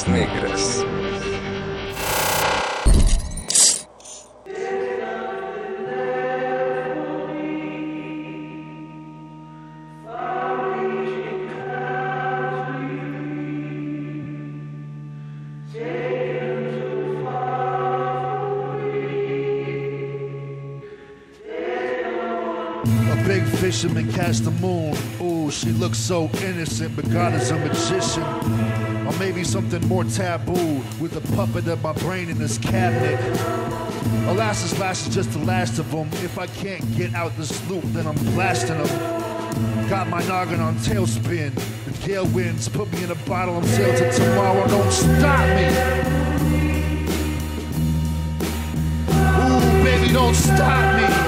Aguas negras. A big fisherman cast the moon. Ooh, she looks so innocent, but God is a magician. Or maybe something more taboo with a puppet of my brain in this cabinet. Alas, last is just the last of them. If I can't get out this loop, then I'm blasting them. Got my noggin on tailspin. The gale winds put me in a bottle. I'm sailing to tomorrow. Don't stop me. Ooh, baby, don't stop me.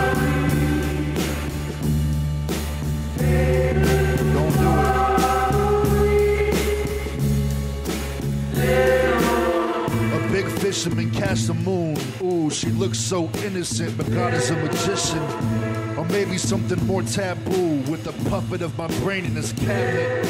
A big fisherman cast the moon. Ooh, she looks so innocent, but God is a magician. Or maybe something more taboo with the puppet of my brain in this cabinet.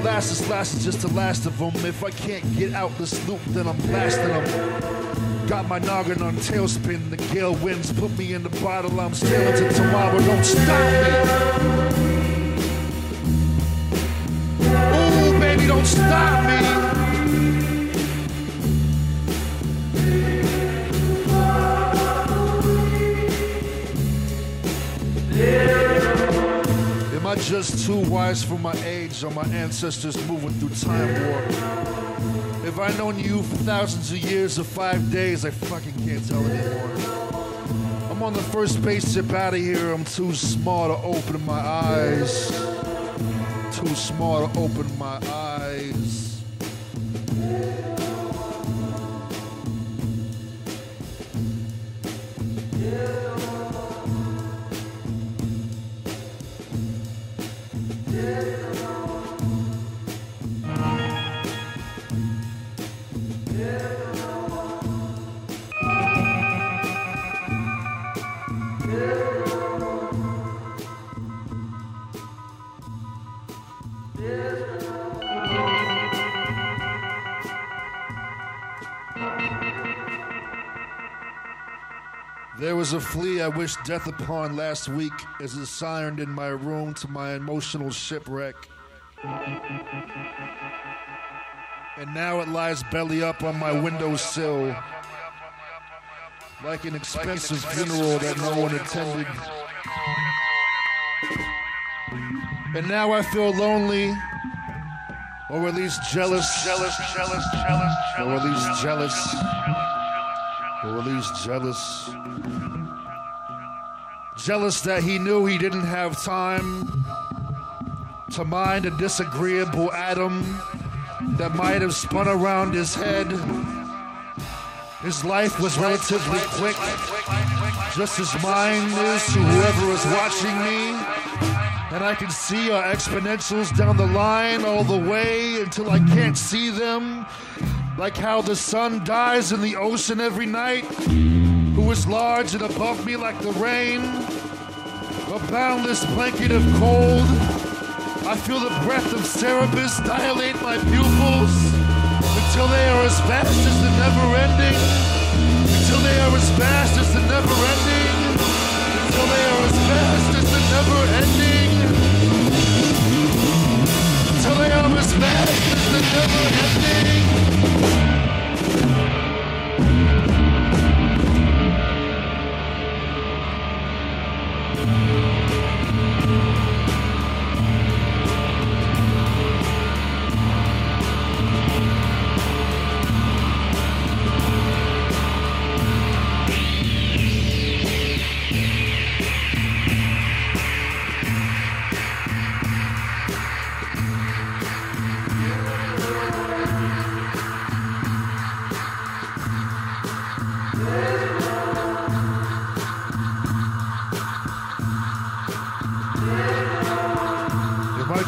Alas, this last is just the last of them. If I can't get out this loop, then I'm blasting them. Got my noggin on tailspin. The gale winds put me in the bottle. I'm sailing to tomorrow. Don't stop me. Ooh, baby, don't stop me. Just too wise for my age? Or my ancestors moving through time warp? If I've known you for thousands of years or five days, I fucking can't tell anymore. I'm on the first spaceship out of here. I'm too small to open my eyes. Too small to open my eyes. Was a flea I wished death upon last week as it sirened in my room to my emotional shipwreck. And now it lies belly up on my windowsill like an expensive funeral that no one attended. And now I feel lonely, or at least jealous, jealous, jealous, jealous, or at least jealous, or at least jealous. Jealous that he knew he didn't have time to mind a disagreeable atom that might have spun around his head. His life was relatively quick, just as mine is to whoever is watching me. And I can see our exponentials down the line all the way until I can't see them. Like how the sun dies in the ocean every night, who is large and above me like the rain. A boundless blanket of cold. I feel the breath of Cerberus dilate my pupils until they are as vast as the never ending. Until they are as vast as the never ending. Until they are as vast as the never ending. Until they are as vast as the never ending.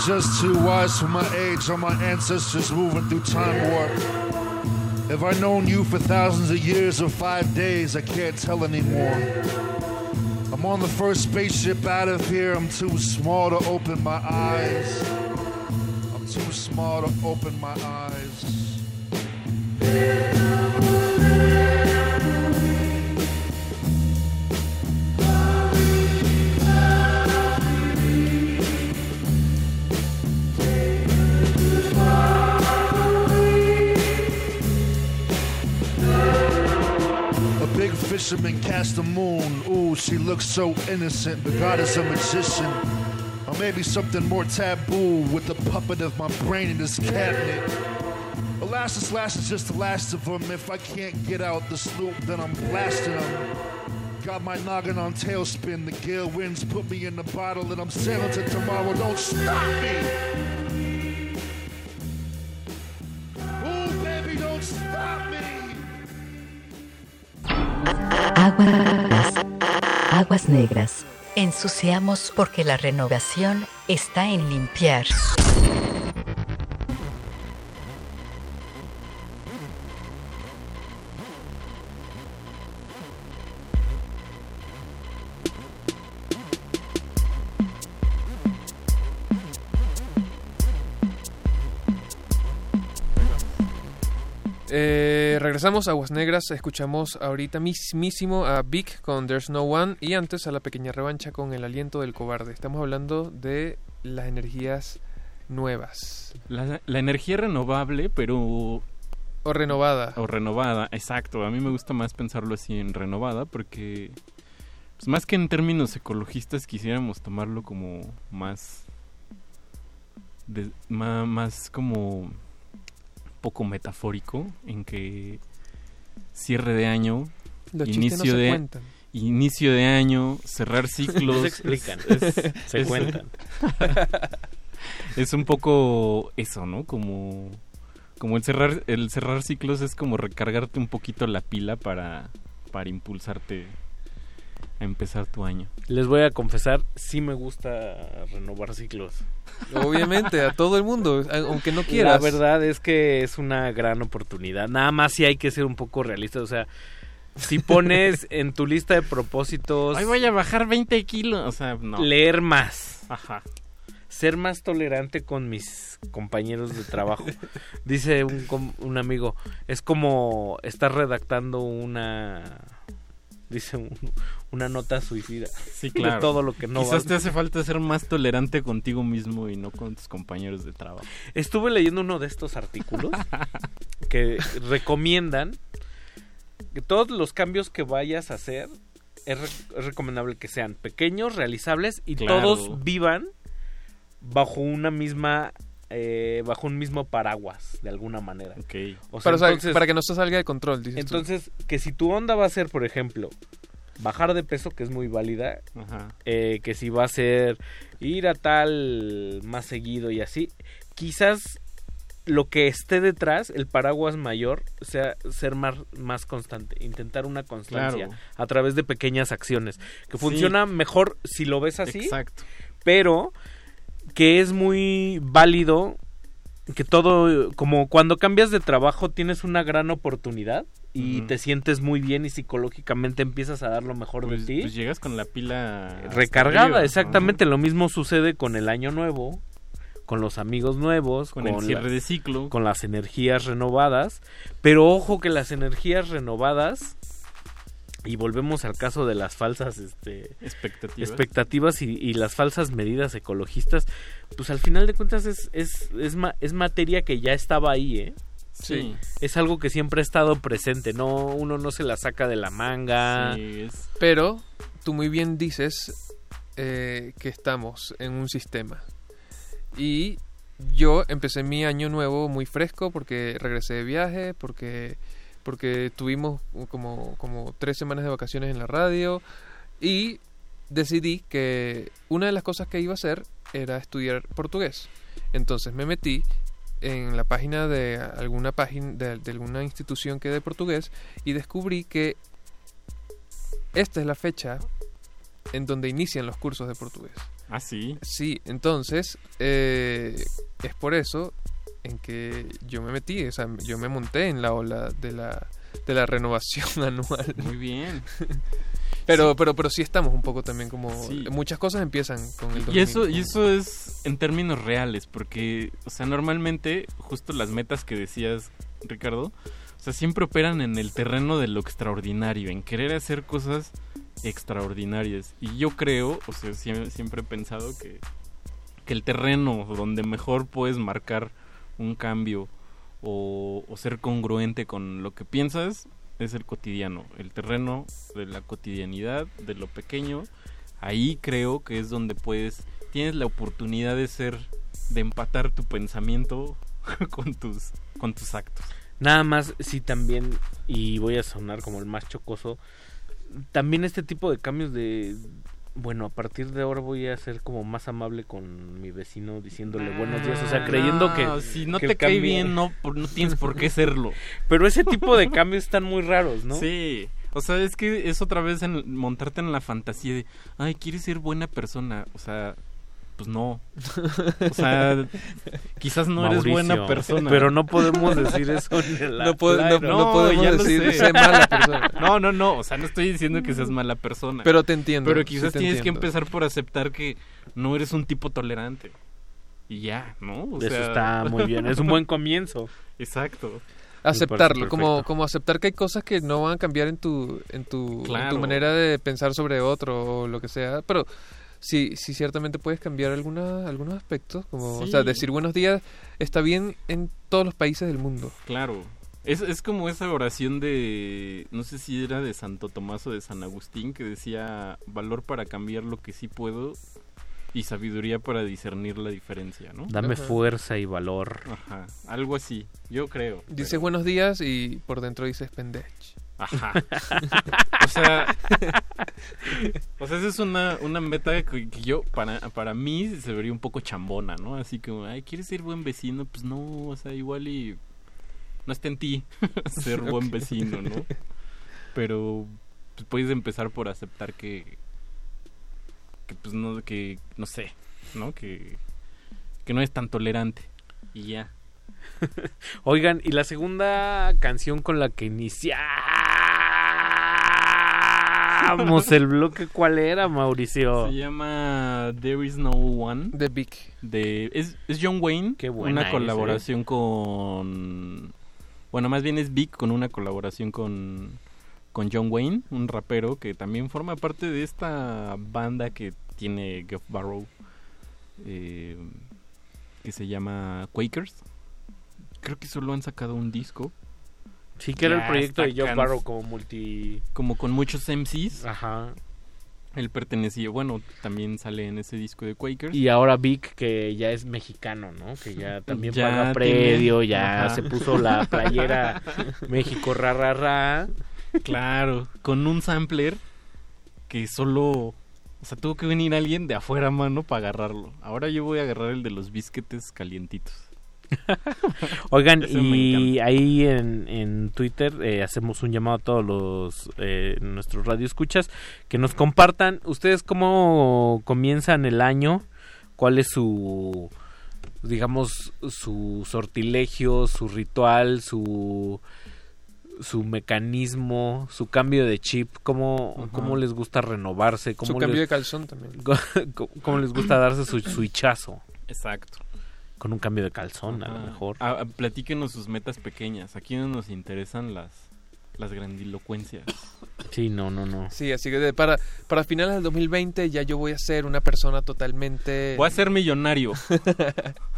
Just too wise for my age? Are my ancestors moving through time warp? Have I known you for thousands of years or five days? I can't tell anymore. I'm on the first spaceship out of here. I'm too small to open my eyes. I'm too small to open my eyes. Fisherman cast the moon. Ooh, she looks so innocent, but God is a magician. Or maybe something more taboo with the puppet of my brain in this cabinet. Alas, this last is just the last of them. If I can't get out the sloop, then I'm blasting them. Got my noggin on tailspin. The gale winds put me in the bottle, and I'm sailing to tomorrow. Don't stop me! Ooh, baby, don't stop me! Aguas, aguas negras. Ensuciamos porque la renovación está en limpiar. Eh, regresamos a Aguas Negras, escuchamos ahorita mismísimo a Vic con There's No One y antes a la pequeña revancha con El Aliento del Cobarde. Estamos hablando de las energías nuevas. La, la energía renovable, pero... O renovada. O renovada, exacto. A mí me gusta más pensarlo así en renovada porque... Pues más que en términos ecologistas quisiéramos tomarlo como más... de- más como poco metafórico en que cierre de año Los chistes no inicio se de cuentan. inicio de año cerrar ciclos se explican, se cuentan. es un poco eso no como como el cerrar el cerrar ciclos es como recargarte un poquito la pila para para impulsarte a empezar tu año Les voy a confesar, sí me gusta renovar ciclos. Obviamente, a todo el mundo, aunque no quieras. La verdad es que es una gran oportunidad. Nada más si hay que ser un poco realistas. O sea, si pones en tu lista de propósitos... Hoy voy a bajar 20 kilos. O sea, no. Leer más. Ajá. Ser más tolerante con mis compañeros de trabajo. Dice un, un amigo, es como estar redactando una... Dice un- una nota suicida. Sí, claro. De todo lo que no Quizás va- te hace falta ser más tolerante contigo mismo y no con tus compañeros de trabajo. Estuve leyendo uno de estos artículos que recomiendan que todos los cambios que vayas a hacer es, re- es recomendable que sean pequeños, realizables y Claro. todos vivan bajo una misma eh, bajo un mismo paraguas de alguna manera. O sea, Para, o sea, entonces- para que no se salga de control, dices tú. entonces, que si tu onda va a ser, por ejemplo, bajar de peso, que es muy válida, Ajá. eh, que si va a ser ir a tal más seguido y así, quizás lo que esté detrás, el paraguas mayor, sea ser más, más constante, intentar una constancia Claro. a través de pequeñas acciones, que Sí. funciona mejor si lo ves así, Exacto. pero que es muy válido que todo, como cuando cambias de trabajo tienes una gran oportunidad y te sientes muy bien y psicológicamente empiezas a dar lo mejor Pues, de ti. pues llegas con la pila recargada, arriba, ¿no? exactamente. Lo mismo sucede con el año nuevo, con los amigos nuevos, Con el cierre de ciclo. con las energías renovadas. Pero ojo que las energías renovadas, y volvemos al caso de las falsas este, Expectativas. expectativas y, y las falsas medidas ecologistas, pues al final de cuentas es, es, es, ma- es materia que ya estaba ahí, ¿eh? Sí. Es algo que siempre ha estado presente, no uno no se la saca de la manga. Pero tú muy bien dices eh, que estamos en un sistema. Y yo empecé mi año nuevo muy fresco porque regresé de viaje, porque, porque tuvimos como, como tres semanas de vacaciones en la radio y decidí que una de las cosas que iba a hacer era estudiar portugués. Entonces me metí en la página de alguna página de, de alguna institución que dé portugués y descubrí que esta es la fecha en donde inician los cursos de portugués. Ah, sí. Sí, entonces eh, es por eso en que yo me metí, o sea, yo me monté en la ola de la, de la renovación anual. Muy bien. Pero, pero, pero sí estamos un poco también como... Sí. Muchas cosas empiezan con el Y eso, 2000. y eso es en términos reales, porque, o sea, normalmente, justo las metas que decías, Ricardo, o sea, siempre operan en el terreno de lo extraordinario, en querer hacer cosas extraordinarias. Y yo creo, o sea, siempre, siempre he pensado que, que el terreno donde mejor puedes marcar un cambio o, ser congruente con lo que piensas es el cotidiano, el terreno de la cotidianidad, de lo pequeño. Ahí creo que es donde puedes, tienes la oportunidad de ser, de empatar tu pensamiento con tus, con tus actos. Nada más, sí también, y voy a sonar como el más chocoso, también este tipo de cambios de, bueno, a partir de ahora voy a ser como más amable con mi vecino diciéndole buenos días, o sea, creyendo No, que... si no que te el cae bien, no, no tienes por qué serlo. Pero ese tipo de cambios están muy raros, ¿no? Sí, o sea, es que es otra vez en montarte en la fantasía de, ay, quieres ser buena persona, o sea, pues no. O sea, quizás no eres buena persona. pero no podemos decir eso No puedo- no- playa. no podemos decir, sé. mala persona. No, no, no, o sea, no estoy diciendo que seas mala persona. Pero te entiendo, Pero quizás tienes entiendo. que empezar por aceptar que no eres un tipo tolerante. Y ya, ¿no? O Eso sea- está muy bien, es un buen comienzo. Exacto. aceptarlo, como, como aceptar que hay cosas que no van a cambiar en tu, en tu, en Claro. tu manera de pensar sobre otro o lo que sea, pero sí, sí ciertamente puedes cambiar alguna, algunos aspectos, como, o sea, decir buenos días está bien en todos los países del mundo. Claro. Es, es como esa oración de, no sé si era de Santo Tomás o de San Agustín, que decía, valor para cambiar lo que sí puedo y sabiduría para discernir la diferencia, ¿no? Dame Ajá. fuerza y valor. Ajá, algo así, yo creo. Dices buenos días y por dentro dices pendech. Ajá. o sea, o sea, esa es una, una meta que, que yo, para, para mí, se vería un poco chambona, ¿no? Así como, ay, ¿quieres ser buen vecino? Pues no, o sea, igual y no está en ti ser buen vecino, ¿no? Pero pues, puedes empezar por aceptar que, que pues no, que, no sé, ¿no? Que, que no es tan tolerante y ya. Oigan, y la segunda canción con la que iniciamos el bloque, ¿cuál era, Mauricio? Se llama There Is No One. The Big. De, es, es John Wayne. buena Una es, colaboración con... Bueno, más bien es Big con una colaboración con, con John Wayne, un rapero que también forma parte de esta banda que tiene Geoff Barrow, eh, que se llama Quakers. Creo que solo han sacado un disco. Sí, que era el proyecto de Joe Barrow como multi... Como con muchos MCs. Ajá. Él pertenecía, bueno, también sale en ese disco de Quakers. Y ahora Vic, que ya es mexicano, ¿no? Que ya también Ya paga tiene- predio, ya Ajá. se puso la playera México ra ra ra. Claro, con un sampler que solo... O sea, tuvo que venir alguien de afuera, mano, para agarrarlo. Ahora yo voy a agarrar el de los bisquetes calientitos. Oigan, y ahí en, en Twitter eh, hacemos un llamado a todos los eh, nuestros radioescuchas que nos compartan ustedes cómo comienzan el año, cuál es su digamos su sortilegio, su ritual, su su mecanismo, su cambio de chip, cómo, cómo les gusta renovarse, cómo Su cambio les- de calzón también. cómo, cómo les gusta darse su switchazo. Exacto. Con un cambio de calzón, a lo mejor. Ah, ah, platíquenos sus metas pequeñas. Aquí no nos interesan las, las grandilocuencias. Sí, no, no, no. Sí, así que de- para, para finales del 2020 ya yo voy a ser una persona totalmente... Voy a ser millonario.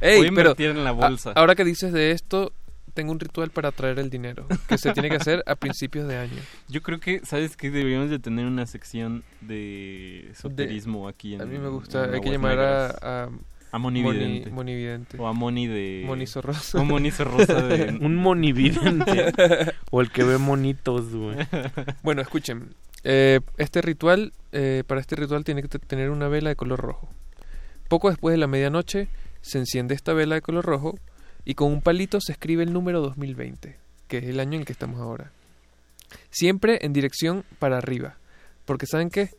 Ey, Voy a pero invertir en la a- bolsa. ahora que dices de esto, tengo un ritual para atraer el dinero que se tiene que hacer a principios de año. Yo creo que, ¿sabes qué? Deberíamos de tener una sección de esoterismo aquí en A mí me gusta, hay que llamar a, a, A Monividente. Moni- Monividente. O a Moni de... Moni Sorrosa. O Moni Sorrosa de... Un monividente. o el que ve monitos, güey. Bueno, escuchen. eh, este ritual, eh, para este ritual tiene que te- tener una vela de color rojo. Poco después de la medianoche se enciende esta vela de color rojo y con un palito se escribe el número 2020, que es el año en que estamos ahora. Siempre en dirección para arriba, porque ¿saben qué?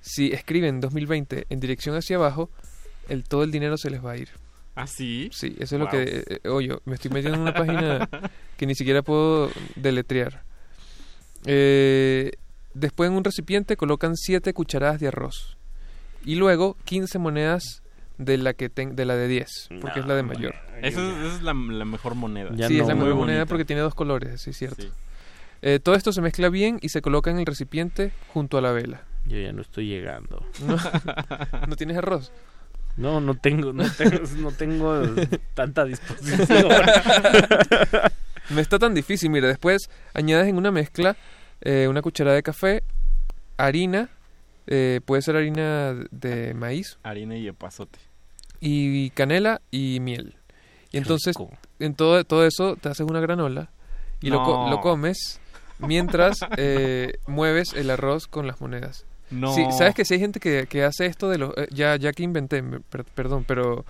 Si escriben 2020 en dirección hacia abajo, el, todo el dinero se les va a ir. ¿Ah, sí? Sí, eso es lo que... eh, eh, oye, me estoy metiendo en una página que ni siquiera puedo deletrear. Eh, después en un recipiente colocan 7 cucharadas de arroz. Y luego 15 monedas de la que ten- de la de 10, porque es la de mayor. Esa es, esa es la, la mejor moneda. sí, es la mejor moneda bonita. porque tiene dos colores, sí, es cierto. Sí. Eh, todo esto se mezcla bien y se coloca en el recipiente junto a la vela. Yo ya no estoy llegando. ¿No, ¿No tienes arroz? No, no tengo, no tengo, no tengo tanta disposición. No está tan difícil. Mira, después añades en una mezcla eh, una cucharada de café, harina, eh, puede ser harina de maíz, Harina y epazote. y canela y miel. Y entonces, en todo, todo eso te haces una granola y lo, co- lo comes mientras eh, mueves el arroz con las monedas. No. Sí, sabes que si hay gente que, que hace esto de los... eh, ya, ya que inventé, per- perdón, pero,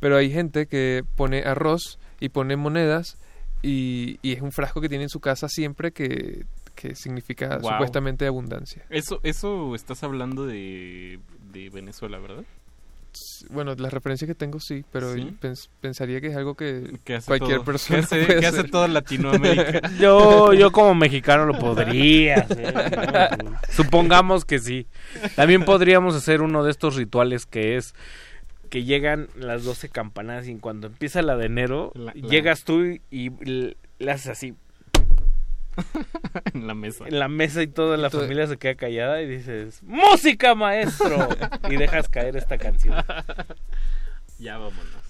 pero hay gente que pone arroz y pone monedas y, y es un frasco que tiene en su casa siempre que, que significa Wow. supuestamente abundancia. Eso, eso estás hablando de, de Venezuela, ¿verdad? Bueno, las referencias que tengo sí, pero ¿Sí? pens- pensaría que es algo que cualquier todo- persona que hace- puede que hace hacer. toda Latinoamérica. Yo, yo como mexicano lo podría hacer, ¿no? Supongamos que sí. También podríamos hacer uno de estos rituales que es que llegan las 12 campanadas y cuando empieza la de enero, La- la- llegas tú y, y le haces así en la mesa. en la mesa y toda la familia se queda callada y dices, ¡Música, maestro! y dejas caer esta canción. Ya vámonos.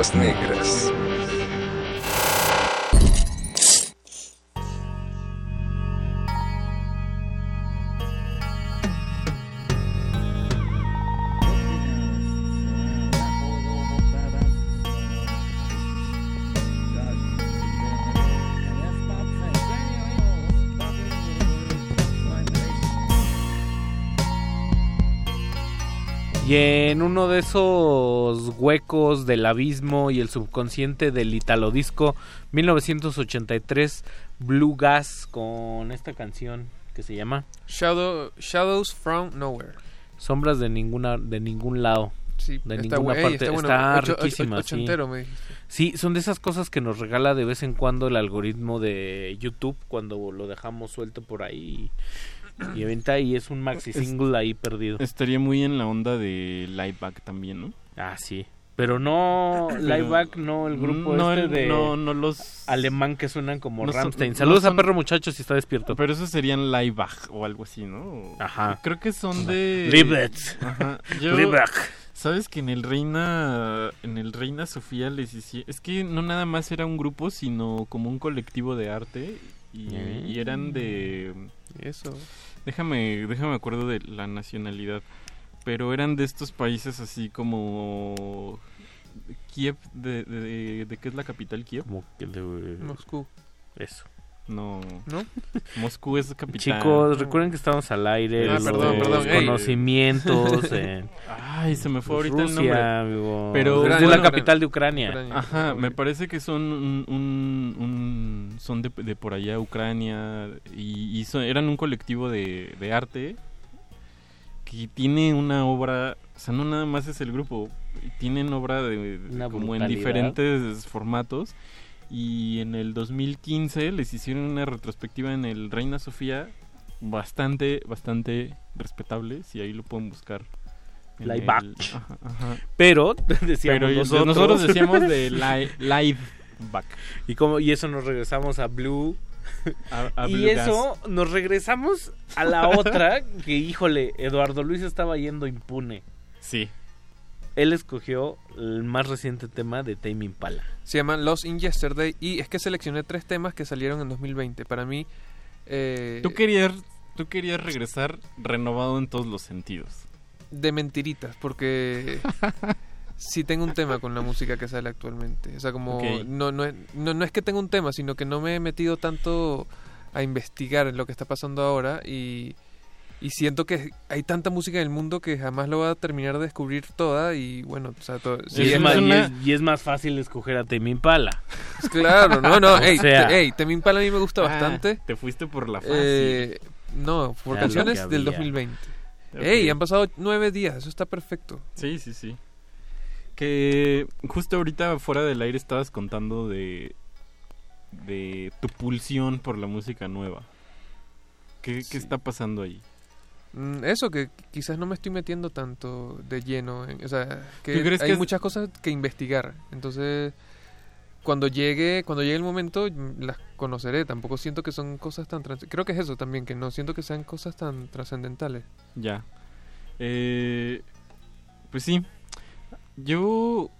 aguas negras. Y en uno de esos los huecos del abismo y el subconsciente del Italodisco 1983 Blue Gas con esta canción que se llama Shadow, Shadows from Nowhere. Sombras de ninguna de ningún lado. De ninguna parte. Está, bueno, sí. Son de esas cosas que nos regala de vez en cuando el algoritmo de YouTube cuando lo dejamos suelto por ahí y venta y es un maxi single ahí perdido. Estaría muy en la onda de Liveback también, ¿no? Ah, sí. Pero no, Liveback no, el grupo este de no, los... alemán que suenan como no Saludos son... a Perro muchachos, si está despierto. Pero esos serían Liveback o algo así, ¿no? Ajá. Creo que son de... Liveback. Ajá. Yo... Liveback. Sabes que en el Reina, en el Reina Sofía les hicieron... Es que no nada más era un grupo, sino como un colectivo de arte. Y, eh. y eran de... Eso. Déjame, déjame acuerdo de la nacionalidad pero eran de estos países así como Kiev de, de, de- ¿de qué es la capital Kiev? Como que de Moscú. Eso. No. ¿No? Moscú es capital. Chicos, recuerden que estamos al aire. Ah, los perdón, perdón. Ey. conocimientos. en Ay, se me fue ahorita el Rusia, nombre. amigo. Pero es de bueno, la capital de Ucrania. Ucrania. Ajá, me parece que son un, un- un- son de, de por allá Ucrania y, y son- eran un colectivo de, de arte que tiene una obra, o sea, no nada más es el grupo, tienen obra de, como en diferentes formatos y en el 2015 les hicieron una retrospectiva en el Reina Sofía bastante, bastante respetable, si ahí lo pueden buscar. en Liveback. el- ajá, ajá. Pero, decíamos Pero nosotros. nosotros decíamos de li- Liveback. Y, como, y eso nos regresamos a Blue. A- a y Gas. eso nos regresamos a la otra que, híjole, Eduardo Luis estaba yendo impune. Sí. Él escogió el más reciente tema de Tame Impala. Se llama Lost in Yesterday y es que seleccioné tres temas que salieron en 2020. Para mí... eh, Tú querías, tú querías regresar renovado en todos los sentidos. de mentiritas, porque sí tengo un tema con la música que sale actualmente. O sea, como no, no, es, no, no es que tenga un tema, sino que no me he metido tanto a investigar en lo que está pasando ahora y, y siento que hay tanta música en el mundo que jamás lo voy a terminar de descubrir toda y bueno, o sea, todo, sí, y, es es más, y una- es- y es más fácil escoger a Tame Impala. Claro, no, no, O ey, sea, te- ey, Tame Impala a mí me gusta Ah, bastante. te fuiste por la fácil. Eh, no, por Era canciones del había. 2020. Ok. Ey, han pasado nueve días, eso está perfecto. Sí, sí, sí. Que justo ahorita fuera del aire estabas contando de de tu pulsión por la música nueva. ¿Qué, qué está pasando ahí? Mm, Eso, que quizás no me estoy metiendo tanto de lleno. en- o sea, que ¿Tú crees hay que es- muchas cosas que investigar. Entonces, cuando llegue cuando llegue el momento, mm, las conoceré. Tampoco siento que son cosas tan... trans- Creo que es eso también, que no siento que sean cosas tan trascendentales. Ya. Eh, pues sí. Yo...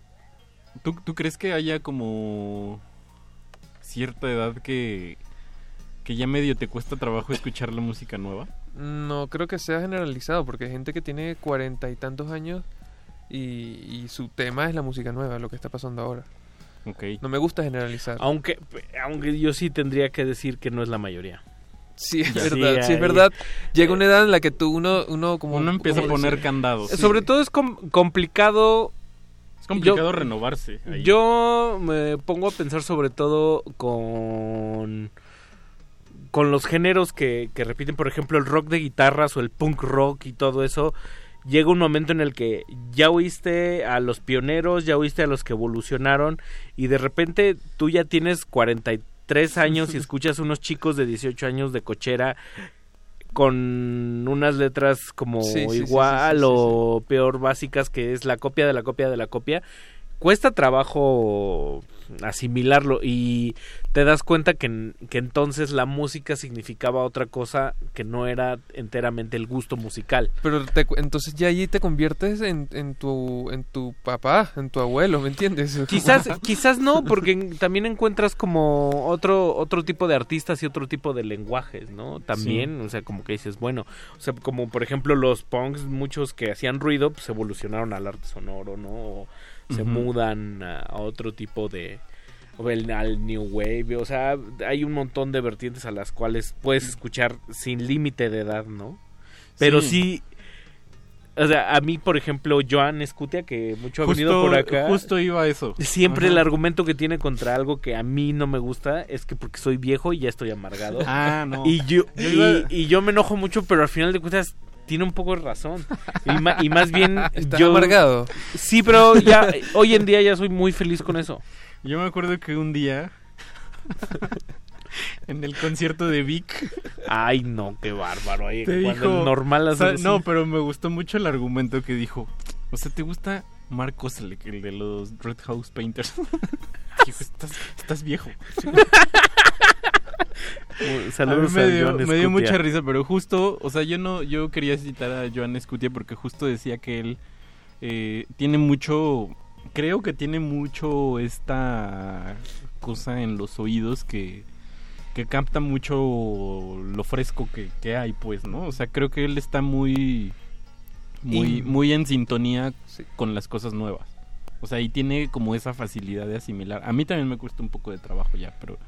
¿tú, ¿Tú crees que haya como cierta edad que, que ya medio te cuesta trabajo escuchar la música nueva? No creo que sea generalizado, porque hay gente que tiene cuarenta y tantos años y, y su tema es la música nueva, lo que está pasando ahora. Ok. No me gusta generalizar. Aunque, aunque yo sí tendría que decir que no es la mayoría. Sí, es Ya. verdad, sí, es verdad. Llega una edad en la que tú, uno, uno como... Uno empieza a poner candados. Sí. Sobre todo es com- complicado. Complicado Yo- renovarse. ahí. Yo me pongo a pensar sobre todo con con los géneros que, que repiten, por ejemplo, el rock de guitarras o el punk rock y todo eso. Llega un momento en el que ya oíste a los pioneros, ya oíste a los que evolucionaron y de repente tú ya tienes 43 años y escuchas unos chicos de 18 años de cochera con unas letras como Sí, igual sí, sí, sí, o peor básicas que es la copia de la copia de la copia cuesta trabajo asimilarlo y te das cuenta que, que entonces la música significaba otra cosa que no era enteramente el gusto musical. Pero te entonces ya allí te conviertes en, en tu en tu papá, en tu abuelo, ¿me entiendes? Quizás, quizás no, porque también encuentras como otro, otro tipo de artistas y otro tipo de lenguajes, ¿no? También, o sea, como que dices, bueno, o sea, como por ejemplo los punks, muchos que hacían ruido, pues evolucionaron al arte sonoro, ¿no? O se mudan a, a otro tipo de... o el- al New Wave, o sea, hay un montón de vertientes a las cuales puedes escuchar sin límite de edad, ¿no? Pero sí... o sea, a mí, por ejemplo, Joan Escutia, que mucho ha venido por acá. Justo iba a eso. Siempre Ajá. el argumento que tiene contra algo que a mí no me gusta es que porque soy viejo y ya estoy amargado. Ah, no. Y yo, y, y yo me enojo mucho, pero al final de cuentas tiene un poco de razón. Y, ma- y más bien ¿Estás yo... amargado? Sí, pero ya hoy en día ya soy muy feliz con eso. Yo me acuerdo que un día en el concierto de Vic Ay, no, qué bárbaro. Ay, te cuando dijo el normal o sea, no, pero me gustó mucho el argumento que dijo. O sea, ¿te gusta Marcos, el, el de los Red House Painters. Dijo, estás, estás viejo. Saludos me a dio, Joan me dio mucha risa, pero justo, o sea, yo no, yo quería citar a Joan Escutia porque justo decía que él eh, tiene mucho, creo que tiene mucho esta cosa en los oídos que, que capta mucho lo fresco que, que hay, pues, ¿no? O sea, creo que él está muy, muy, muy en sintonía con las cosas nuevas. O sea, y tiene como esa facilidad de asimilar. A mí también me cuesta un poco de trabajo ya, pero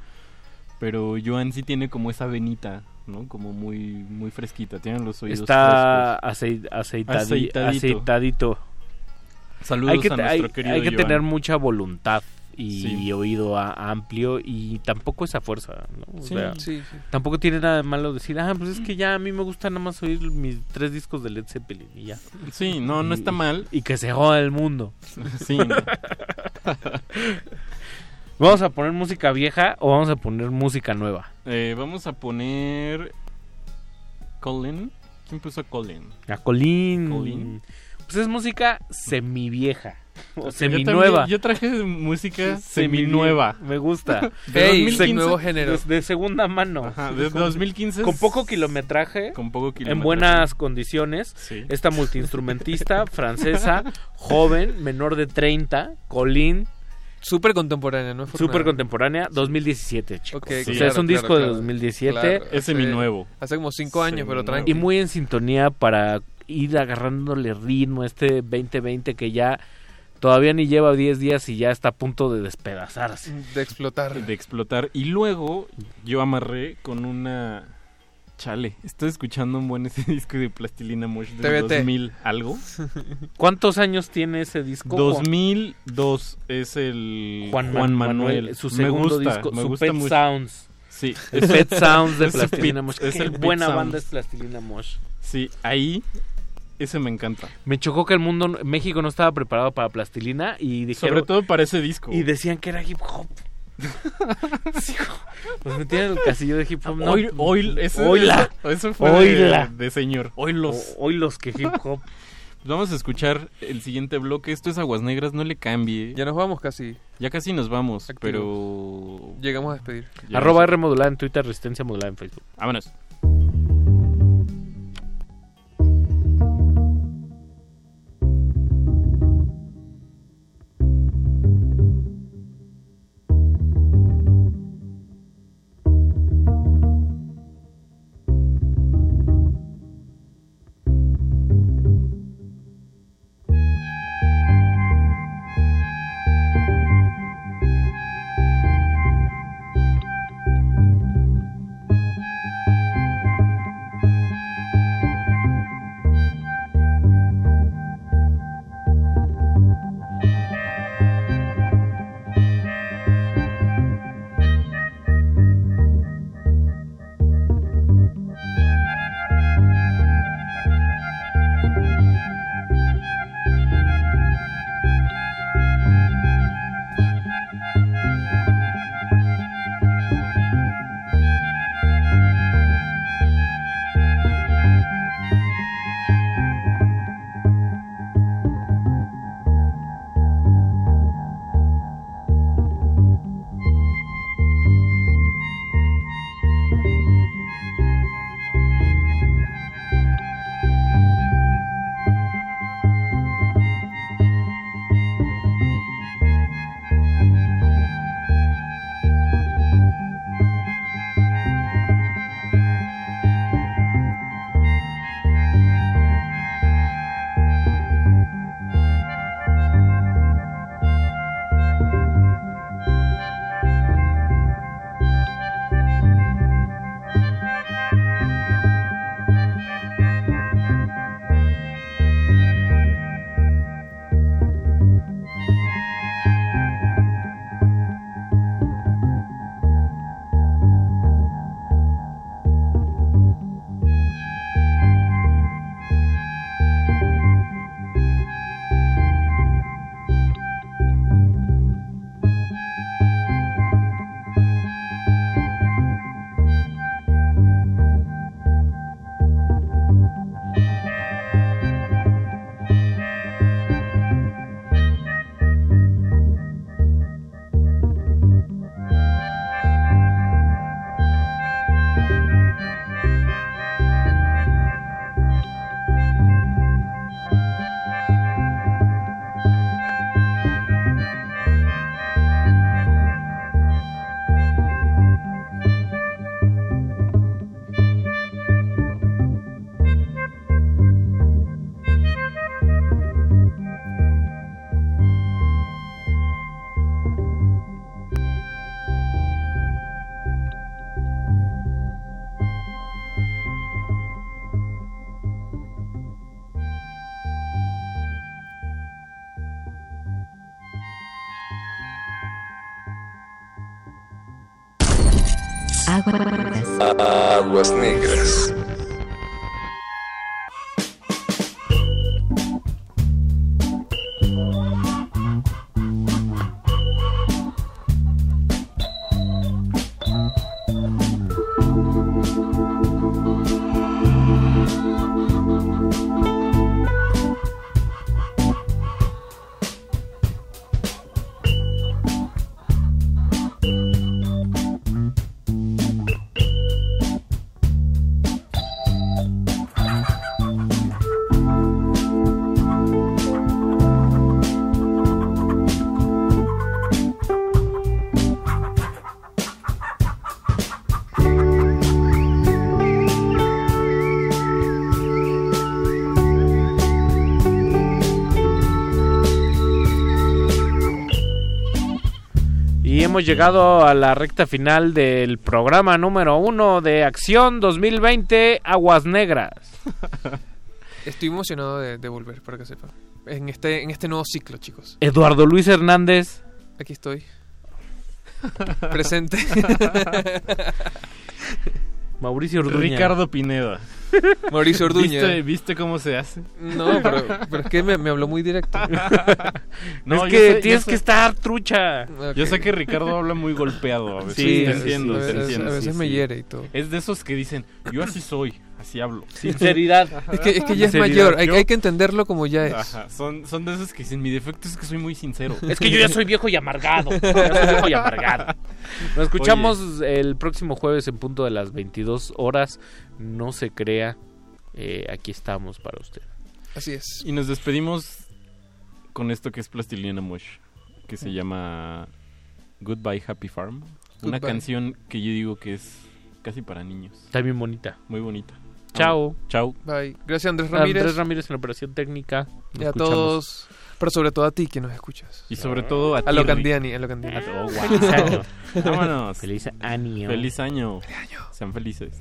pero Joan sí tiene como esa venita, ¿no? Como muy muy fresquita, tiene los oídos Está frescos. acei- aceitadi- Aceitadito. aceitadito. Saludos hay que, a nuestro hay- querido hay que Joan. tener mucha voluntad y Sí. oído a- amplio y tampoco esa fuerza, ¿no? O Sí. sea, Sí, sí. Tampoco tiene nada de malo decir, ah, pues es que ya a mí me gusta nada más oír mis tres discos de Led Zeppelin y ya. Sí, no, no Y- está mal. Y que se joda el mundo. Sí, no. ¿Vamos a poner música vieja o vamos a poner música nueva? Eh, vamos a poner Colin. ¿Quién puso Colin? A Colín. Colín. Pues es música semivieja. O Yo seminueva. también- Yo traje música Semi- seminueva. Me gusta. De 2015. De, de segunda mano. Ajá, de Con- 2015 Con poco kilometraje. Con poco En kilometraje. buenas condiciones. Sí. Esta multiinstrumentista francesa, joven, menor de 30, Colin. Súper contemporánea, no es Súper contemporánea, 2017, chicos. Ok, o sea, claro, es un claro, disco de claro. 2017. Claro, hace- Hace como cinco años, pero Y tranqui. muy en sintonía para ir agarrándole ritmo a este 2020 que ya todavía ni lleva 10 días y ya está a punto de despedazarse. De explotar. De explotar. Y luego yo amarré con una... Chale, estoy escuchando un buen ese disco de Plastilina Mosh TBT. 2000 algo. ¿Cuántos años tiene ese disco? 2002 es el Juan Juan, Man- Manuel. Manuel, su Me segundo gusta, disco, me su gusta Pet mucho. Sounds. Sí, Pet Sounds de Plastilina Mosh. es Qué el buena Sounds. banda es Plastilina Mosh. Sí, ahí ese me encanta. Me chocó que el mundo, México no estaba preparado para Plastilina y dijeron... Sobre todo para ese disco. Y decían que era hip hop. Sí, Nos metían en el casillo de hip hop. No, Oil- oil- ese- oila. eso fue de- Oila. de señor. Oilos. Oilos que hip hop. Pues vamos a escuchar el siguiente bloque. Esto es Aguas Negras, no le cambie. Ya nos vamos casi. Ya casi nos vamos, pero... Llegamos a despedir. Arroba R modulada en Twitter, Resistencia modulada en Facebook. Vámonos. Aguas. Negras. Hemos llegado a la recta final del programa número uno de Acción 2020 Aguas Negras. Estoy emocionado de, de volver, para que sepan. En este, en este nuevo ciclo, chicos. Eduardo Luis Hernández. Aquí estoy. Presente. Mauricio Orduña. Ricardo Pineda. Mauricio Orduña. ¿Viste, viste cómo se hace? No, pero, pero es que me, me habló muy directo. No, es que sé- tienes que estar trucha. Yo sé que Ricardo habla muy golpeado a veces. Sí, te sí, entiendo, sí, te a veces- entiendo, a veces sí, me sí. hiere y todo. Es de esos que dicen, yo así soy, así hablo. Sinceridad. Es que, es que ya es mayor, hay, que entenderlo como ya es. Ajá, son, son de esos que dicen, mi defecto es que soy muy sincero. Es que yo ya soy viejo y amargado. Ya soy viejo y amargado. Nos escuchamos el próximo jueves en punto de las 22 horas. No se crea. eh, aquí estamos para usted. Así es. Y nos despedimos con esto que es Plastilina Mosh, que se llama Goodbye Happy Farm. Una canción que yo digo que es casi para niños. Está bien bonita. Muy bonita. Chao. Chao. Bye. Gracias, Andrés Ramírez. Andrés Ramírez en la operación técnica. Nos Y a escuchamos. todos, pero sobre todo a ti que nos escuchas. Y sobre todo a A ti, lo. Candiani, a lo Candiani. Oh, wow. Feliz año. Vámonos. Feliz año. Feliz año. Sean felices.